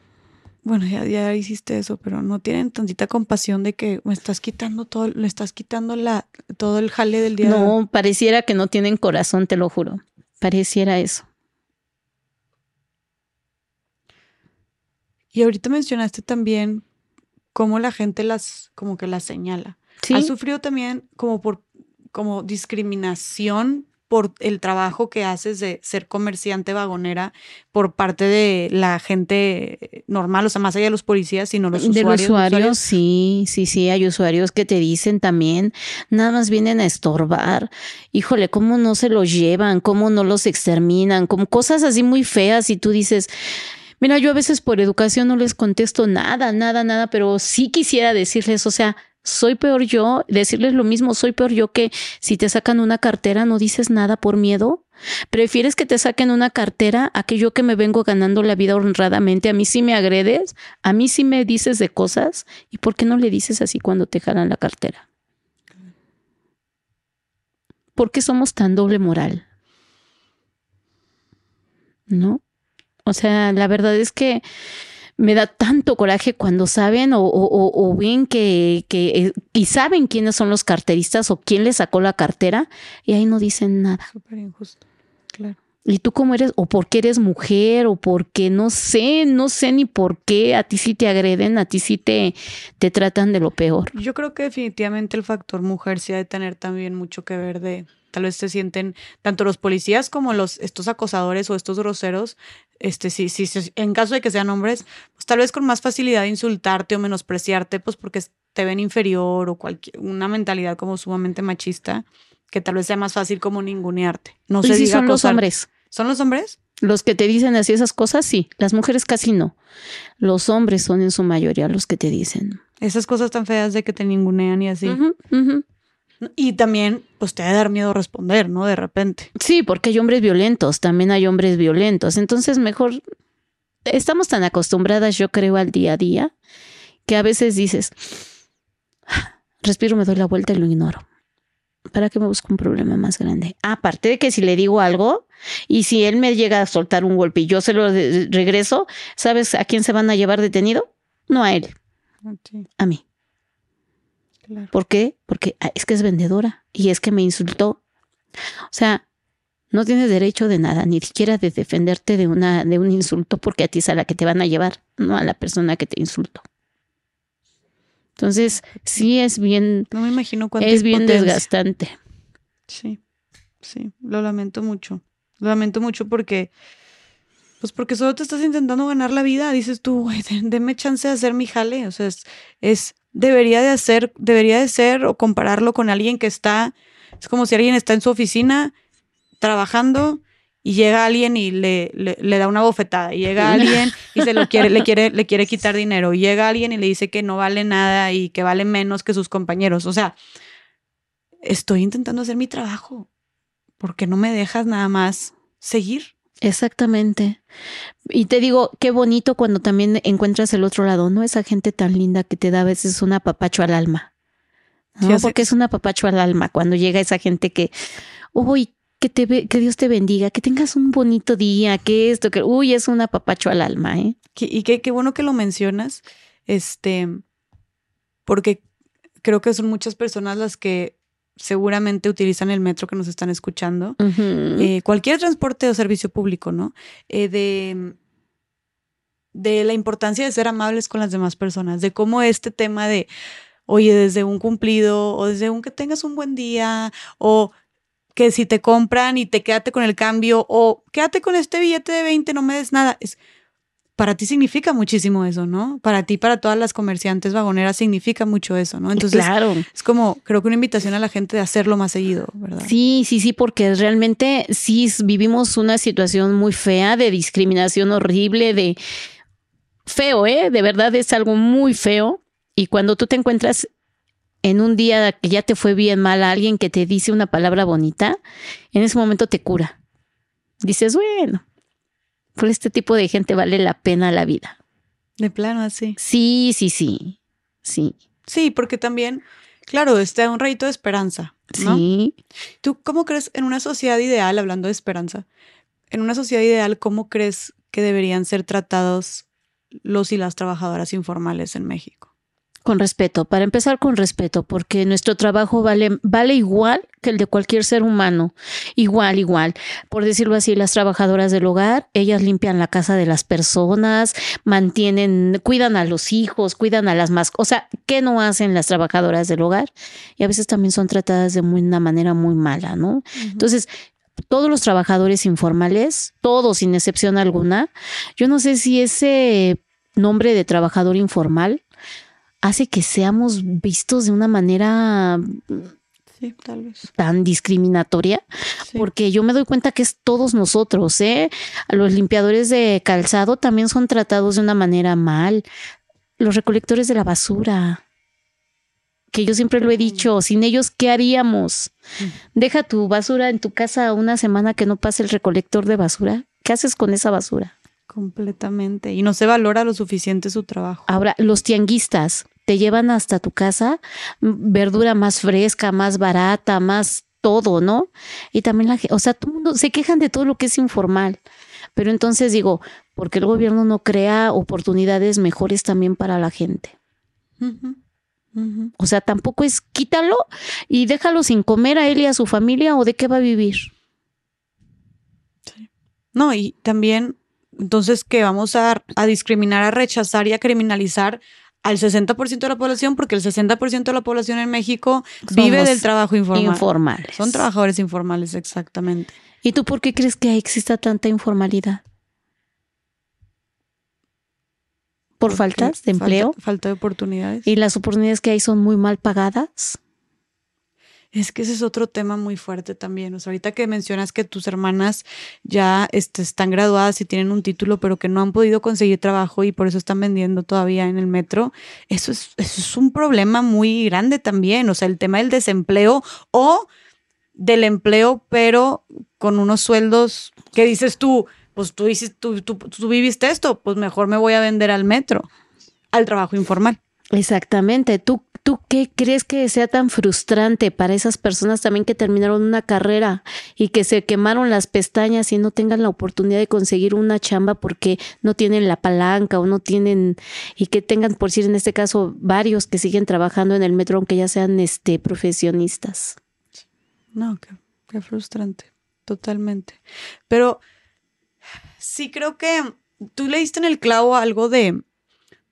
bueno, ya, ya hiciste eso, pero no tienen tantita compasión de que me estás quitando todo, le estás quitando la, todo el jale del día. No, pareciera que no tienen corazón, te lo juro. Pareciera eso. Y ahorita mencionaste también cómo la gente las, como que las señala. Sí, ¿Has sufrido también como por, como discriminación por el trabajo que haces de ser comerciante vagonera por parte de la gente normal, o sea, más allá de los policías, sino los de usuarios? los usuarios, sí, sí, sí, hay usuarios que te dicen también, nada más vienen a estorbar. Híjole, cómo no se los llevan, cómo no los exterminan, como cosas así muy feas y tú dices, mira, yo a veces por educación no les contesto nada, nada, nada, pero sí quisiera decirles, o sea, soy peor yo, decirles lo mismo, soy peor yo que si te sacan una cartera no dices nada por miedo. ¿Prefieres que te saquen una cartera a que yo que me vengo ganando la vida honradamente? A mí sí me agredes, a mí sí me dices de cosas. ¿Y por qué no le dices así cuando te jalan la cartera? ¿Por qué somos tan doble moral? ¿No? O sea, la verdad es que me da tanto coraje cuando saben o, o, o ven que, que, eh, y saben quiénes son los carteristas o quién le sacó la cartera y ahí no dicen nada. Súper injusto, claro. ¿Y tú cómo eres? ¿O porque eres mujer? ¿O porque no sé? No sé ni por qué a ti sí te agreden, a ti sí te, te tratan de lo peor. Yo creo que definitivamente el factor mujer sí ha de tener también mucho que ver de, tal vez se sienten, tanto los policías como los, estos acosadores o estos groseros, este, sí, sí, sí, en caso de que sean hombres, pues tal vez con más facilidad de insultarte o menospreciarte, pues porque te ven inferior o cualquier, una mentalidad como sumamente machista que tal vez sea más fácil como ningunearte. No sí diga son los hombres. ¿Son los hombres? Los que te dicen así esas cosas, sí. Las mujeres casi no. Los hombres son en su mayoría los que te dicen. Esas cosas tan feas de que te ningunean y así. Y también, pues te ha de dar miedo responder, ¿no? De repente. Sí, porque hay hombres violentos, también hay hombres violentos. Entonces, mejor estamos tan acostumbradas, yo creo, al día a día, que a veces dices, respiro, me doy la vuelta y lo ignoro. ¿Para qué me busco un problema más grande? Aparte de que si le digo algo y si él me llega a soltar un golpe y yo se lo regreso, ¿sabes a quién se van a llevar detenido? No a él, Sí, a mí. Claro. ¿Por qué? Porque ah, es que es vendedora y es que me insultó. O sea, no tienes derecho de nada, ni siquiera de defenderte de una de un insulto porque a ti es a la que te van a llevar, no a la persona que te insultó. Entonces, sí es bien No me imagino cuánta es bien desgastante. Sí, sí, lo lamento mucho. Lo lamento mucho porque, pues porque solo te estás intentando ganar la vida. Dices tú, güey, de- deme chance de hacer mi jale. O sea, es, es, debería de hacer, debería de ser o compararlo con alguien que está, es como si alguien está en su oficina trabajando y llega alguien y le, le, le da una bofetada. Y llega alguien y se lo quiere, le quiere, le quiere quitar dinero. Y llega alguien y le dice que no vale nada y que vale menos que sus compañeros. O sea, estoy intentando hacer mi trabajo. porque no me dejas nada más seguir? Exactamente. Y te digo, qué bonito cuando también encuentras el otro lado, ¿no? Esa gente tan linda que te da a veces un apapacho al alma. ¿no? Sí, Porque es un apapacho al alma cuando llega esa gente que, uy, que, te ve- que Dios te bendiga, que tengas un bonito día, que esto, que, uy, es un apapacho al alma, ¿eh? Y qué, qué bueno que lo mencionas, este, porque creo que son muchas personas las que seguramente utilizan el metro que nos están escuchando. Eh, cualquier transporte o servicio público, ¿no? Eh, de, de la importancia de ser amables con las demás personas, de cómo este tema de, oye, desde un cumplido o desde un que tengas un buen día o que si te compran y te quédate con el cambio o quédate con este billete de 20, no me des nada. Es, para ti significa muchísimo eso, ¿no? Para ti, para todas las comerciantes vagoneras significa mucho eso, ¿no? Entonces, claro. es como, creo que una invitación a la gente de hacerlo más seguido, ¿verdad? Sí, sí, sí, porque realmente sí vivimos una situación muy fea de discriminación horrible, de feo, ¿eh? De verdad es algo muy feo. Y cuando tú te encuentras en un día que ya te fue bien mal a alguien que te dice una palabra bonita, en ese momento te cura. Dices, bueno, por este tipo de gente vale la pena la vida. De plano, así. Sí, sí, sí, sí, Sí, porque también, claro, este un rayito de esperanza, ¿no? sí. ¿Tú cómo crees en una sociedad ideal, hablando de esperanza, en una sociedad ideal, cómo crees que deberían ser tratados los y las trabajadoras informales en México? Con respeto, para empezar con respeto, porque nuestro trabajo vale, vale igual que el de cualquier ser humano. Igual, igual. Por decirlo así, las trabajadoras del hogar, ellas limpian la casa de las personas, mantienen, cuidan a los hijos, cuidan a las mascotas. O sea, ¿qué no hacen las trabajadoras del hogar? Y a veces también son tratadas de muy- una manera muy mala, ¿no? Entonces, todos los trabajadores informales, todos sin excepción alguna, yo no sé si ese nombre de trabajador informal hace que seamos vistos de una manera Sí, tal vez. tan discriminatoria, Sí. porque yo me doy cuenta que es todos nosotros, ¿eh? Los limpiadores de calzado también son tratados de una manera mal. Los recolectores de la basura, que yo siempre lo he dicho, sin ellos, ¿qué haríamos? Deja tu basura en tu casa una semana que no pase el recolector de basura. ¿Qué haces con esa basura? Completamente. Y no se valora lo suficiente su trabajo. Ahora, los tianguistas te llevan hasta tu casa verdura más fresca, más barata, más todo, ¿no? Y también la o sea, todo mundo se quejan de todo lo que es informal. Pero entonces digo, porque el gobierno no crea oportunidades mejores también para la gente? O sea, tampoco es quítalo y déjalo sin comer a él y a su familia o de qué va a vivir. No, y también, entonces, que vamos a, a discriminar, a rechazar y a criminalizar al 60% de la población, porque el 60% de la población en México vive del trabajo informal. Informales. Son trabajadores informales, exactamente. ¿Y tú por qué crees que exista tanta informalidad? ¿Por faltas de empleo? Falta, de oportunidades. ¿Y las oportunidades que hay son muy mal pagadas? Es que ese es otro tema muy fuerte también. O sea, ahorita que mencionas que tus hermanas ya este, están graduadas y tienen un título, pero que no han podido conseguir trabajo y por eso están vendiendo todavía en el metro, eso es, un problema muy grande también. O sea, el tema del desempleo o del empleo, pero con unos sueldos que dices tú, pues tú, tú, tú viviste esto, pues mejor me voy a vender al metro, al trabajo informal. Exactamente. ¿Tú, ¿Tú qué crees que sea tan frustrante para esas personas también que terminaron una carrera y que se quemaron las pestañas y no tengan la oportunidad de conseguir una chamba porque no tienen la palanca o no tienen y que tengan, por decir en este caso, varios que siguen trabajando en el metro aunque ya sean este profesionistas? No, qué, qué frustrante, totalmente. Pero sí creo que tú leíste en el clavo algo de,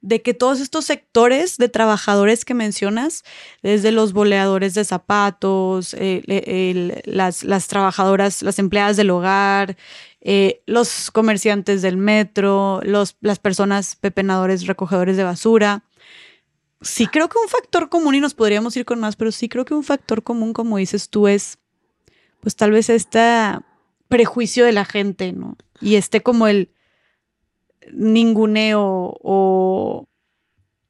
de que todos estos sectores de trabajadores que mencionas, desde los boleadores de zapatos, eh, las, trabajadoras, las empleadas del hogar, eh, los comerciantes del metro, los, las personas pepenadores, recogedores de basura. Sí creo que un factor común, y nos podríamos ir con más, pero sí creo que un factor común, como dices tú, es pues tal vez este prejuicio de la gente, ¿no? y esté como el ninguneo o,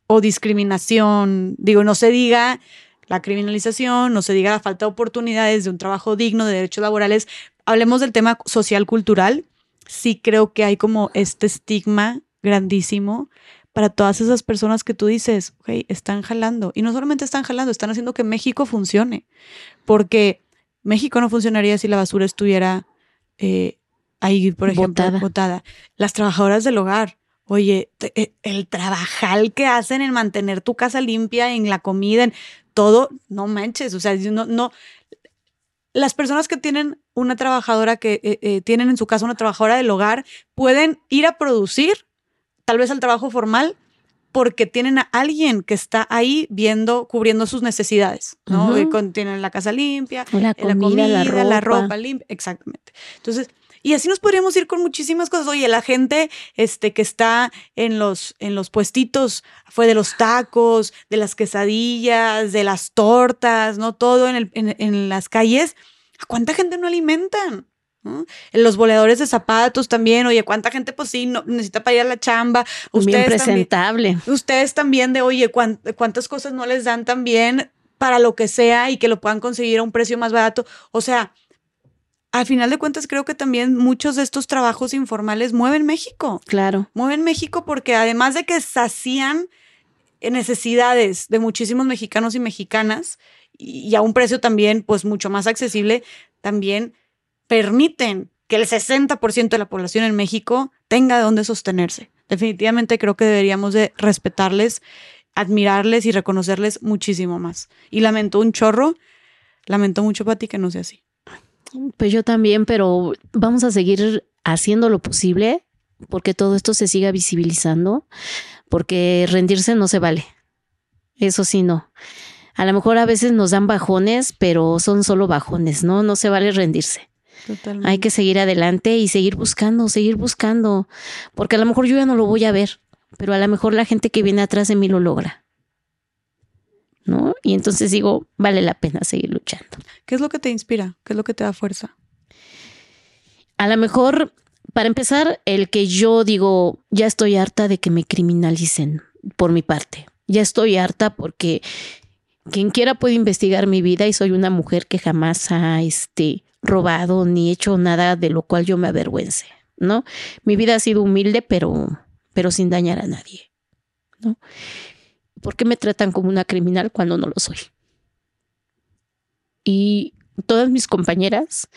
o discriminación, digo, no se diga la criminalización, no se diga la falta de oportunidades de un trabajo digno, de derechos laborales, hablemos del tema social cultural, sí creo que hay como este estigma grandísimo para todas esas personas que tú dices, ok, están jalando. Y no solamente están jalando, están haciendo que México funcione. Porque México no funcionaría si la basura estuviera eh, ahí, por ejemplo, botada. Las trabajadoras del hogar. Oye, eh, el trabajal que hacen en mantener tu casa limpia, en la comida, en todo, no manches. O sea, no, no. Las personas que tienen una trabajadora que eh, eh, tienen en su casa una trabajadora del hogar pueden ir a producir, tal vez al trabajo formal, porque tienen a alguien que está ahí viendo, cubriendo sus necesidades, ¿no? tienen la casa limpia, la comida, la, ropa. la ropa limpia, exactamente. Entonces, y así nos podríamos ir con muchísimas cosas. Oye, la gente este, que está en los, en los puestitos, fue de los tacos, de las quesadillas, de las tortas, ¿no? Todo en, el, en, las calles. ¿A cuánta gente no alimentan? En los boleadores de zapatos también, oye, cuánta gente pues sí no, necesita para ir a la chamba. Ustedes Bien presentable. También, ustedes también de, oye, cuántas cosas no les dan también para lo que sea y que lo puedan conseguir a un precio más barato. O sea, al final de cuentas creo que también muchos de estos trabajos informales mueven México. Claro. Mueven México porque además de que sacían necesidades de muchísimos mexicanos y mexicanas y a un precio también pues mucho más accesible, también permiten que el 60% de la población en México tenga de dónde sostenerse. Definitivamente creo que deberíamos de respetarles, admirarles y reconocerles muchísimo más. Y lamento un chorro, lamento mucho para ti que no sea así. Pues yo también, pero vamos a seguir haciendo lo posible porque todo esto se siga visibilizando, porque rendirse no se vale. Eso sí, no. A lo mejor a veces nos dan bajones, pero son solo bajones, ¿no? No se vale rendirse. Totalmente. Hay que seguir adelante y seguir buscando, seguir buscando, porque a lo mejor yo ya no lo voy a ver, pero a lo mejor la gente que viene atrás de mí lo logra. ¿No? Y entonces digo, vale la pena seguir luchando. ¿Qué es lo que te inspira? ¿Qué es lo que te da fuerza? A lo mejor, para empezar, el que yo digo, ya estoy harta de que me criminalicen por mi parte. Ya estoy harta porque quien quiera puede investigar mi vida y soy una mujer que jamás ha este, robado ni hecho nada de lo cual yo me avergüence, ¿no? Mi vida ha sido humilde, pero, pero sin dañar a nadie, ¿no? ¿Por qué me tratan como una criminal cuando no lo soy? Y todas mis compañeras,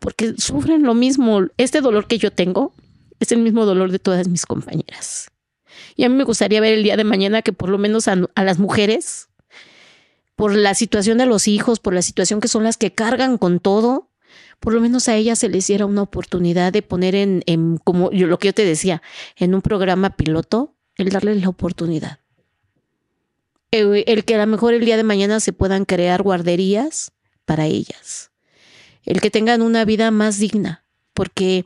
porque sufren lo mismo. Este dolor que yo tengo es el mismo dolor de todas mis compañeras. Y a mí me gustaría ver el día de mañana que por lo menos a, las mujeres, por la situación de los hijos, por la situación que son las que cargan con todo, por lo menos a ellas se les diera una oportunidad de poner en, en como yo, lo que yo te decía, en un programa piloto, el darles la oportunidad. El, el, que a lo mejor el día de mañana se puedan crear guarderías para ellas. El que tengan una vida más digna, porque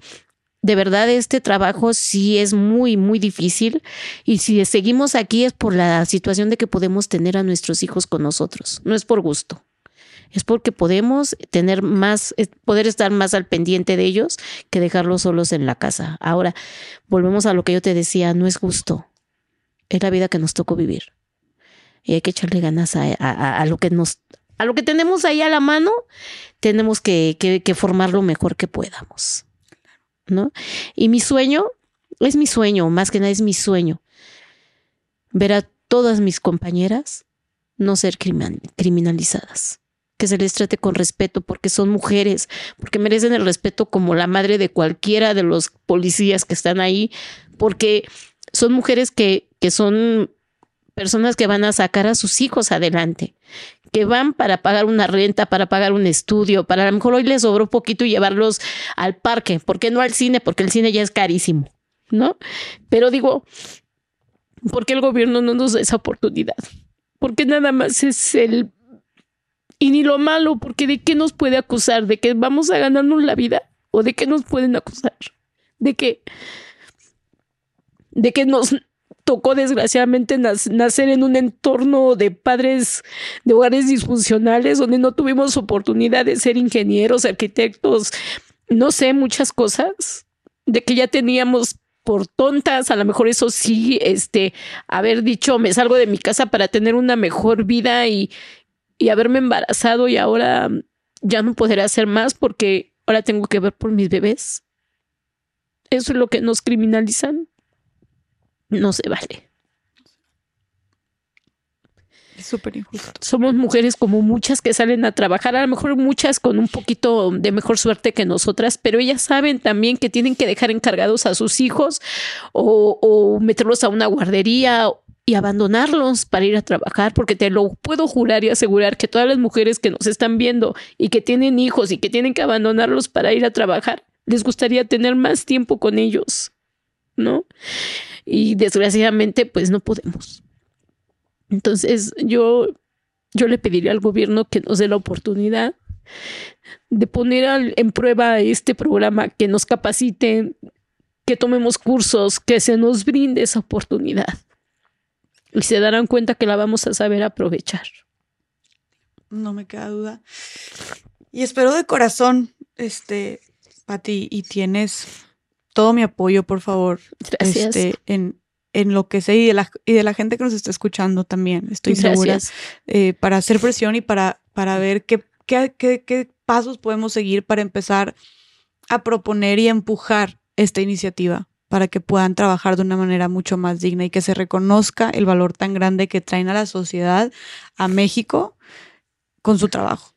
de verdad este trabajo sí es muy, muy difícil y si seguimos aquí es por la situación de que podemos tener a nuestros hijos con nosotros, no es por gusto. Es porque podemos tener más, poder estar más al pendiente de ellos que dejarlos solos en la casa. Ahora, volvemos a lo que yo te decía, no es gusto. Es la vida que nos tocó vivir. Y hay que echarle ganas a, a lo que nos, a lo que tenemos ahí a la mano, tenemos que, que, que formar lo mejor que podamos. ¿no? Y mi sueño, es mi sueño, más que nada es mi sueño, ver a todas mis compañeras no ser criminalizadas, que se les trate con respeto porque son mujeres, porque merecen el respeto como la madre de cualquiera de los policías que están ahí, porque son mujeres que, que son personas que van a sacar a sus hijos adelante, que van para pagar una renta, para pagar un estudio, para a lo mejor hoy les sobró poquito y llevarlos al parque, ¿por qué no al cine? Porque el cine ya es carísimo, ¿no? Pero digo, ¿por qué el gobierno no nos da esa oportunidad? Porque nada más es el... Y ni lo malo, porque ¿de qué nos puede acusar? ¿De que vamos a ganarnos la vida? ¿O de qué nos pueden acusar? ¿De que... De que nos tocó desgraciadamente nacer en un entorno de padres de hogares disfuncionales donde no tuvimos oportunidad de ser ingenieros, arquitectos, no sé, muchas cosas, de que ya teníamos por tontas, a lo mejor eso sí, este, haber dicho, me salgo de mi casa para tener una mejor vida y, y haberme embarazado y ahora ya no podré hacer más porque ahora tengo que ver por mis bebés. Eso es lo que nos criminalizan no se vale. Es súper injusto. Somos mujeres como muchas que salen a trabajar, a lo mejor muchas con un poquito de mejor suerte que nosotras, pero ellas saben también que tienen que dejar encargados a sus hijos o, o meterlos a una guardería y abandonarlos para ir a trabajar, porque te lo puedo jurar y asegurar que todas las mujeres que nos están viendo y que tienen hijos y que tienen que abandonarlos para ir a trabajar, les gustaría tener más tiempo con ellos, ¿no? Y desgraciadamente pues no podemos. Entonces yo, yo le pediría al gobierno que nos dé la oportunidad de poner en prueba este programa, que nos capaciten, que tomemos cursos, que se nos brinde esa oportunidad. Y se darán cuenta que la vamos a saber aprovechar. No me queda duda. Y espero de corazón, este, Pati, y tienes todo mi apoyo, por favor. Gracias. Este, en, en lo que sé y de, la, y de la gente que nos está escuchando también. Estoy segura. Eh, para hacer presión y para, para ver qué, qué, qué, qué pasos podemos seguir para empezar a proponer y empujar esta iniciativa para que puedan trabajar de una manera mucho más digna y que se reconozca el valor tan grande que traen a la sociedad, a México, con su trabajo.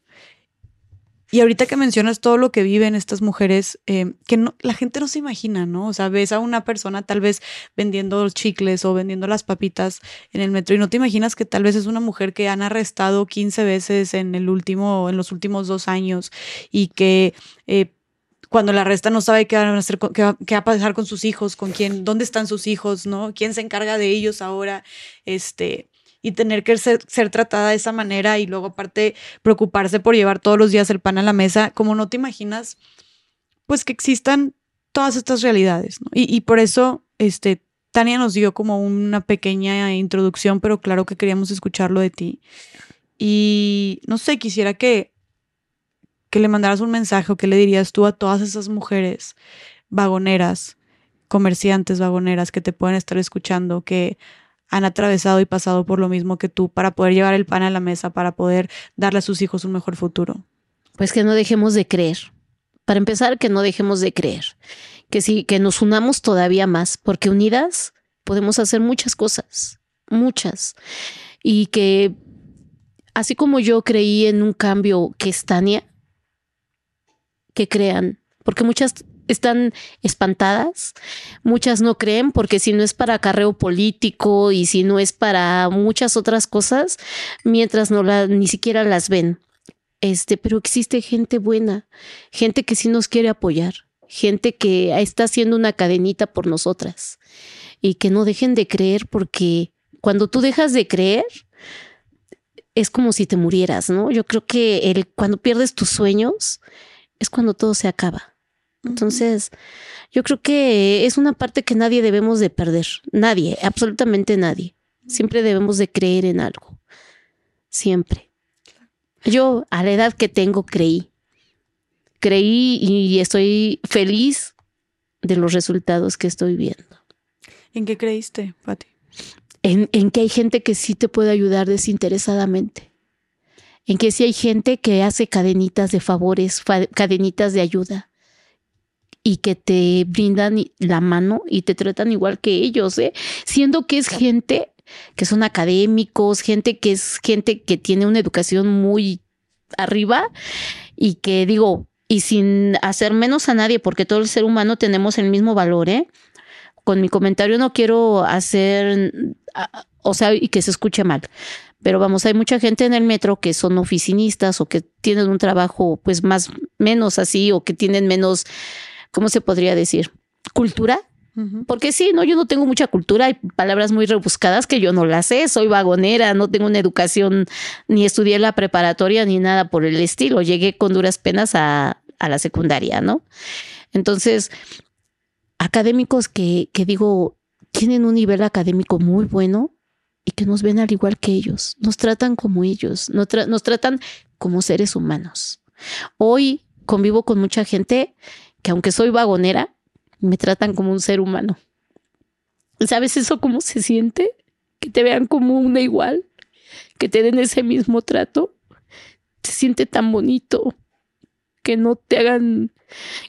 Y ahorita que mencionas todo lo que viven estas mujeres, eh, que no, la gente no se imagina, ¿no? O sea, ves a una persona tal vez vendiendo chicles o vendiendo las papitas en el metro y no te imaginas que tal vez es una mujer que han arrestado 15 veces en el último, en los últimos dos años y que eh, cuando la arrestan no sabe qué, van a hacer, qué, va, qué va a pasar con sus hijos, con quién, dónde están sus hijos, ¿no? ¿Quién se encarga de ellos ahora? Este, y tener que ser, tratada de esa manera y luego aparte preocuparse por llevar todos los días el pan a la mesa, como no te imaginas, pues que existan todas estas realidades. Y, y, por eso, este, Tania nos dio como una pequeña introducción, pero claro que queríamos escucharlo de ti. Y no sé, quisiera que, que le mandaras un mensaje o que le dirías tú a todas esas mujeres vagoneras, comerciantes vagoneras que te pueden estar escuchando, que han atravesado y pasado por lo mismo que tú para poder llevar el pan a la mesa, para poder darle a sus hijos un mejor futuro? Pues que no dejemos de creer. Para empezar, que no dejemos de creer. Que sí, que nos unamos todavía más, porque unidas podemos hacer muchas cosas, muchas. Y que así como yo creí en un cambio que es Tania, que crean, porque muchas están espantadas, muchas no creen porque si no es para acarreo político y si no es para muchas otras cosas, mientras no la, ni siquiera las ven. Este, pero existe gente buena, gente que sí nos quiere apoyar, gente que está haciendo una cadenita por nosotras y que no dejen de creer porque cuando tú dejas de creer es como si te murieras, ¿no? Yo creo que el, cuando pierdes tus sueños es cuando todo se acaba. Entonces, yo creo que es una parte que nadie debemos de perder. Nadie, absolutamente nadie. Siempre debemos de creer en algo. Siempre. Yo a la edad que tengo creí. Creí y estoy feliz de los resultados que estoy viendo. ¿En qué creíste, Pati? En, en que hay gente que sí te puede ayudar desinteresadamente en que sí hay gente que hace cadenitas de favores, cadenitas de ayuda, y que te brindan la mano y te tratan igual que ellos, ¿eh? siendo que es gente que son académicos, gente que es gente que tiene una educación muy arriba y que digo, y sin hacer menos a nadie, porque todo el ser humano tenemos el mismo valor, ¿eh? Con mi comentario no quiero hacer, o sea, y que se escuche mal. Pero vamos, hay mucha gente en el metro que son oficinistas o que tienen un trabajo pues más, menos así o que tienen menos ¿cómo se podría decir? Cultura. Porque sí, no, yo no tengo mucha cultura, hay palabras muy rebuscadas que yo no las sé, soy vagonera, no tengo una educación, ni estudié la preparatoria ni nada por el estilo, llegué con duras penas a, a la secundaria, ¿no? Entonces, académicos que, que digo, tienen un nivel académico muy bueno y que nos ven al igual que ellos, nos tratan como ellos, nos, nos tratan como seres humanos. Hoy convivo con mucha gente que aunque soy vagonera, me tratan como un ser humano. ¿Sabes eso cómo se siente? Que te vean como una igual, que te den ese mismo trato. Se siente tan bonito que no te hagan,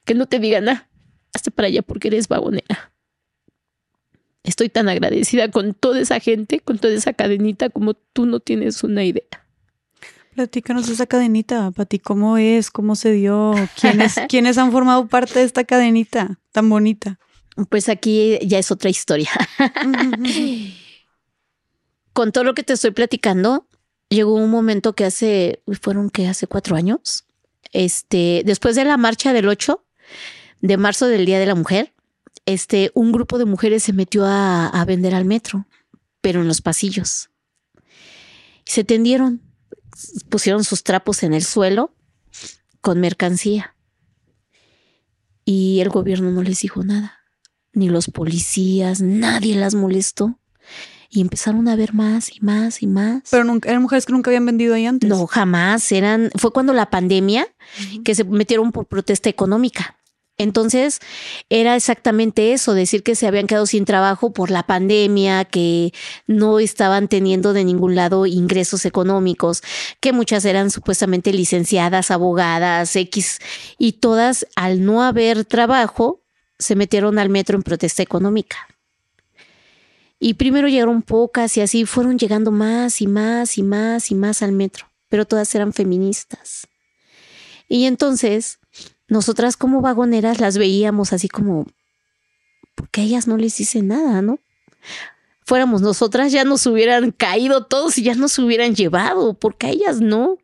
que no te digan, ah, hazte para allá porque eres vagonera. Estoy tan agradecida con toda esa gente, con toda esa cadenita, como tú no tienes una idea. Platícanos esa cadenita, Pati, ¿cómo es? ¿Cómo se dio? ¿Quiénes, ¿Quiénes han formado parte de esta cadenita tan bonita? Pues aquí ya es otra historia. Con todo lo que te estoy platicando, llegó un momento que hace, fueron que hace cuatro años, este, después de la marcha del 8 de marzo del Día de la Mujer, este, un grupo de mujeres se metió a, a vender al metro, pero en los pasillos. Se tendieron pusieron sus trapos en el suelo con mercancía. Y el gobierno no les dijo nada, ni los policías, nadie las molestó. Y empezaron a ver más y más y más. Pero nunca, eran mujeres que nunca habían vendido ahí antes. No, jamás. Eran, fue cuando la pandemia que se metieron por protesta económica. Entonces, era exactamente eso, decir que se habían quedado sin trabajo por la pandemia, que no estaban teniendo de ningún lado ingresos económicos, que muchas eran supuestamente licenciadas, abogadas, X, y todas al no haber trabajo se metieron al metro en protesta económica. Y primero llegaron pocas y así fueron llegando más y más y más y más al metro, pero todas eran feministas. Y entonces nosotras como vagoneras las veíamos así como, porque a ellas no les hice nada, ¿no? Fuéramos nosotras, ya nos hubieran caído todos y ya nos hubieran llevado, porque a ellas no.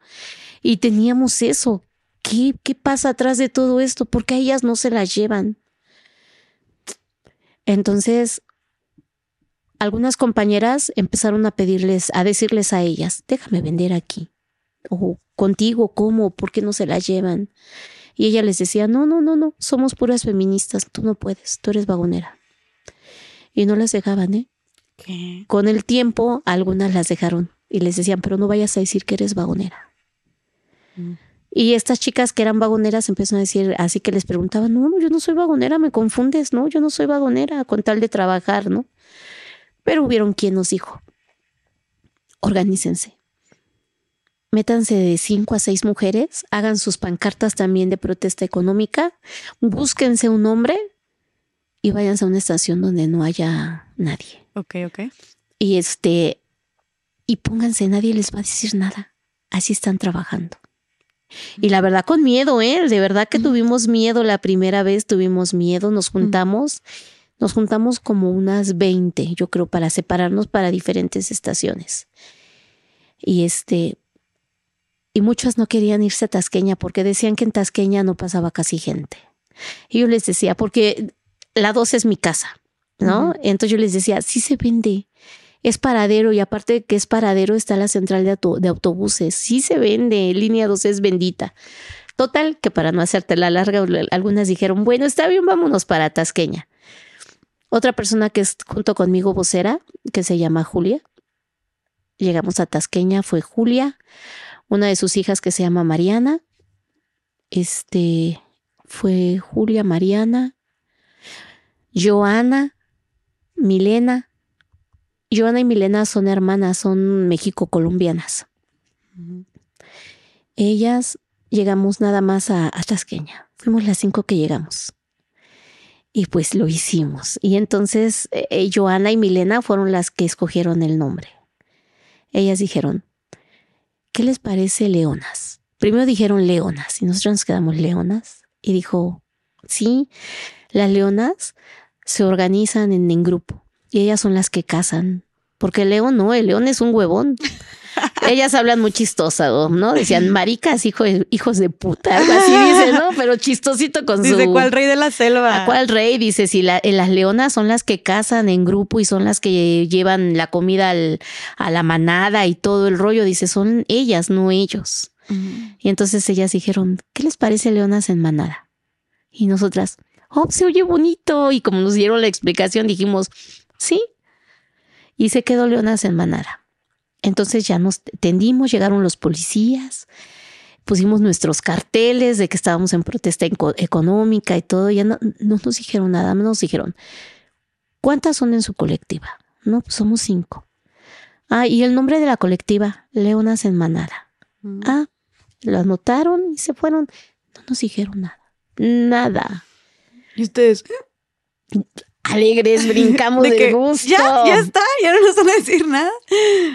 Y teníamos eso. ¿Qué, qué pasa atrás de todo esto? porque a ellas no se las llevan? Entonces, algunas compañeras empezaron a pedirles, a decirles a ellas, déjame vender aquí. O contigo, ¿cómo? ¿Por qué no se las llevan? Y ella les decía, no, no, no, no, somos puras feministas, tú no puedes, tú eres vagonera. Y no las dejaban, ¿eh? Con el tiempo, algunas las dejaron y les decían, pero no vayas a decir que eres vagonera. Mm. Y estas chicas que eran vagoneras empezaron a decir, así que les preguntaban, no, no, yo no soy vagonera, me confundes, no, yo no soy vagonera, con tal de trabajar, ¿no? Pero hubieron quien nos dijo, organícense, métanse de cinco a seis mujeres, hagan sus pancartas también de protesta económica, búsquense un hombre y váyanse a una estación donde no haya nadie. Ok, ok. Y este, y pónganse, nadie les va a decir nada. Así están trabajando. Y la verdad con miedo, ¿eh? De verdad que tuvimos miedo la primera vez, tuvimos miedo, nos juntamos, nos juntamos como unas 20, yo creo, para separarnos para diferentes estaciones. Y este, y muchas no querían irse a Tasqueña porque decían que en Tasqueña no pasaba casi gente. Y yo les decía, porque la 2 es mi casa, ¿no? Entonces yo les decía, sí se vende, es paradero y aparte de que es paradero está la central de, de autobuses, sí se vende, línea 2 es bendita. Total, que para no hacerte la larga, algunas dijeron, bueno, está bien, vámonos para Tasqueña. Otra persona que es junto conmigo vocera, que se llama Julia. Llegamos a Tasqueña, fue Julia, una de sus hijas que se llama Mariana. Este fue Julia, Mariana, Joana, Milena. Joana y Milena son hermanas, son México-colombianas. Ellas llegamos nada más a, Tasqueña. Fuimos las cinco que llegamos. Y pues lo hicimos. Y entonces eh, Joana y Milena fueron las que escogieron el nombre. Ellas dijeron, ¿qué les parece leonas? Primero dijeron leonas y nosotros nos quedamos leonas. Y dijo, sí, las leonas se organizan en, grupo y ellas son las que cazan. Porque el león no, el león es un huevón. Ellas hablan muy chistosa, ¿no? Decían maricas, hijo hijos de puta, algo así dice, ¿no? Pero chistosito con su. Dice, ¿cuál rey de la selva? ¿A cuál rey? Dice, si la, las leonas son las que cazan en grupo y son las que llevan la comida al, a la manada y todo el rollo. Dice, son ellas, no ellos. Y entonces ellas dijeron, ¿qué les parece leonas en manada? Y nosotras, oh, se oye bonito. Y como nos dieron la explicación, dijimos, sí. Y se quedó leonas en manada. Entonces ya nos tendimos, llegaron los policías, pusimos nuestros carteles de que estábamos en protesta económica y todo, ya no, nos dijeron nada, nos dijeron, ¿cuántas son en su colectiva? No, pues somos cinco. Ah, y el nombre de la colectiva, Leonas en Manada. Mm. Ah, lo anotaron y se fueron. No nos dijeron nada. Nada. ¿Y ustedes? Alegres, brincamos del gusto. Ya, ya está, ya no nos van a decir nada.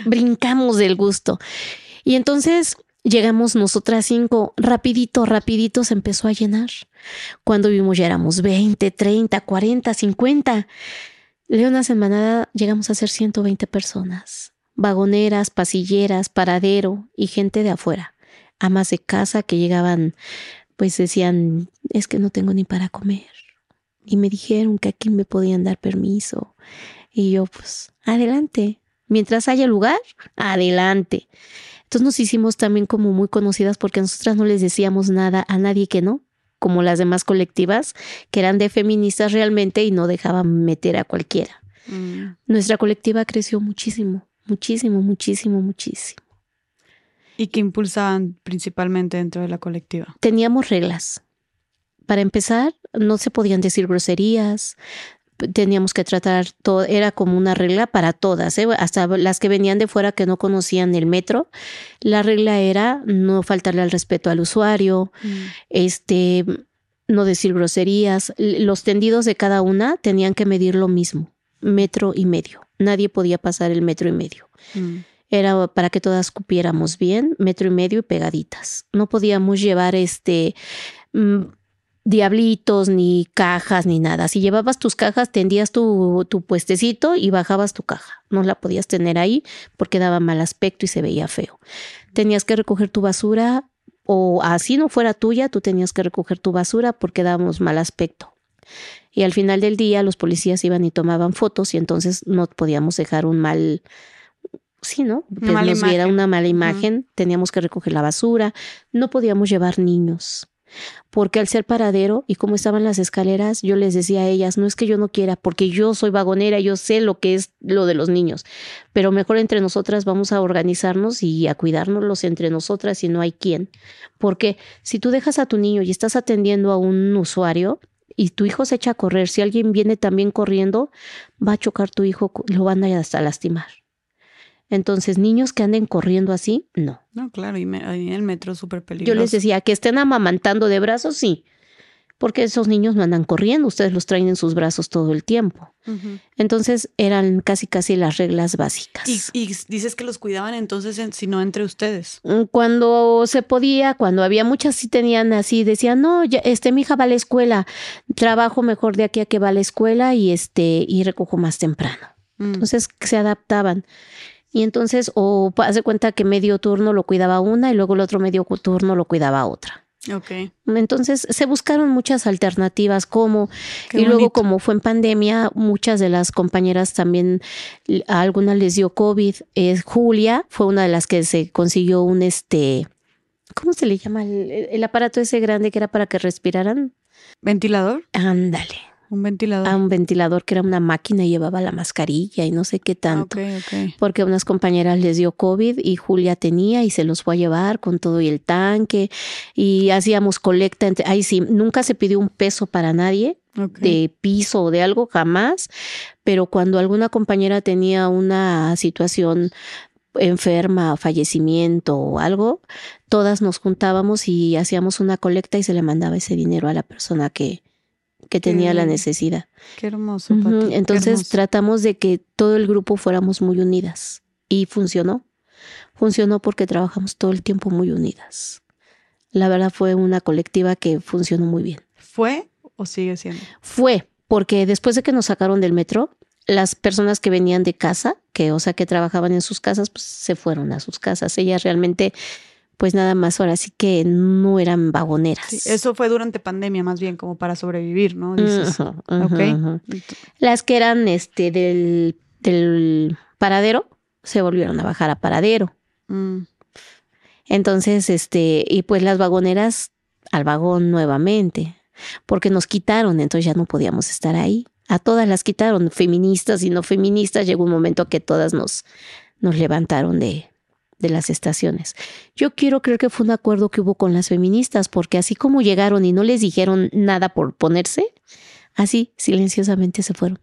Brincamos del gusto. Y entonces llegamos nosotras cinco, rapidito, rapidito se empezó a llenar. Cuando vimos ya éramos 20, 30, 40, 50. Leona Semanada llegamos a ser 120 personas. Vagoneras, pasilleras, paradero y gente de afuera. Amas de casa que llegaban, pues decían, es que no tengo ni para comer y me dijeron que aquí me podían dar permiso. Y yo, pues, adelante. Mientras haya lugar, adelante. Entonces nos hicimos también como muy conocidas porque nosotras no les decíamos nada a nadie que no, como las demás colectivas, que eran de feministas realmente y no dejaban meter a cualquiera. Mm. Nuestra colectiva creció muchísimo, muchísimo, muchísimo, muchísimo. ¿Y qué impulsaban principalmente dentro de la colectiva? Teníamos reglas. Para empezar, no se podían decir groserías, teníamos que tratar todo, era como una regla para todas, ¿eh? hasta las que venían de fuera que no conocían el metro. La regla era no faltarle al respeto al usuario, mm. este, no decir groserías. Los tendidos de cada una tenían que medir lo mismo, metro y medio. Nadie podía pasar el metro y medio. Mm. Era para que todas cupiéramos bien, metro y medio y pegaditas. No podíamos llevar este mm, diablitos, ni cajas, ni nada. Si llevabas tus cajas, tendías tu, tu, puestecito y bajabas tu caja. No la podías tener ahí porque daba mal aspecto y se veía feo. Tenías que recoger tu basura o así no fuera tuya, tú tenías que recoger tu basura porque dábamos mal aspecto. Y al final del día los policías iban y tomaban fotos y entonces no podíamos dejar un mal, sí, ¿no? Que nos viera una mala imagen, teníamos que recoger la basura, no podíamos llevar niños porque al ser paradero y como estaban las escaleras, yo les decía a ellas, no es que yo no quiera, porque yo soy vagonera, yo sé lo que es lo de los niños, pero mejor entre nosotras vamos a organizarnos y a cuidárnoslos entre nosotras y no hay quien. Porque si tú dejas a tu niño y estás atendiendo a un usuario, y tu hijo se echa a correr, si alguien viene también corriendo, va a chocar tu hijo, lo van a hasta lastimar. Entonces, niños que anden corriendo así, no. No, claro, y, en el metro es súper peligroso. Yo les decía que estén amamantando de brazos, sí, porque esos niños no andan corriendo, ustedes los traen en sus brazos todo el tiempo. Entonces eran casi casi las reglas básicas. ¿Y, dices que los cuidaban entonces, si no entre ustedes? Mm, cuando se podía, cuando había muchas sí tenían así, decían, no, ya, este, mi hija va a la escuela, trabajo mejor de aquí a que va a la escuela y este, y recojo más temprano. Mm. Entonces se adaptaban. Y entonces, o hace cuenta que medio turno lo cuidaba una y luego el otro medio turno lo cuidaba otra. Okay. Entonces se buscaron muchas alternativas como y luego como fue en pandemia muchas de las compañeras también a algunas les dio covid. Julia fue una de las que se consiguió un este ¿cómo se le llama el, el aparato ese grande que era para que respiraran? Ventilador. Ándale. Un ventilador. A un ventilador que era una máquina y llevaba la mascarilla y no sé qué tanto. Porque a unas compañeras les dio COVID y Julia tenía y se los fue a llevar con todo y el tanque y hacíamos colecta. Entre, ahí sí, nunca se pidió un peso para nadie de piso o de algo, jamás. Pero cuando alguna compañera tenía una situación enferma, fallecimiento o algo, todas nos juntábamos y hacíamos una colecta y se le mandaba ese dinero a la persona que, que tenía la necesidad. Qué hermoso. Entonces tratamos de que todo el grupo fuéramos muy unidas y funcionó. Funcionó porque trabajamos todo el tiempo muy unidas. La verdad fue una colectiva que funcionó muy bien. ¿Fue o sigue siendo? Fue, porque después de que nos sacaron del metro, las personas que venían de casa, que o sea que trabajaban en sus casas, pues se fueron a sus casas. Ellas realmente pues nada más ahora sí que no eran vagoneras. eso fue durante pandemia más bien como para sobrevivir, ¿no? Las que eran este del, del, paradero se volvieron a bajar a paradero. Mm. Entonces, este, y pues las vagoneras al vagón nuevamente, porque nos quitaron, entonces ya no podíamos estar ahí. A todas las quitaron, feministas y no feministas, llegó un momento que todas nos, nos levantaron de, de las estaciones. Yo quiero creer que fue un acuerdo que hubo con las feministas, porque así como llegaron y no les dijeron nada por ponerse, así silenciosamente se fueron.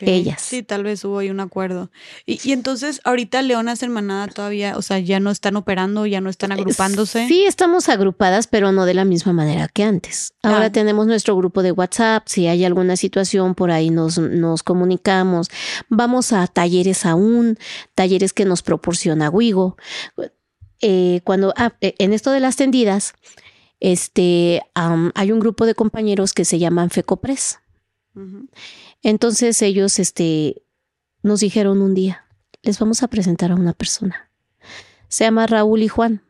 Ellas. Sí, tal vez hubo ahí un acuerdo. Y, entonces, ahorita Leonas Hermanada todavía, o sea, ya no están operando, ya no están agrupándose. Sí, estamos agrupadas, pero no de la misma manera que antes. Ahora ah. tenemos nuestro grupo de WhatsApp. Si hay alguna situación por ahí, nos, nos comunicamos. Vamos a talleres aún, talleres que nos proporciona Wigo. Eh, cuando, ah, eh, en esto de las tendidas, este, hay un grupo de compañeros que se llaman FECOPRES. Entonces ellos este, nos dijeron un día, les vamos a presentar a una persona. Se llama Raúl y Juan.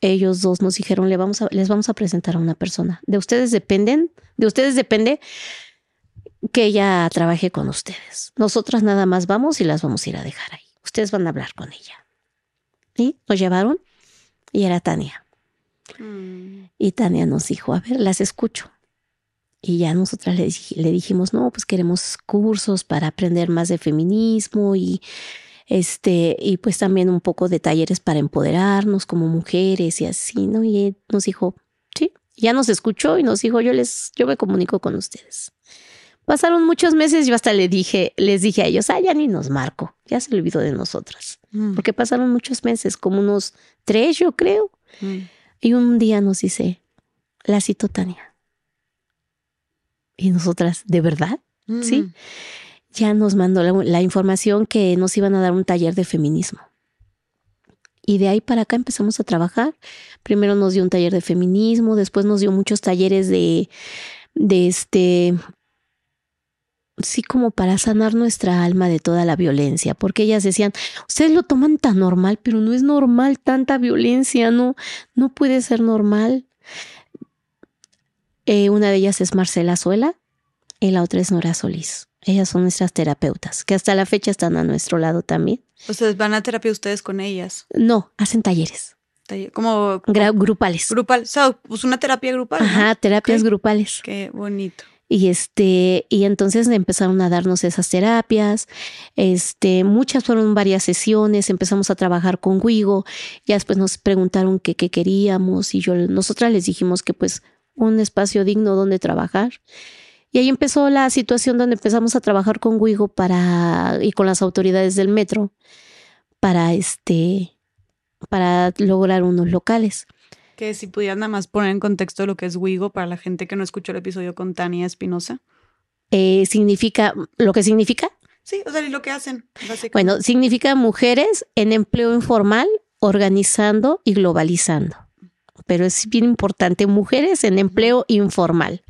Ellos dos nos dijeron, les vamos a, les vamos a presentar a una persona. De ustedes dependen, de ustedes depende que ella trabaje con ustedes. Nosotras nada más vamos y las vamos a ir a dejar ahí. Ustedes van a hablar con ella. Y nos llevaron y era Tania. Mm. Y Tania nos dijo, a ver, las escucho. Y ya nosotras le, le, dijimos, no, pues queremos cursos para aprender más de feminismo y este, y pues también un poco de talleres para empoderarnos como mujeres y así, ¿no? Y nos dijo, sí, ya nos escuchó y nos dijo, yo les, yo me comunico con ustedes. Pasaron muchos meses, yo hasta le dije, les dije a ellos, ah, ya ni nos marco, ya se olvidó de nosotras. Mm. Porque pasaron muchos meses, como unos tres, yo creo. Mm. Y un día nos dice, la cito Tania y nosotras, ¿de verdad? Sí. Mm. Ya nos mandó la, información que nos iban a dar un taller de feminismo. Y de ahí para acá empezamos a trabajar. Primero nos dio un taller de feminismo, después nos dio muchos talleres de, de este, sí como para sanar nuestra alma de toda la violencia, porque ellas decían, ustedes lo toman tan normal, pero no es normal tanta violencia, no, no puede ser normal. Eh, una de ellas es Marcela Suela y la otra es Nora Solís. Ellas son nuestras terapeutas, que hasta la fecha están a nuestro lado también. ¿Ustedes van a terapia ustedes con ellas? No, hacen talleres. como, grupales. Grupal, o sea, pues una terapia grupal. Ajá, terapias grupales. Qué bonito. Y este, y entonces empezaron a darnos esas terapias. Este, muchas fueron varias sesiones, empezamos a trabajar con Wigo, ya después nos preguntaron qué queríamos, y yo nosotras les dijimos que pues un espacio digno donde trabajar. Y ahí empezó la situación donde empezamos a trabajar con Wigo para y con las autoridades del metro para este para lograr unos locales. Que si pudieras nada más poner en contexto lo que es Wigo para la gente que no escuchó el episodio con Tania Espinosa. Eh, significa, lo que significa, Sí, o sea, y lo que hacen, bueno, significa mujeres en empleo informal, organizando y globalizando. Pero es bien importante, mujeres en empleo informal.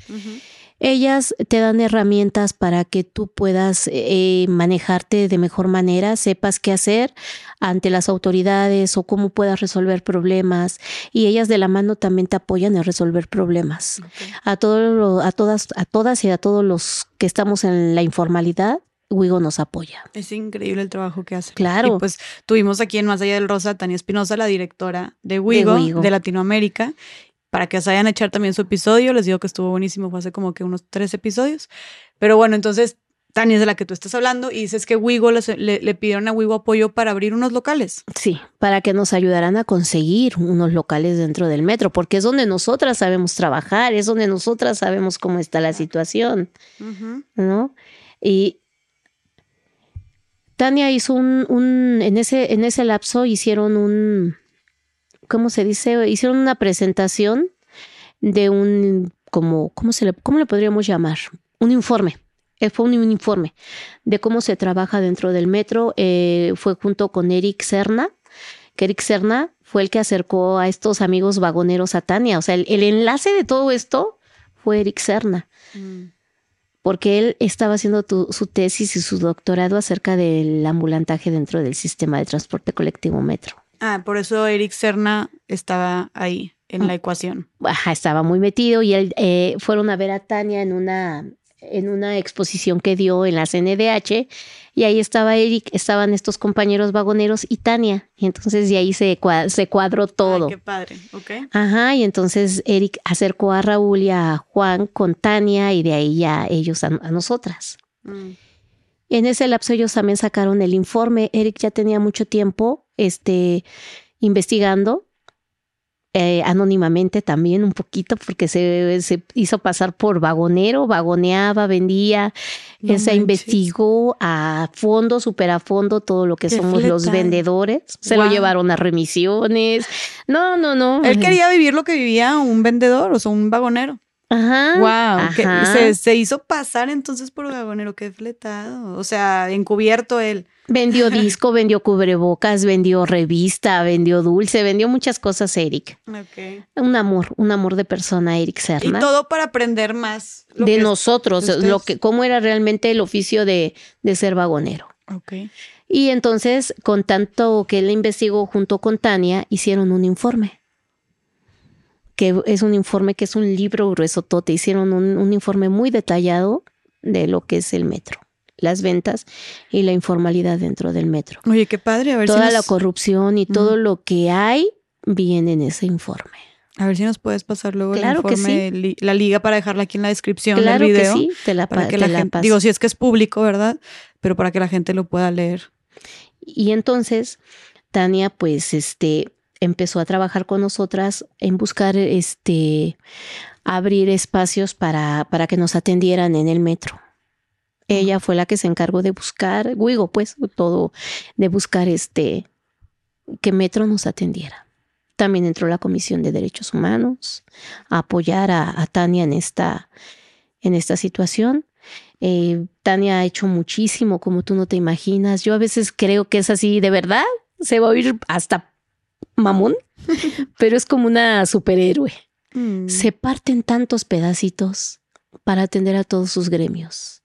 Ellas te dan herramientas para que tú puedas eh, manejarte de mejor manera, sepas qué hacer ante las autoridades o cómo puedas resolver problemas. Y ellas de la mano también te apoyan en resolver problemas. A, todo lo- a, todas, a todas y a todos los que estamos en la informalidad, Wigo nos apoya. Es increíble el trabajo que hacen. Claro. Y pues tuvimos aquí en Más Allá del Rosa Tania Espinosa, la directora de Wigo, de, Wigo. Latinoamérica. Para que se vayan a echar también su episodio, les digo que estuvo buenísimo, fue hace como que unos tres episodios. Pero bueno, entonces Tania es de la que tú estás hablando y dices que Wigo les- le, le pidieron a Wigo apoyo para abrir unos locales. Sí, para que nos ayudaran a conseguir unos locales dentro del metro, porque es donde nosotras sabemos trabajar, es donde nosotras sabemos cómo está la situación. Ujú. ¿no? Y Tania hizo un, un- en ese, en ese lapso hicieron un, ¿cómo se dice? Hicieron una presentación de un, como, ¿cómo se le, cómo le podríamos llamar? Un informe. Eh, Fue un, informe de cómo se trabaja dentro del metro. Eh, fue junto con Eric Serna, que Eric Serna fue el que acercó a estos amigos vagoneros a Tania. O sea, el, el enlace de todo esto fue Eric Serna Mm. Porque él estaba haciendo tu- su tesis y su doctorado acerca del ambulantaje dentro del sistema de transporte colectivo metro. Ah, por eso Eric Serna estaba ahí en Mm. la ecuación. Ajá, estaba muy metido y él eh, fueron a ver a Tania en una en una exposición que dio en la CNDH y ahí estaba Eric, estaban estos compañeros vagoneros y Tania y entonces de ahí se, cua- se cuadró todo. Ay, qué padre, ¿ok? Ajá, y entonces Eric acercó a Raúl y a Juan con Tania y de ahí ya ellos a- a nosotras. Mm. En ese lapso ellos también sacaron el informe. Eric ya tenía mucho tiempo este, investigando eh, anónimamente también un poquito porque se, se hizo pasar por vagonero, vagoneaba, vendía, No eh, se investigó a fondo, súper a fondo todo lo que Qué somos los vendedores. Se lo llevaron a remisiones. No, no, no. Él quería vivir lo que vivía un vendedor, o sea, un vagonero. Ajá. Wow, ajá. se, se hizo pasar entonces por vagonero, qué fletado. O sea, encubierto él. Vendió disco, vendió cubrebocas, vendió revista, vendió dulce, vendió muchas cosas, Eric. Ok. Un amor, un amor de persona, Eric Y Serna. todo para aprender más. de nosotros, de lo que, cómo era realmente el oficio de, de ser vagonero. Ok. Y entonces, con tanto que él investigó junto con Tania, hicieron un informe. Que es un informe que es un libro grueso tote. Hicieron un, un informe muy detallado de lo que es el metro, las ventas y la informalidad dentro del metro. Oye, qué padre. A ver, Toda si la corrupción y todo lo que hay viene en ese informe. a ver si nos puedes pasar luego Claro el que informe, la liga para dejarla aquí en la descripción Claro del que video. sí, te la, Para pa- que te la la gente, paso. digo, si es que es público, ¿verdad? Pero para que la gente lo pueda leer. Y entonces Tania, pues, este, empezó a trabajar con nosotras en buscar, este, abrir espacios para, para que nos atendieran en el metro. Ella fue la que se encargó de buscar, Wigo, pues, todo, de buscar este, que Metro nos atendiera. También entró la Comisión de Derechos Humanos a apoyar a, a Tania en esta, en esta situación. Eh, Tania ha hecho muchísimo, como tú no te imaginas. Yo a veces creo que es así, de verdad, se va a oír hasta mamón, pero es como una superhéroe. Mm. Se parten tantos pedacitos para atender a todos sus gremios.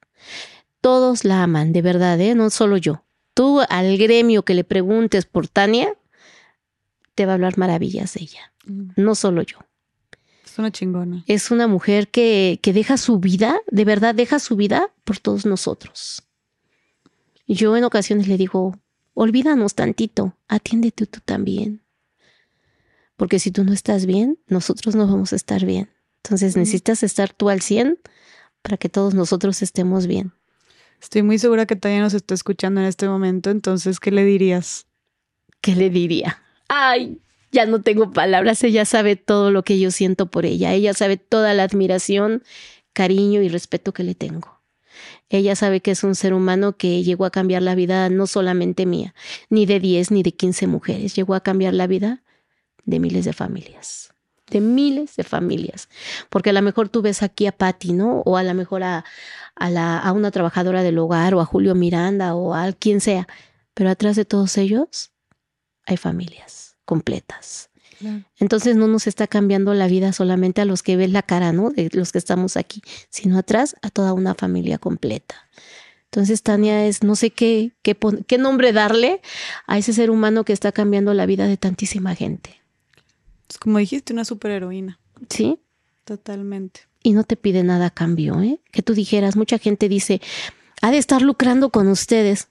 Todos la aman, de verdad, ¿eh? no solo yo. Tú al gremio que le preguntes por Tania, te va a hablar maravillas de ella, Mm. no solo yo. Es una chingona. Es una mujer que, que deja su vida, de verdad deja su vida por todos nosotros. Yo en ocasiones le digo, olvídanos tantito, atiéndete tú también. Porque si tú no estás bien, nosotros no vamos a estar bien. Entonces necesitas estar tú al 100 para que todos nosotros estemos bien. Estoy muy segura que Tania nos está escuchando en este momento, entonces, ¿qué le dirías? ¿Qué le diría? Ay, ya no tengo palabras, ella sabe todo lo que yo siento por ella, ella sabe toda la admiración, cariño y respeto que le tengo. Ella sabe que es un ser humano que llegó a cambiar la vida no solamente mía, ni de 10 ni de 15 mujeres, llegó a cambiar la vida de miles de familias. de miles de familias. Porque a lo mejor tú ves aquí a Patty, ¿no? O a lo mejor a, a, la, a una trabajadora del hogar o a Julio Miranda o a quien sea. Pero atrás de todos ellos hay familias completas. Entonces no nos está cambiando la vida solamente a los que ven la cara, ¿no? De los que estamos aquí, sino atrás a toda una familia completa. Entonces Tania es, no sé qué, qué, qué nombre darle a ese ser humano que está cambiando la vida de tantísima gente. Es como dijiste, una superheroína. Sí. Totalmente. Y no te pide nada a cambio, ¿eh? Que tú dijeras, mucha gente dice, ha de estar lucrando con ustedes.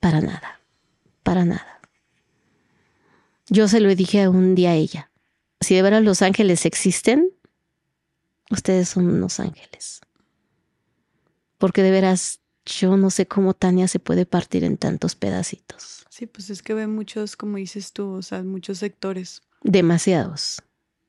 Para nada, para nada. Yo se lo dije un día a ella. Si de veras los ángeles existen, ustedes son unos ángeles. Porque de veras yo no sé cómo Tania se puede partir en tantos pedacitos. Sí, pues es que ve muchos, como dices tú, o sea, muchos sectores. Demasiados.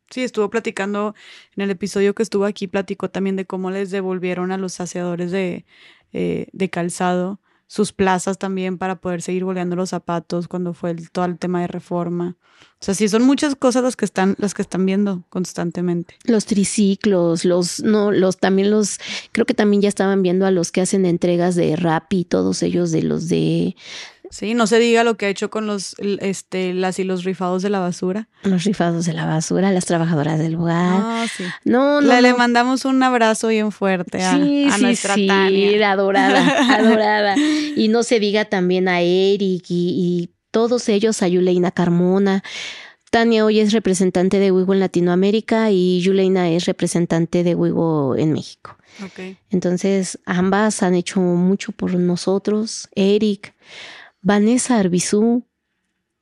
Sí, estuvo platicando en el episodio que estuvo aquí, platicó también de cómo les devolvieron a los saciadores de, eh, de calzado sus plazas también para poder seguir boleando los zapatos cuando fue el, todo el tema de reforma. O sea, sí, son muchas cosas las que están, las que están viendo constantemente. Los triciclos, los, no, los, también los, creo que también ya estaban viendo a los que hacen entregas de rap y todos ellos de los de, Sí, no se diga lo que ha hecho con los, este, las y los rifados de la basura. Los rifados de la basura, las trabajadoras del lugar. Ah, sí. No, no. Le, mandamos un abrazo bien fuerte a, sí, a sí, nuestra sí, adorada, adorada. Y no se diga también a Eric y, todos ellos, a Yuleina Carmona. Tania hoy es representante de Wigo en Latinoamérica y Yuleina es representante de Wigo en México. Okay. Entonces, ambas han hecho mucho por nosotros. Eric, Vanessa Arbizú,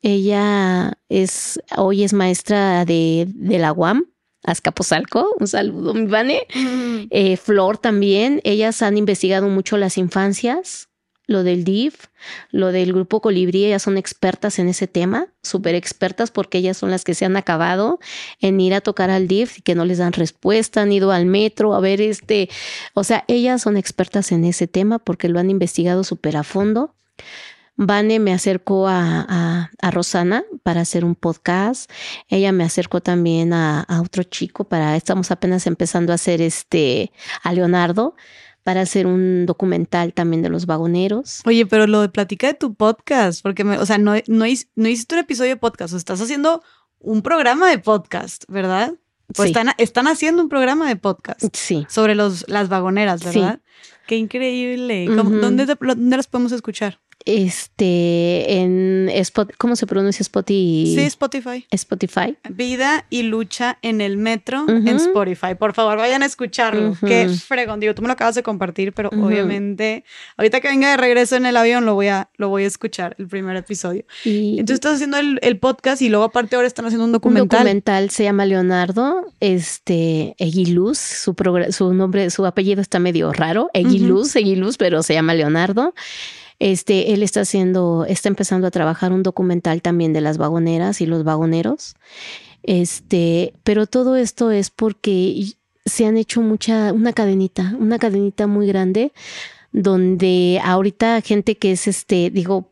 ella es, hoy es maestra de, de la UAM, Azcapotzalco, un saludo, mi Vane. Eh, Flor también, ellas han investigado mucho las infancias, lo del DIF, lo del grupo Colibrí, ellas son expertas en ese tema, súper expertas porque ellas son las que se han acabado en ir a tocar al DIF y que no les dan respuesta, han ido al metro a ver este, o sea, ellas son expertas en ese tema porque lo han investigado súper a fondo. Vane me acercó a, Rosana para hacer un podcast. Ella me acercó también a, otro chico para, estamos apenas empezando a hacer este, a Leonardo para hacer un documental también de los vagoneros. Oye, pero lo de platica de tu podcast, porque, o sea, no, no, hiciste un episodio de podcast, o estás haciendo un programa de podcast, ¿verdad? Pues están, están haciendo un programa de podcast. Sí. Sobre los, las vagoneras, ¿verdad? Qué increíble. ¿Dónde, ¿Dónde las podemos escuchar? Este en Spot, ¿cómo se pronuncia Spotify? Sí, Spotify. Spotify. Vida y lucha en el metro en Spotify. Por favor, vayan a escucharlo. Qué fregón. Digo, tú me lo acabas de compartir, pero obviamente ahorita que venga de regreso en el avión lo voy a, lo voy a escuchar, el primer episodio. Y, Entonces estás haciendo el, podcast y luego aparte ahora están haciendo un documental. Un documental se llama Leonardo, este, Eguiluz, su, su nombre, su apellido está medio raro, Eguiluz, Eguiluz, pero se llama Leonardo. Este, él está haciendo, está empezando a trabajar un documental también de las vagoneras y los vagoneros. Este, pero todo esto es porque se han hecho mucha, una cadenita, una cadenita muy grande, donde ahorita gente que es este, digo,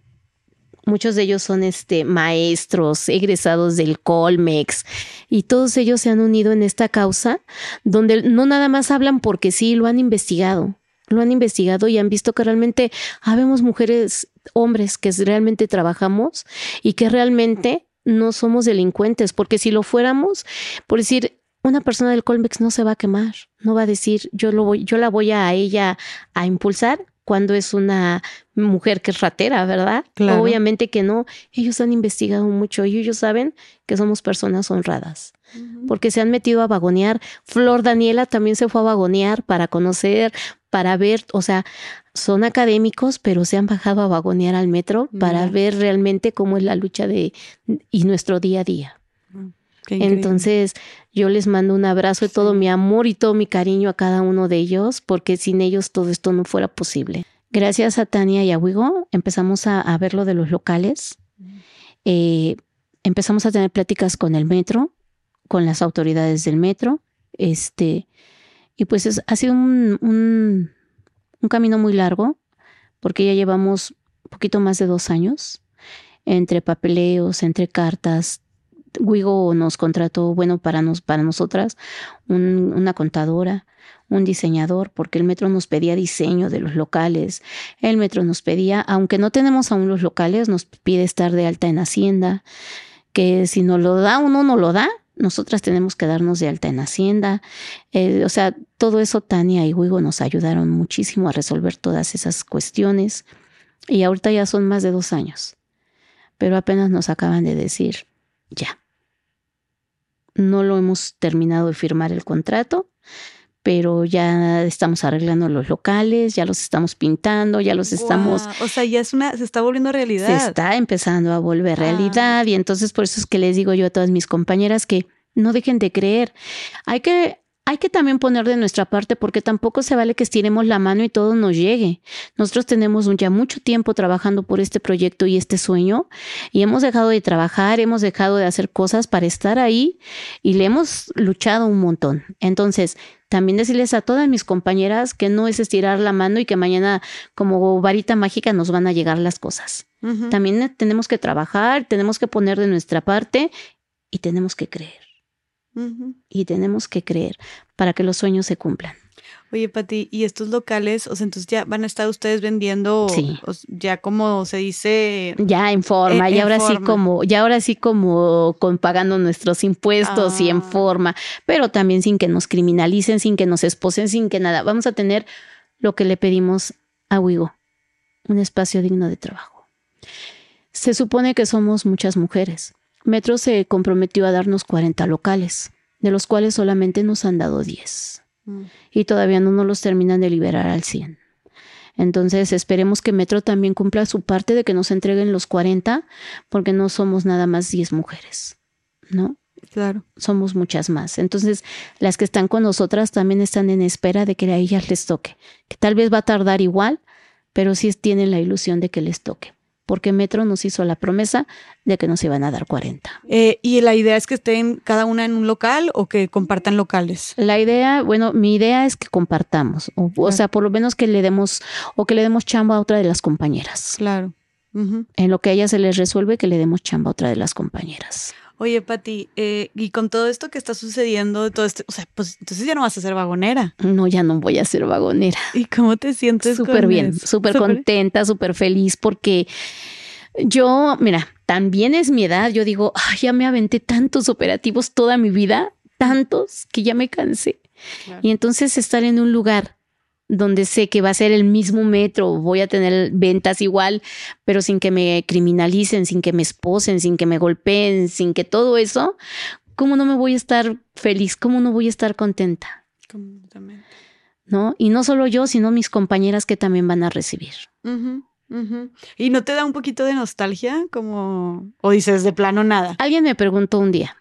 muchos de ellos son este maestros, egresados del Colmex, y todos ellos se han unido en esta causa, donde no nada más hablan porque sí, lo han investigado lo han investigado y han visto que realmente habemos mujeres, hombres que realmente trabajamos y que realmente no somos delincuentes, porque si lo fuéramos, por decir, una persona del Colmex no se va a quemar, no va a decir yo lo voy, yo la voy a ella a impulsar cuando es una mujer que es ratera, ¿verdad? Obviamente que no. Ellos han investigado mucho y ellos saben que somos personas honradas porque se han metido a vagonear. Flor Daniela también se fue a vagonear para conocer, para ver, o sea, son académicos, pero se han bajado a vagonear al metro para ver realmente cómo es la lucha de y nuestro día a día. Entonces, yo les mando un abrazo y todo mi amor y todo mi cariño a cada uno de ellos, porque sin ellos todo esto no fuera posible. Gracias a Tania y a Wigo, empezamos a, ver lo de los locales. Eh, empezamos a tener pláticas con el metro, con las autoridades del metro. Este, y pues ha sido un, un, camino muy largo, porque ya llevamos un poquito más de dos años entre papeleos, entre cartas, Wigo nos contrató, bueno, para, nos, para nosotras, una contadora, un diseñador, porque el metro nos pedía diseño de los locales. El metro nos pedía, aunque no tenemos aún los locales, nos pide estar de alta en Hacienda, que si no lo da uno, no lo da. Nosotras tenemos que darnos de alta en Hacienda. Eh, o sea, todo eso Tania y Wigo nos ayudaron muchísimo a resolver todas esas cuestiones. Y ahorita ya son más de dos años. Pero apenas nos acaban de decir, ya. No lo hemos terminado de firmar el contrato, pero ya estamos arreglando los locales, ya los estamos pintando, ya los estamos. O sea, ya es una, se está volviendo realidad. Se está empezando a volver realidad. Y entonces por eso es que les digo yo a todas mis compañeras que no dejen de creer. Hay que hay que también poner de nuestra parte porque tampoco se vale que estiremos la mano y todo nos llegue. Nosotros tenemos ya mucho tiempo trabajando por este proyecto y este sueño y hemos dejado de trabajar, hemos dejado de hacer cosas para estar ahí y le hemos luchado un montón. Entonces, también decirles a todas mis compañeras que no es estirar la mano y que mañana como varita mágica nos van a llegar las cosas. También tenemos que trabajar, tenemos que poner de nuestra parte y tenemos que creer. Y tenemos que creer para que los sueños se cumplan. Oye, Pati, ¿y estos locales, o sea, entonces ya van a estar ustedes vendiendo, ya como se dice? Ya en forma, y ahora sí como, ya ahora sí como con pagando nuestros impuestos y en ah. forma, pero también sin que nos criminalicen, sin que nos esposen, sin que nada. Vamos a tener lo que le pedimos a Wigo, un espacio digno de trabajo. Se supone que somos muchas mujeres. Metro se comprometió a darnos 40 locales, de los cuales solamente nos han dado 10. Mm. Y todavía no nos los terminan de liberar al 100. Entonces esperemos que Metro también cumpla su parte de que nos entreguen los 40, porque no somos nada más 10 mujeres, ¿no? Claro. Somos muchas más. Entonces, las que están con nosotras también están en espera de que a ellas les toque. Que tal vez va a tardar igual, pero sí tienen la ilusión de que les toque porque Metro nos hizo la promesa de que nos iban a dar 40. Eh, ¿Y la idea es que estén cada una en un local o que compartan locales? La idea, bueno, mi idea es que compartamos, o, sea, por lo menos que le demos, o que le demos chamba a otra de las compañeras. Claro. En lo que a ella se les resuelve, que le demos chamba a otra de las compañeras. Oye, Pati, eh, y con todo esto que está sucediendo, todo esto, o sea, pues entonces ya no vas a ser vagonera. No, ya no voy a ser vagonera. ¿Y cómo te sientes? Súper bien, súper contenta, súper feliz, porque yo, mira, también es mi edad. Yo digo, ya me aventé tantos operativos toda mi vida, tantos que ya me cansé. Y entonces estar en un lugar donde sé que va a ser el mismo metro, voy a tener ventas igual, pero sin que me criminalicen, sin que me esposen, sin que me golpeen, sin que todo eso, ¿cómo no me voy a estar feliz? ¿Cómo no voy a estar contenta? ¿No? Y no solo yo, sino mis compañeras que también van a recibir. ¿Y no te da un poquito de nostalgia? Como, o dices de plano nada. Alguien me preguntó un día,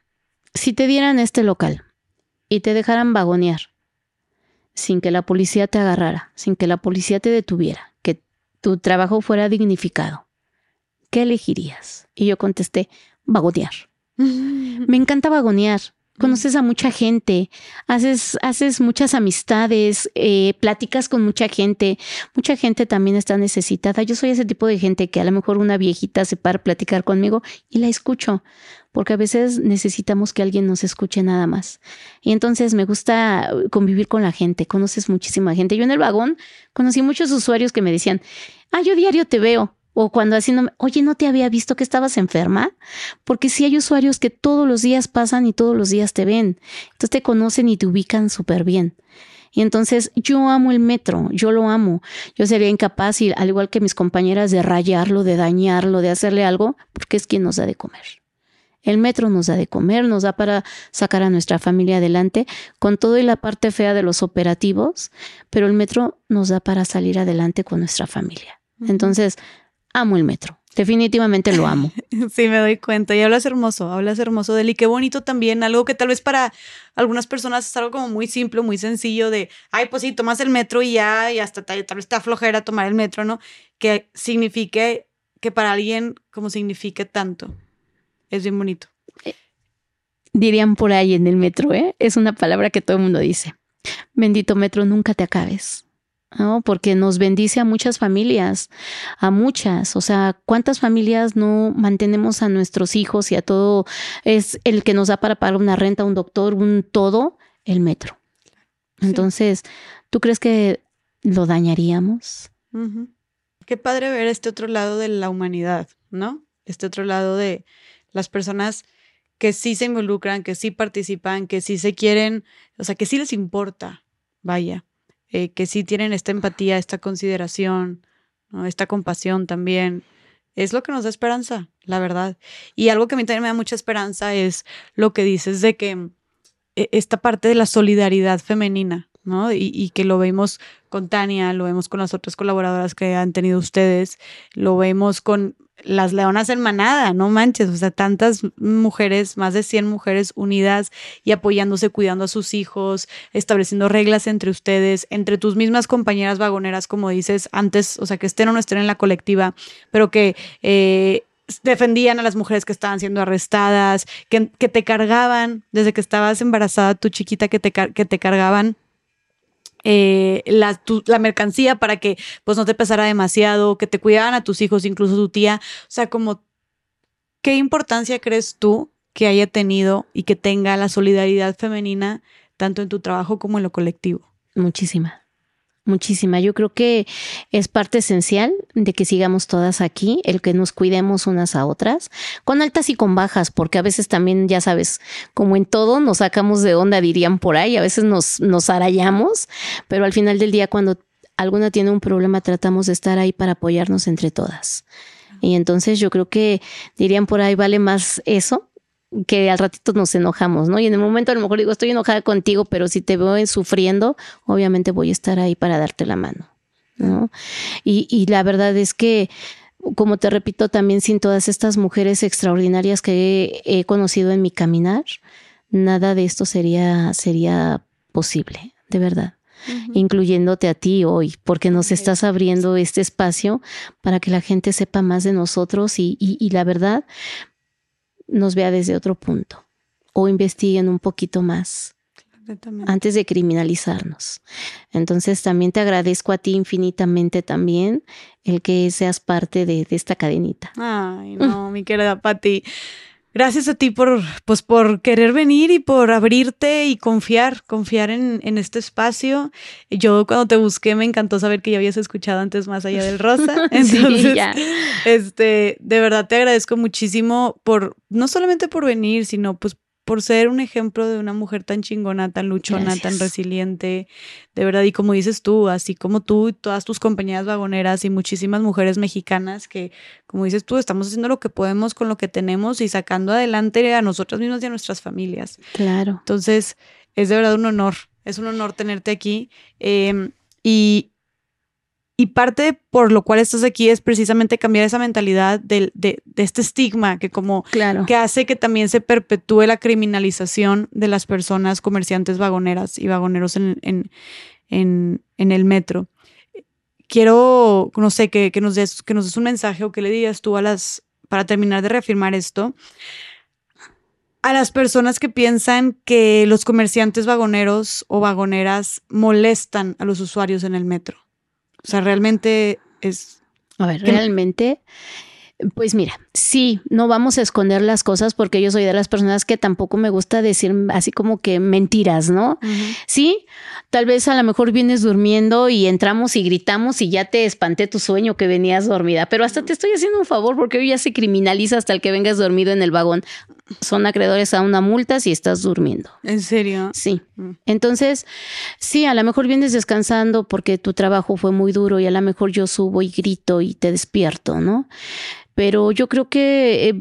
si te dieran este local y te dejaran vagonear, sin que la policía te agarrara, sin que la policía te detuviera, que tu trabajo fuera dignificado, ¿qué elegirías? Y yo contesté, vagonear. Me encanta vagonear. Conoces a mucha gente, haces, haces muchas amistades, eh, platicas con mucha gente. Mucha gente también está necesitada. Yo soy ese tipo de gente que a lo mejor una viejita se para a platicar conmigo y la escucho porque a veces necesitamos que alguien nos escuche nada más. Y entonces me gusta convivir con la gente, conoces muchísima gente. Yo en el vagón conocí muchos usuarios que me decían, ah, yo diario te veo. O cuando haciendo, oye, no te había visto que estabas enferma, porque sí hay usuarios que todos los días pasan y todos los días te ven. Entonces te conocen y te ubican súper bien. Y entonces yo amo el metro, yo lo amo. Yo sería incapaz, al igual que mis compañeras, de rayarlo, de dañarlo, de hacerle algo, porque es quien nos da de comer. El metro nos da de comer, nos da para sacar a nuestra familia adelante, con todo y la parte fea de los operativos, pero el metro nos da para salir adelante con nuestra familia. Entonces, amo el metro. Definitivamente lo amo. Sí, me doy cuenta. Y hablas hermoso, hablas hermoso de él. Y qué bonito también, algo que tal vez para algunas personas es algo como muy simple, muy sencillo de, ay, pues sí, tomas el metro y ya, y hasta tal, vez está flojera tomar el metro, ¿no? Que signifique, que para alguien como signifique tanto. Es bien bonito. Eh, dirían por ahí en el metro, ¿eh? Es una palabra que todo el mundo dice. Bendito metro, nunca te acabes. ¿no? Porque nos bendice a muchas familias, a muchas. O sea, ¿cuántas familias no mantenemos a nuestros hijos y a todo? Es el que nos da para pagar una renta, un doctor, un todo, el metro. Entonces, ¿tú crees que lo dañaríamos? Qué padre ver este otro lado de la humanidad, ¿no? Este otro lado de las personas que sí se involucran, que sí participan, que sí se quieren, o sea, que sí les importa, vaya, eh, que sí tienen esta empatía, esta consideración, esta compasión también. Es lo que nos da esperanza, la verdad. Y algo que a mí también me da mucha esperanza es lo que dices de que eh, esta parte de la solidaridad femenina, ¿no? Y, y, que lo vemos con Tania, lo vemos con las otras colaboradoras que han tenido ustedes, lo vemos con las leonas en manada, no manches, o sea, tantas mujeres, más de 100 mujeres unidas y apoyándose, cuidando a sus hijos, estableciendo reglas entre ustedes, entre tus mismas compañeras vagoneras, como dices antes, o sea, que estén o no estén en la colectiva, pero que eh, defendían a las mujeres que estaban siendo arrestadas, que, que, te cargaban desde que estabas embarazada, tu chiquita, que te, que te cargaban eh, la, la, mercancía para que pues no te pesara demasiado, que te cuidaban a tus hijos, incluso tu tía. O sea, como, ¿qué importancia crees tú que haya tenido y que tenga la solidaridad femenina tanto en tu trabajo como en lo colectivo? Muchísima muchísima. Yo creo que es parte esencial de que sigamos todas aquí, el que nos cuidemos unas a otras, con altas y con bajas, porque a veces también, ya sabes, como en todo, nos sacamos de onda, dirían por ahí, a veces nos, nos arallamos, pero al final del día, cuando alguna tiene un problema, tratamos de estar ahí para apoyarnos entre todas. Y entonces yo creo que dirían por ahí vale más eso que al ratito nos enojamos, ¿no? Y en el momento a lo mejor digo, estoy enojada contigo, pero si te veo sufriendo, obviamente voy a estar ahí para darte la mano, ¿no? Y, y la verdad es que, como te repito, también sin todas estas mujeres extraordinarias que he, conocido en mi caminar, nada de esto sería, sería posible, de verdad. incluyéndote a ti hoy, porque nos estás abriendo este espacio para que la gente sepa más de nosotros y, y, y la verdad, nos vea desde otro punto o investiguen un poquito más antes de criminalizarnos. Entonces también te agradezco a ti infinitamente también el que seas parte de, esta cadenita. Ay, no, mi querida Patti. Gracias a ti por, pues, por querer venir y por abrirte y confiar, confiar en, en, este espacio. Yo cuando te busqué me encantó saber que ya habías escuchado antes Más Allá del Rosa. Entonces, ya. este, de verdad te agradezco muchísimo por, no solamente por venir, sino pues por ser un ejemplo de una mujer tan chingona, tan luchona, tan resiliente, de verdad. Y como dices tú, así como tú y todas tus compañeras vagoneras y muchísimas mujeres mexicanas que, como dices tú, estamos haciendo lo que podemos con lo que tenemos y sacando adelante a nosotras mismas y a nuestras familias. Claro. Entonces, es de verdad un honor, es un honor tenerte aquí. Em, y, y parte por lo cual estás aquí es precisamente cambiar esa mentalidad de, de, este estigma que como claro. que hace que también se perpetúe la criminalización de las personas comerciantes vagoneras y vagoneros en, en, en, en el metro. Quiero, no sé, que, que, nos des, que nos des un mensaje o que le digas tú a las, para terminar de reafirmar esto, a las personas que piensan que los comerciantes vagoneros o vagoneras molestan a los usuarios en el metro. O sea, realmente es... A ver, realmente... Pues mira, sí, no vamos a esconder las cosas porque yo soy de las personas que tampoco me gusta decir así como que mentiras, ¿no? Sí, tal vez a lo mejor vienes durmiendo y entramos y gritamos y ya te espanté tu sueño que venías dormida, pero hasta te estoy haciendo un favor porque hoy ya se criminaliza hasta el que vengas dormido en el vagón. Son acreedores a una multa si estás durmiendo. ¿En serio? Sí. Mm. Entonces, sí, a lo mejor vienes descansando porque tu trabajo fue muy duro y a lo mejor yo subo y grito y te despierto, ¿no? Pero yo creo que eh,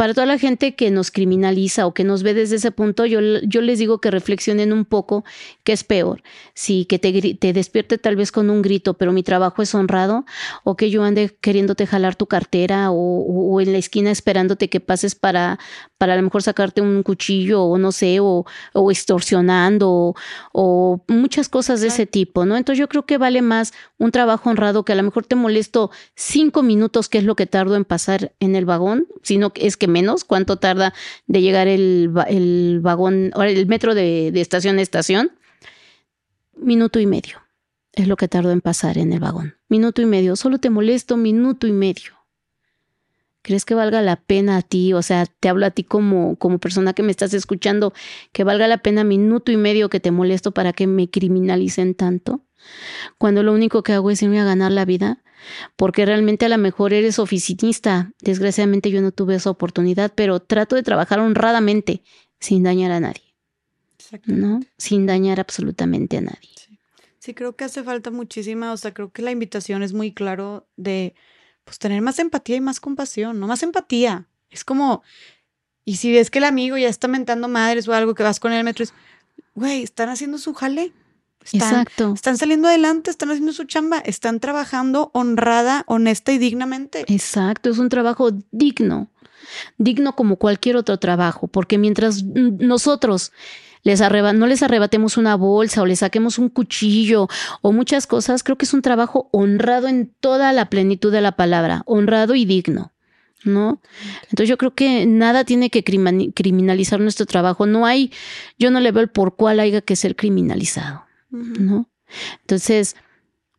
para toda la gente que nos criminaliza o que nos ve desde ese punto, yo, yo les digo que reflexionen un poco qué es peor. Si que te, te, despierte tal vez con un grito, pero mi trabajo es honrado, o que yo ande queriéndote jalar tu cartera o, o, en la esquina esperándote que pases para, para a lo mejor sacarte un cuchillo o no sé, o, o extorsionando o, muchas cosas de ese tipo, ¿no? Entonces yo creo que vale más un trabajo honrado que a lo mejor te molesto cinco minutos, que es lo que tardo en pasar en el vagón, sino que es que menos, cuánto tarda de llegar el, el vagón, el metro de, de estación a estación. Minuto y medio. es lo que tardó en pasar en el vagón. Minuto y medio, solo te molesto minuto y medio. ¿Crees que valga la pena a ti? O sea, te hablo a ti como, como persona que me estás escuchando, que valga la pena minuto y medio que te molesto para que me criminalicen tanto. Cuando lo único que hago es irme a ganar la vida, porque realmente a lo mejor eres oficinista. Desgraciadamente yo no tuve esa oportunidad, pero trato de trabajar honradamente, sin dañar a nadie. ¿No? Sin dañar absolutamente a nadie. Sí. creo que hace falta muchísima, o sea, creo que la invitación es muy claro de pues tener más empatía y más compasión, no más empatía. Es como, y si ves que el amigo ya está mentando madres o algo que vas con el metro, es, güey, están haciendo su jale. Exacto. Están saliendo adelante, están haciendo su chamba, están trabajando honrada, honesta y dignamente. Exacto, es un trabajo digno, digno como cualquier otro trabajo, porque mientras nosotros les no les arrebatemos una bolsa o les saquemos un cuchillo o muchas cosas, creo que es un trabajo honrado en toda la plenitud de la palabra, honrado y digno. ¿no? Entonces yo creo que nada tiene que criminalizar nuestro trabajo. No hay, yo no le veo el por cuál haya que ser criminalizado, ¿no? Entonces,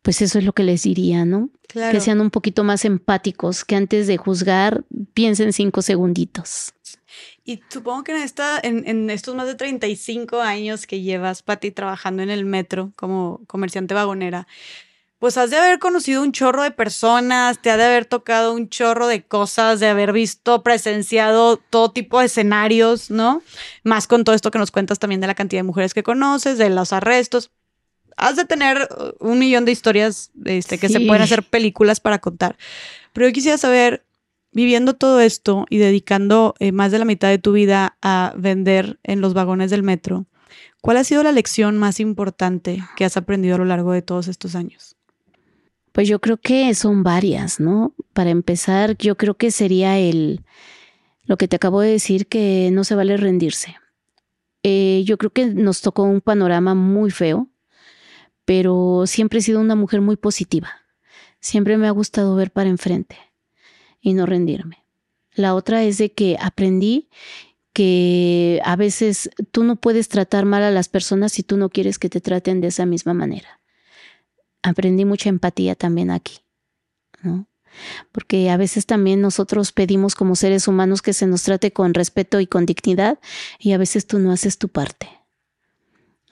pues eso es lo que les diría, ¿no? Que sean un poquito más empáticos, que antes de juzgar piensen cinco segunditos. Y supongo que en, esta, en, estos más de 35 años que llevas, Pati, trabajando en el metro como comerciante vagonera, pues has de haber conocido un chorro de personas, te ha de haber tocado un chorro de cosas, de haber visto, presenciado todo tipo de escenarios, ¿no? Más con todo esto que nos cuentas también de la cantidad de mujeres que conoces, de los arrestos. Has de tener uh, un millón de historias este, que se pueden hacer películas para contar. Pero yo quisiera saber, viviendo todo esto y dedicando eh, más de la mitad de tu vida a vender en los vagones del metro, ¿cuál ha sido la lección más importante que has aprendido a lo largo de todos estos años? Pues yo creo que son varias, ¿no? Para empezar, yo creo que sería el, lo que te acabo de decir, que no se vale rendirse. Eh, yo creo que nos tocó un panorama muy feo, pero siempre he sido una mujer muy positiva. Siempre me ha gustado ver para enfrente y no rendirme. La otra es de que aprendí que a veces tú no puedes tratar mal a las personas si tú no quieres que te traten de esa misma manera. Aprendí mucha empatía también aquí, ¿no? Porque a veces también nosotros pedimos como seres humanos que se nos trate con respeto y con dignidad y a veces tú no haces tu parte.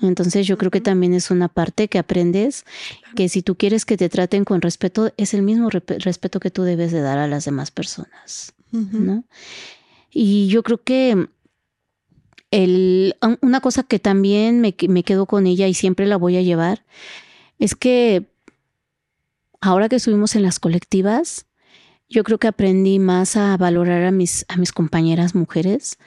Entonces yo creo que también es una parte que aprendes que si tú quieres que te traten con respeto, es el mismo respeto que tú debes de dar a las demás personas, ¿no? Y yo creo que el, una cosa que también me, me quedo con ella y siempre la voy a llevar es que ahora que estuvimos en las colectivas, yo creo que aprendí más a valorar a mis, a mis compañeras mujeres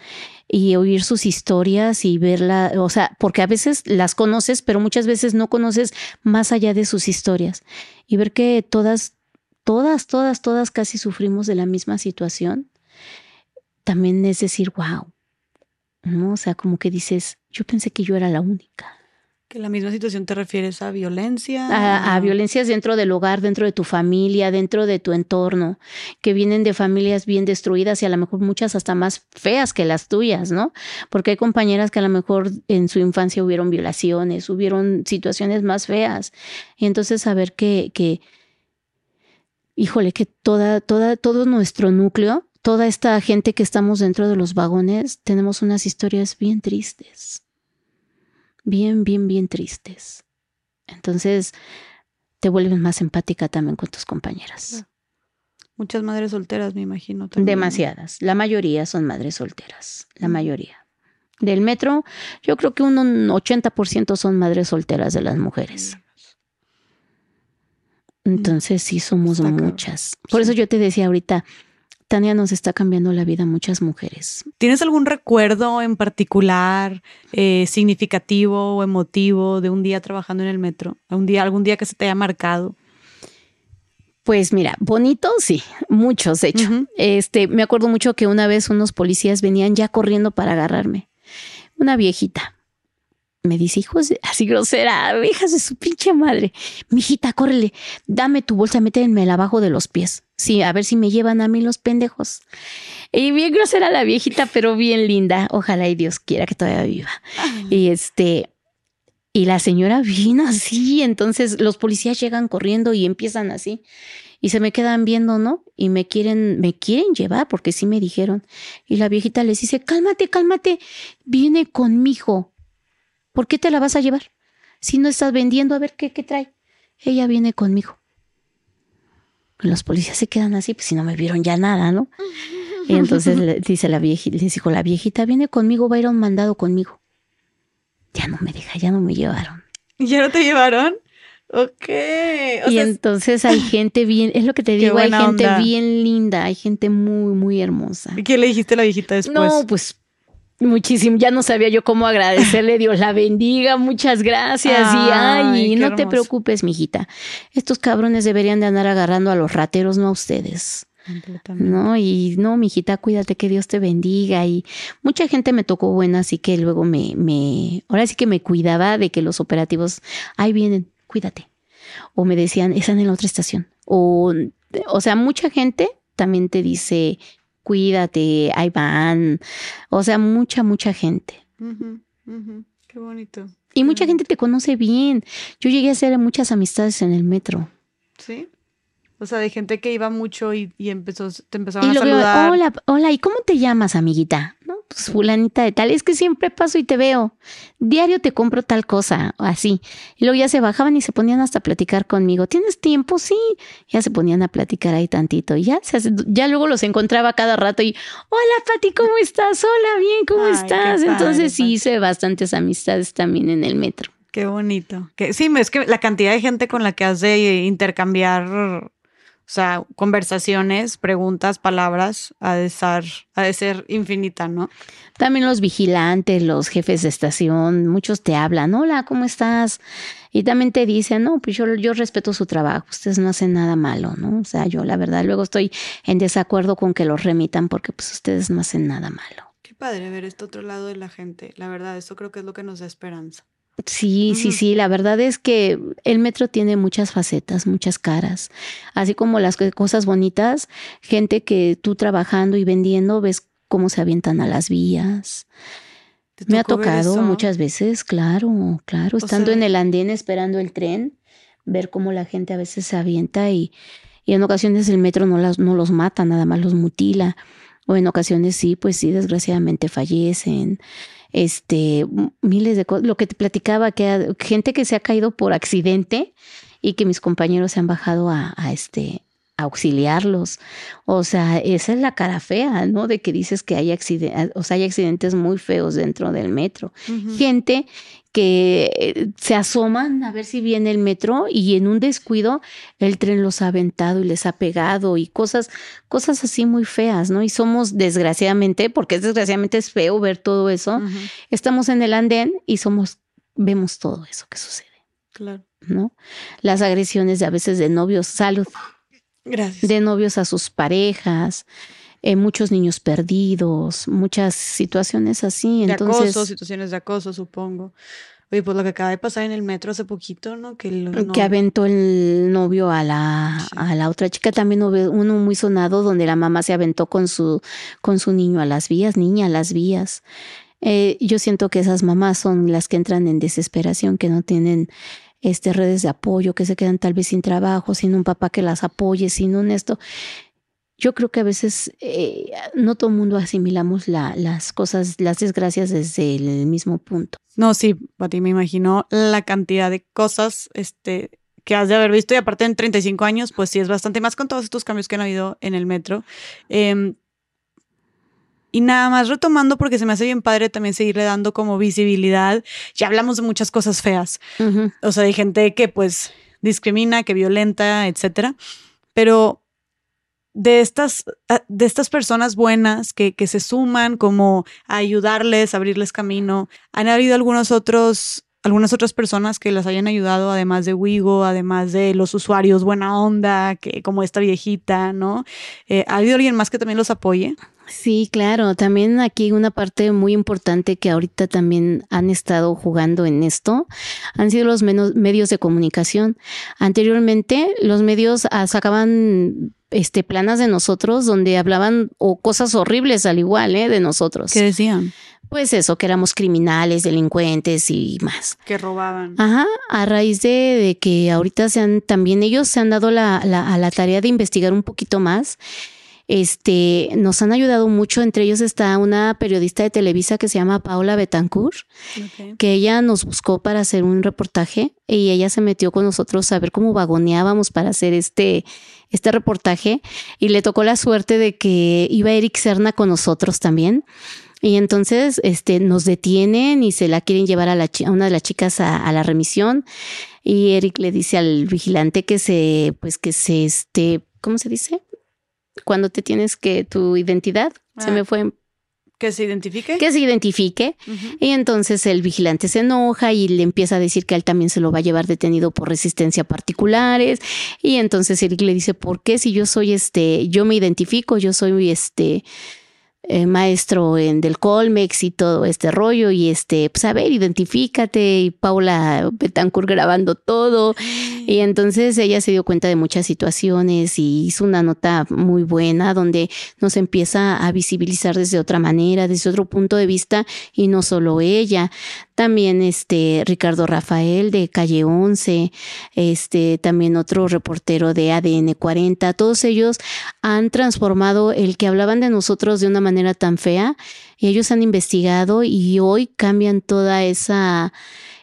y oír sus historias y verla, o sea, porque a veces las conoces, pero muchas veces no conoces más allá de sus historias y ver que todas, todas, todas, todas casi sufrimos de la misma situación, también es decir, wow, ¿no? O sea, como que dices, yo pensé que yo era la única. ¿Que la misma situación te refieres a violencia? A, violencias dentro del hogar, dentro de tu familia, dentro de tu entorno, que vienen de familias bien destruidas y a lo mejor muchas hasta más feas que las tuyas, ¿no? Porque hay compañeras que a lo mejor en su infancia hubieron violaciones, hubieron situaciones más feas. Y entonces saber que, que híjole, que toda, toda, todo nuestro núcleo, toda esta gente que estamos dentro de los vagones, tenemos unas historias bien tristes bien, bien, bien tristes. Entonces te vuelves más empática también con tus compañeras. Muchas madres solteras, me imagino. Demasiadas. La mayoría son madres solteras. La mayoría. Del metro, yo creo que un 80% son madres solteras de las mujeres. Entonces sí somos muchas. Por eso yo te decía ahorita, Tania nos está cambiando la vida a muchas mujeres. ¿Tienes algún recuerdo en particular, eh, significativo o emotivo de un día trabajando en el metro? ¿Un día, ¿Algún día que se te haya marcado? Pues mira, bonito, sí, muchos, de hecho. Este, me acuerdo mucho que una vez unos policías venían ya corriendo para agarrarme. Una viejita, me dice, hijos, así grosera, hijas de su pinche madre. Mijita, córrele, dame tu bolsa, métemela abajo de los pies. Sí, a ver si me llevan a mí los pendejos. Y bien grosera la viejita, pero bien linda. Ojalá y Dios quiera que todavía viva. Y este, Y la señora vino así, entonces los policías llegan corriendo y empiezan así. Y se me quedan viendo, ¿no? Y me quieren, me quieren llevar porque sí me dijeron. Y la viejita les dice, cálmate, cálmate, viene conmigo. ¿Por qué te la vas a llevar? Si no estás vendiendo, a ver qué, qué trae. Ella viene conmigo. Los policías se quedan así, pues si no me vieron ya nada, ¿no? Y entonces dice la viejita, les dijo, la viejita viene conmigo, va a ir a un mandado conmigo. Ya no me deja, ya no me llevaron. ¿Ya no te llevaron? Ok. y entonces hay gente bien, es lo que te digo, hay gente bien linda, hay gente muy, muy hermosa. ¿Y qué le dijiste a la viejita después? No, pues muchísimo, ya no sabía yo cómo agradecerle, Dios la bendiga, muchas gracias y ay, no te preocupes, mijita. Estos cabrones deberían de andar agarrando a los rateros, no a ustedes. No, y no, mijita, cuídate, que Dios te bendiga. Y mucha gente me tocó buena, así que luego me, me, ahora sí que me cuidaba de que los operativos, ahí vienen, cuídate. O me decían, están en la otra estación. O, o sea, mucha gente también te dice, cuídate, ahí van. O sea, mucha, mucha gente. Qué bonito. Y mucha gente te conoce bien. Yo llegué a hacer muchas amistades en el metro. Sí. O sea, de gente que iba mucho y, empezó, te empezaron a saludar. hola, hola, ¿y cómo te llamas, amiguita? Pues fulanita de tal. Es que siempre paso y te veo. Diario te compro tal cosa, así. Y luego ya se bajaban y se ponían hasta a platicar conmigo. ¿Tienes tiempo? Sí. Ya se ponían a platicar ahí tantito. Y ya, ya luego los encontraba cada rato y, hola, Pati, ¿cómo estás? Hola, bien, ¿cómo estás? Entonces sí hice bastantes amistades también en el metro. Qué bonito. Que, sí, es que la cantidad de gente con la que has de intercambiar o sea, conversaciones, preguntas, palabras, ha de, estar, de ser infinita, ¿no? También los vigilantes, los jefes de estación, muchos te hablan, hola, ¿cómo estás? Y también te dicen, no, pues yo, yo respeto su trabajo, ustedes no hacen nada malo, ¿no? O sea, yo la verdad luego estoy en desacuerdo con que los remitan porque pues ustedes no hacen nada malo. Qué padre ver este otro lado de la gente, la verdad, esto creo que es lo que nos da esperanza. Sí, sí, sí, la verdad es que el metro tiene muchas facetas, muchas caras, así como las cosas bonitas, gente que tú trabajando y vendiendo ves cómo se avientan a las vías. Me ha tocado muchas veces, claro, claro, estando en el andén esperando el tren, ver cómo la gente a veces se avienta y, y en ocasiones el metro no, las, no los mata, nada más los mutila, o en ocasiones sí, pues sí, desgraciadamente fallecen este, miles de cosas, lo que te platicaba, que gente que se ha caído por accidente y que mis compañeros se han bajado a, este, auxiliarlos. O sea, esa es la cara fea, ¿no? De que dices que hay accidentes, o sea, hay accidentes muy feos dentro del metro. Gente que eh, se asoman a ver si viene el metro y en un descuido el tren los ha aventado y les ha pegado y cosas, cosas así muy feas, ¿no? Y somos desgraciadamente, porque desgraciadamente es feo ver todo eso, estamos en el andén y somos, vemos todo eso que sucede. Claro. ¿No? Las agresiones de a veces de novios, salud. Gracias. De novios a sus parejas. Eh, muchos niños perdidos, muchas situaciones así. De acoso, situaciones de acoso, supongo. Oye, pues lo que acaba de pasar en el metro hace poquito, ¿no? Que, que aventó el novio a la, a la otra chica. También hubo uno muy sonado donde la mamá se aventó con su, con su niño a las vías, niña a las vías. Eh, yo siento que esas mamás son las que entran en desesperación, que no tienen este, redes de apoyo, que se quedan tal vez sin trabajo, sin un papá que las apoye, sin un esto yo creo que a veces eh, no todo el mundo asimilamos la, las cosas, las desgracias desde el mismo punto. No, sí, Pati, me imagino la cantidad de cosas este, que has de haber visto y aparte en 35 años, pues sí es bastante más con todos estos cambios que han habido en el metro. Em, y nada más retomando, porque se me hace bien padre también seguirle dando como visibilidad. Ya hablamos de muchas cosas feas. O sea, de gente que pues discrimina, que violenta, etcétera. Pero de estas, ah, de estas personas buenas que, que se suman como a ayudarles, a abrirles camino. Han habido algunos otros, algunas otras personas que las hayan ayudado, además de Wigo, además de los usuarios buena onda, que como esta viejita, ¿no? Eh, ¿Ha habido alguien más que también los apoye? Sí, claro. También aquí una parte muy importante que ahorita también han estado jugando en esto han sido los medios de comunicación. Anteriormente los medios ah, sacaban este planas de nosotros donde hablaban o cosas horribles al igual, ¿eh? de nosotros. ¿Qué decían? Pues eso, que éramos criminales, delincuentes y más. Que robaban. Ajá, a raíz de, de que ahorita se han, también ellos se han dado la, la, a la tarea de investigar un poquito más. Este, nos han ayudado mucho, entre ellos está una periodista de Televisa que se llama Paula Betancourt, que ella nos buscó para hacer un reportaje y ella se metió con nosotros a ver cómo vagoneábamos para hacer este, este reportaje y le tocó la suerte de que iba Eric Serna con nosotros también. Y entonces este, nos detienen y se la quieren llevar a, la, a una de las chicas a, a la remisión. Y Eric le dice al vigilante que se, pues que se, este, ¿cómo se dice? Cuando te tienes que, tu identidad, se Ah. me fue, Que se identifique. que se identifique. Y entonces el vigilante se enoja y le empieza a decir que él también se lo va a llevar detenido por resistencia a particulares. Y entonces Eric le dice, ¿por qué si yo soy este, yo me identifico, yo soy este eh, maestro en del Colmex y todo este rollo y este, pues a ver, identifícate y Paula Betancourt grabando todo. Y entonces ella se dio cuenta de muchas situaciones y hizo una nota muy buena donde nos empieza a visibilizar desde otra manera, desde otro punto de vista y no solo ella, también este Ricardo Rafael de Calle 11, este también otro reportero de ADN 40, todos ellos han transformado el que hablaban de nosotros de una manera tan fea y ellos han investigado y hoy cambian toda esa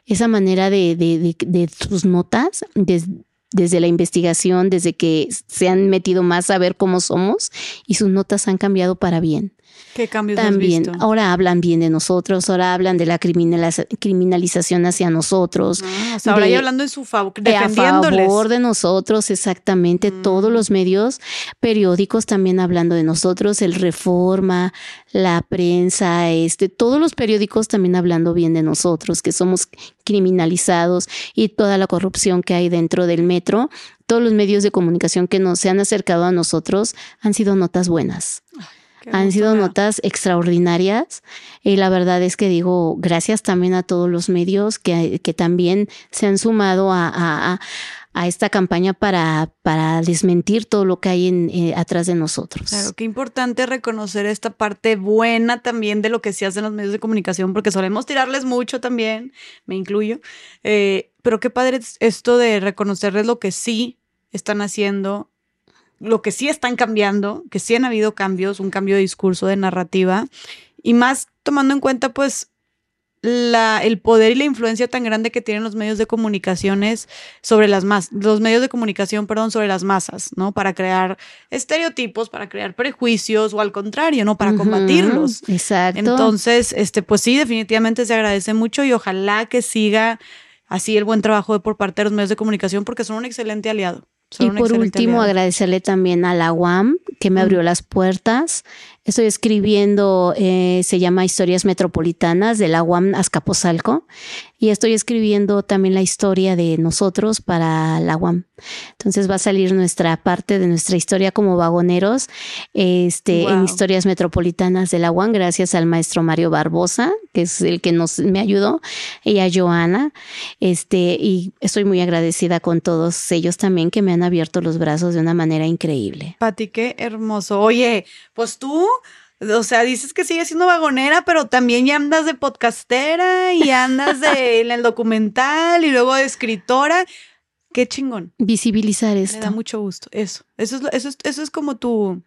esa manera de, de, sus notas, des- desde la investigación, desde que se han metido más a ver cómo somos y sus notas han cambiado para bien. ¿Qué cambios has También, visto? ahora hablan bien de nosotros, ahora hablan de la criminaliza- criminalización hacia nosotros, Ah, o sea, ahora de- ya hablando en su favor, de a defendiéndoles. favor de nosotros, exactamente. Mm. Todos los medios periódicos también hablando de nosotros, el Reforma, la prensa, este, todos los periódicos también hablando bien de nosotros, que somos criminalizados y toda la corrupción que hay dentro del metro. Todos los medios de comunicación que nos se han acercado a nosotros han sido notas buenas Qué han sido notas extraordinarias y la verdad es que digo gracias también a todos los medios que, que también se han sumado a, a- a- a esta campaña para, para desmentir todo lo que hay en, eh, atrás de nosotros. Claro, qué importante reconocer esta parte buena también de lo que se hace en los medios de comunicación, porque solemos tirarles mucho también, me incluyo. Eh, pero qué padre es esto de reconocerles lo que sí están haciendo, lo que sí están cambiando, que sí han habido cambios, un cambio de discurso, de narrativa, y más tomando en cuenta, pues, la, el poder y la influencia tan grande que tienen los medios de comunicaciones sobre las masas, los medios de comunicación, perdón, sobre las masas, ¿no? Para crear estereotipos, para crear prejuicios o al contrario, ¿no? Para combatirlos. Exacto. Entonces, este, pues sí, definitivamente se agradece mucho y ojalá que siga así el buen trabajo de- por parte de los medios de comunicación porque son un excelente aliado. Son y por último, aliado. agradecerle también a la UAM que me Mm. abrió las puertas. Estoy escribiendo, eh, se llama Historias Metropolitanas de la UAM Azcapotzalco y estoy escribiendo también la historia de nosotros para la UAM. Entonces va a salir nuestra parte de nuestra historia como vagoneros este, en. Historias Metropolitanas de la UAM gracias al maestro Mario Barbosa, que es el que nos me ayudó, y a Joana. Este, y estoy muy agradecida con todos ellos también que me han abierto los brazos de una manera increíble. Pati, qué hermoso. Oye, pues tú, o sea, dices que sigues siendo vagonera, pero también ya andas de podcastera y andas de, en el documental y luego de escritora. Qué chingón. Visibilizar Me esto. da mucho gusto. Eso, eso es, lo- eso es, eso es como tu,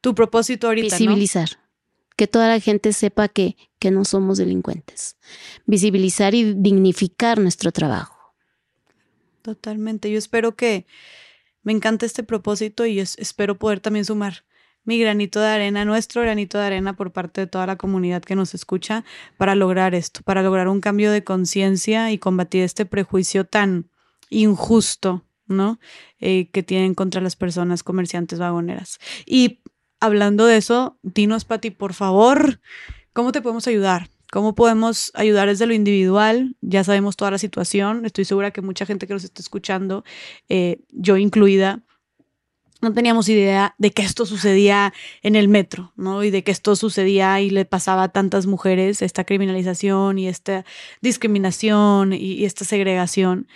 tu propósito ahorita, ¿no? Visibilizar. Que toda la gente sepa que, que no somos delincuentes. Visibilizar y dignificar nuestro trabajo. Totalmente. Yo espero que me encanta este propósito y es- espero poder también sumar mi granito de arena, nuestro granito de arena por parte de toda la comunidad que nos escucha para lograr esto, para lograr un cambio de conciencia y combatir este prejuicio tan injusto, ¿no? Eh, que tienen contra las personas comerciantes vagoneras. Y hablando de eso, dinos, Pati, por favor, ¿cómo te podemos ayudar? ¿Cómo podemos ayudar desde lo individual? Ya sabemos toda la situación. Estoy segura que mucha gente que nos está escuchando, eh, yo incluida, no teníamos idea de que esto sucedía en el metro, ¿no? Y de que esto sucedía y le pasaba a tantas mujeres esta criminalización y esta discriminación y, esta segregación.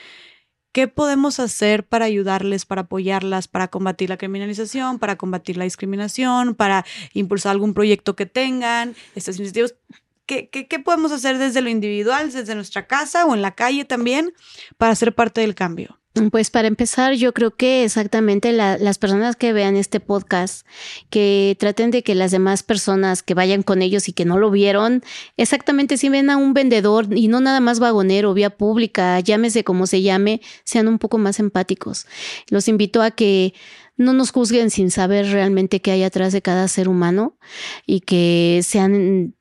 ¿Qué podemos hacer para ayudarles, para apoyarlas, para combatir la criminalización, para combatir la discriminación, para impulsar algún proyecto que tengan, estas iniciativas? ¿qué, qué, qué podemos hacer desde lo individual, desde nuestra casa o en la calle también, para ser parte del cambio? Pues para empezar, yo creo que exactamente las personas que vean este podcast, que traten de que las demás personas que vayan con ellos y que no lo vieron, exactamente si ven a un vendedor y no nada más vagonero, vía pública, llámese como se llame, sean un poco más empáticos. Los invito a que no nos juzguen sin saber realmente qué hay atrás de cada ser humano y que sean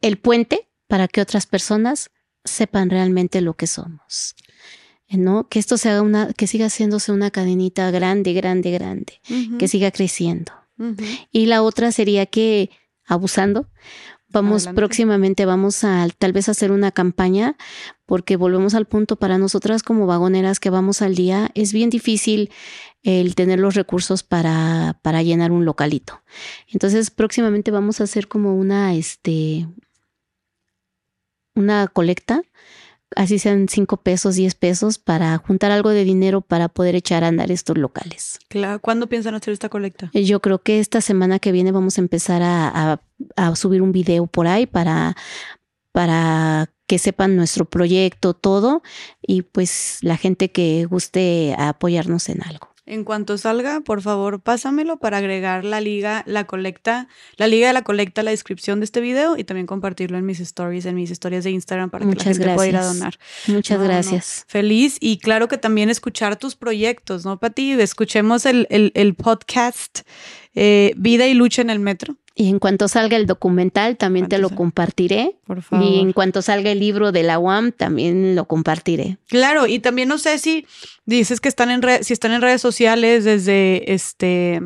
el puente para que otras personas sepan realmente lo que somos. ¿No? Que esto se haga una, que siga haciéndose una cadenita grande, grande, grande, que siga creciendo. Y la otra sería que, abusando, vamos próximamente, vamos a tal vez hacer una campaña, porque volvemos al punto para nosotras como vagoneras que vamos al día, es bien difícil el tener los recursos para, para llenar un localito. Entonces, próximamente vamos a hacer como una, este, una colecta así sean cinco pesos, diez pesos, para juntar algo de dinero para poder echar a andar estos locales. Claro, ¿cuándo piensan hacer esta colecta? Eh, yo creo que esta semana que viene vamos a empezar a, subir un video por ahí para, para que sepan nuestro proyecto, todo, y pues la gente que guste apoyarnos en algo. En cuanto salga, por favor, pásamelo para agregar la liga, la colecta, la liga de la colecta a la descripción de este video y también compartirlo en mis stories, en mis historias de Instagram para que la gente pueda ir a donar. Muchas gracias. Feliz y claro que también escuchar tus proyectos, ¿no, Pati? Escuchemos el, el, el podcast eh, Vida y Lucha en el Metro. Y en cuanto salga el documental, también te lo compartiré. Por favor. Y en cuanto salga el libro de la UAM, también lo compartiré. Claro, y también no sé si dices que están en si están en redes sociales desde este.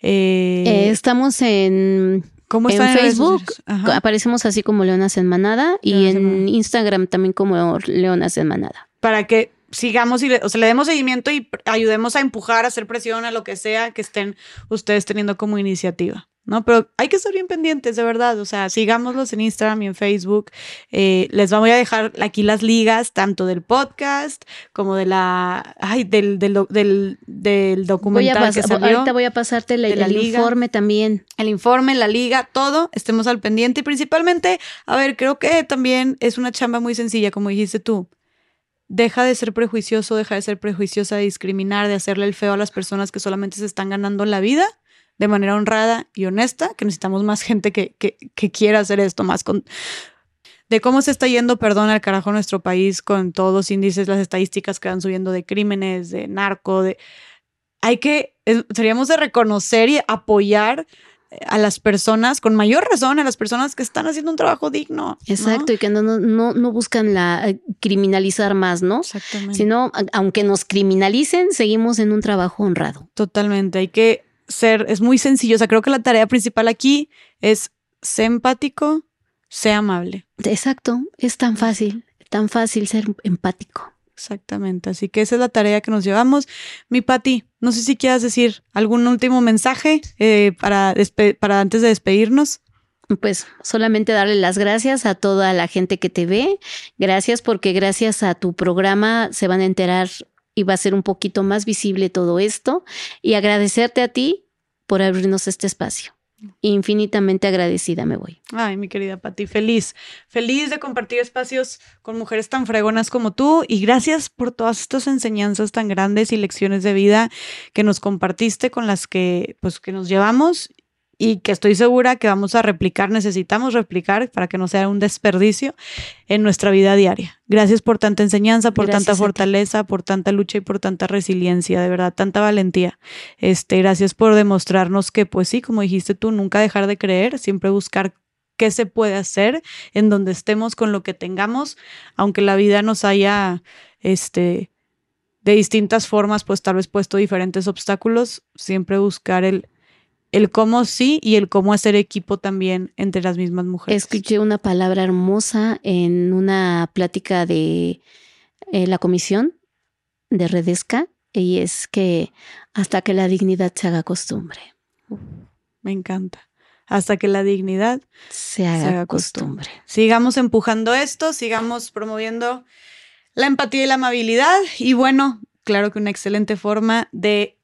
Eh, eh, estamos en. ¿Cómo en Facebook aparecemos así como Leonas en Manada y en Instagram también como Leonas en Manada. Para que sigamos y le, o sea, le demos seguimiento y ayudemos a empujar, a hacer presión a lo que sea que estén ustedes teniendo como iniciativa. ¿no? Pero hay que estar bien pendientes, de verdad. O sea, sigámoslos en Instagram y en Facebook. Eh, les voy a dejar aquí las ligas, tanto del podcast como de la. Ay, del, del, del, documental que salió. Ahorita voy a pasarte el informe también. El informe, la liga, todo. Estemos al pendiente. Y principalmente, a ver, creo que también es una chamba muy sencilla, como dijiste tú. Deja de ser prejuicioso, deja de ser prejuiciosa, de discriminar, de hacerle el feo a las personas que solamente se están ganando la vida de manera honrada y honesta, que necesitamos más gente que, que, quiera hacer esto, más con, de cómo se está yendo, perdón, al carajo nuestro país con todos los índices, las estadísticas que van subiendo de crímenes, de narco, de... Hay que, seríamos de reconocer y apoyar a las personas, con mayor razón, a las personas que están haciendo un trabajo digno. Exacto, y que no, no, no, buscan la eh, criminalizar más, ¿no? Exactamente. Sino, aunque nos criminalicen, seguimos en un trabajo honrado. Totalmente, hay que ser, es muy sencillo. O sea, creo que la tarea principal aquí es ser empático, ser amable. Exacto, es tan fácil, tan fácil ser empático. Exactamente, así que esa es la tarea que nos llevamos. Mi Pati, no sé si quieras decir algún último mensaje eh, para, para antes de despedirnos. Pues solamente darle las gracias a toda la gente que te ve. Gracias porque gracias a tu programa se van a enterar y va a ser un poquito más visible todo esto. Y agradecerte a ti por abrirnos este espacio. Infinitamente agradecida me voy. Ay, mi querida Pati, feliz, feliz de compartir espacios con mujeres tan fregonas como tú y gracias por todas estas enseñanzas tan grandes y lecciones de vida que nos compartiste con las que pues que nos llevamos y que estoy segura que vamos a replicar, necesitamos replicar para que no sea un desperdicio en nuestra vida diaria. Gracias por tanta enseñanza, por tanta fortaleza, por tanta lucha y por tanta resiliencia, de verdad, tanta valentía. Este, gracias por demostrarnos que, pues sí, como dijiste tú, nunca dejar de creer, siempre buscar qué se puede hacer en donde estemos con lo que tengamos, aunque la vida nos haya, este, de distintas formas, pues tal vez puesto diferentes obstáculos, siempre buscar el el cómo sí y el cómo hacer equipo también entre las mismas mujeres. Escuché una palabra hermosa en una plática de eh, la comisión de Redesca y es que hasta que la dignidad se haga costumbre. me encanta. Hasta que la dignidad se haga, costumbre. Sigamos empujando esto, sigamos promoviendo la empatía y la amabilidad y bueno, claro que una excelente forma de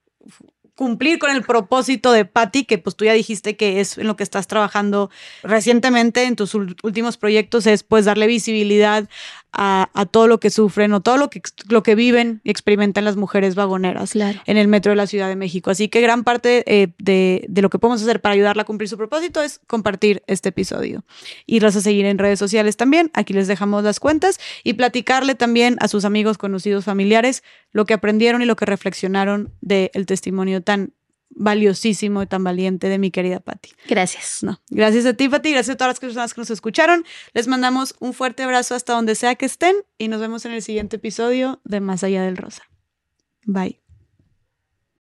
cumplir con el propósito de Patty, que pues tú ya dijiste que es en lo que estás trabajando recientemente en tus últimos proyectos, es pues darle visibilidad a, todo lo que sufren o todo lo que, lo que viven y experimentan las mujeres vagoneras en el metro de la Ciudad de México. Así que gran parte eh, de, de, lo que podemos hacer para ayudarla a cumplir su propósito es compartir este episodio. Irlas a seguir en redes sociales también, aquí les dejamos las cuentas y platicarle también a sus amigos, conocidos, familiares lo que aprendieron y lo que reflexionaron del testimonio tan valiosísimo y tan valiente de mi querida Patti. Gracias. No, gracias a ti, Patti. Gracias a todas las personas que nos escucharon. Les mandamos un fuerte abrazo hasta donde sea que estén y nos vemos en el siguiente episodio de Más allá del Rosa. Bye.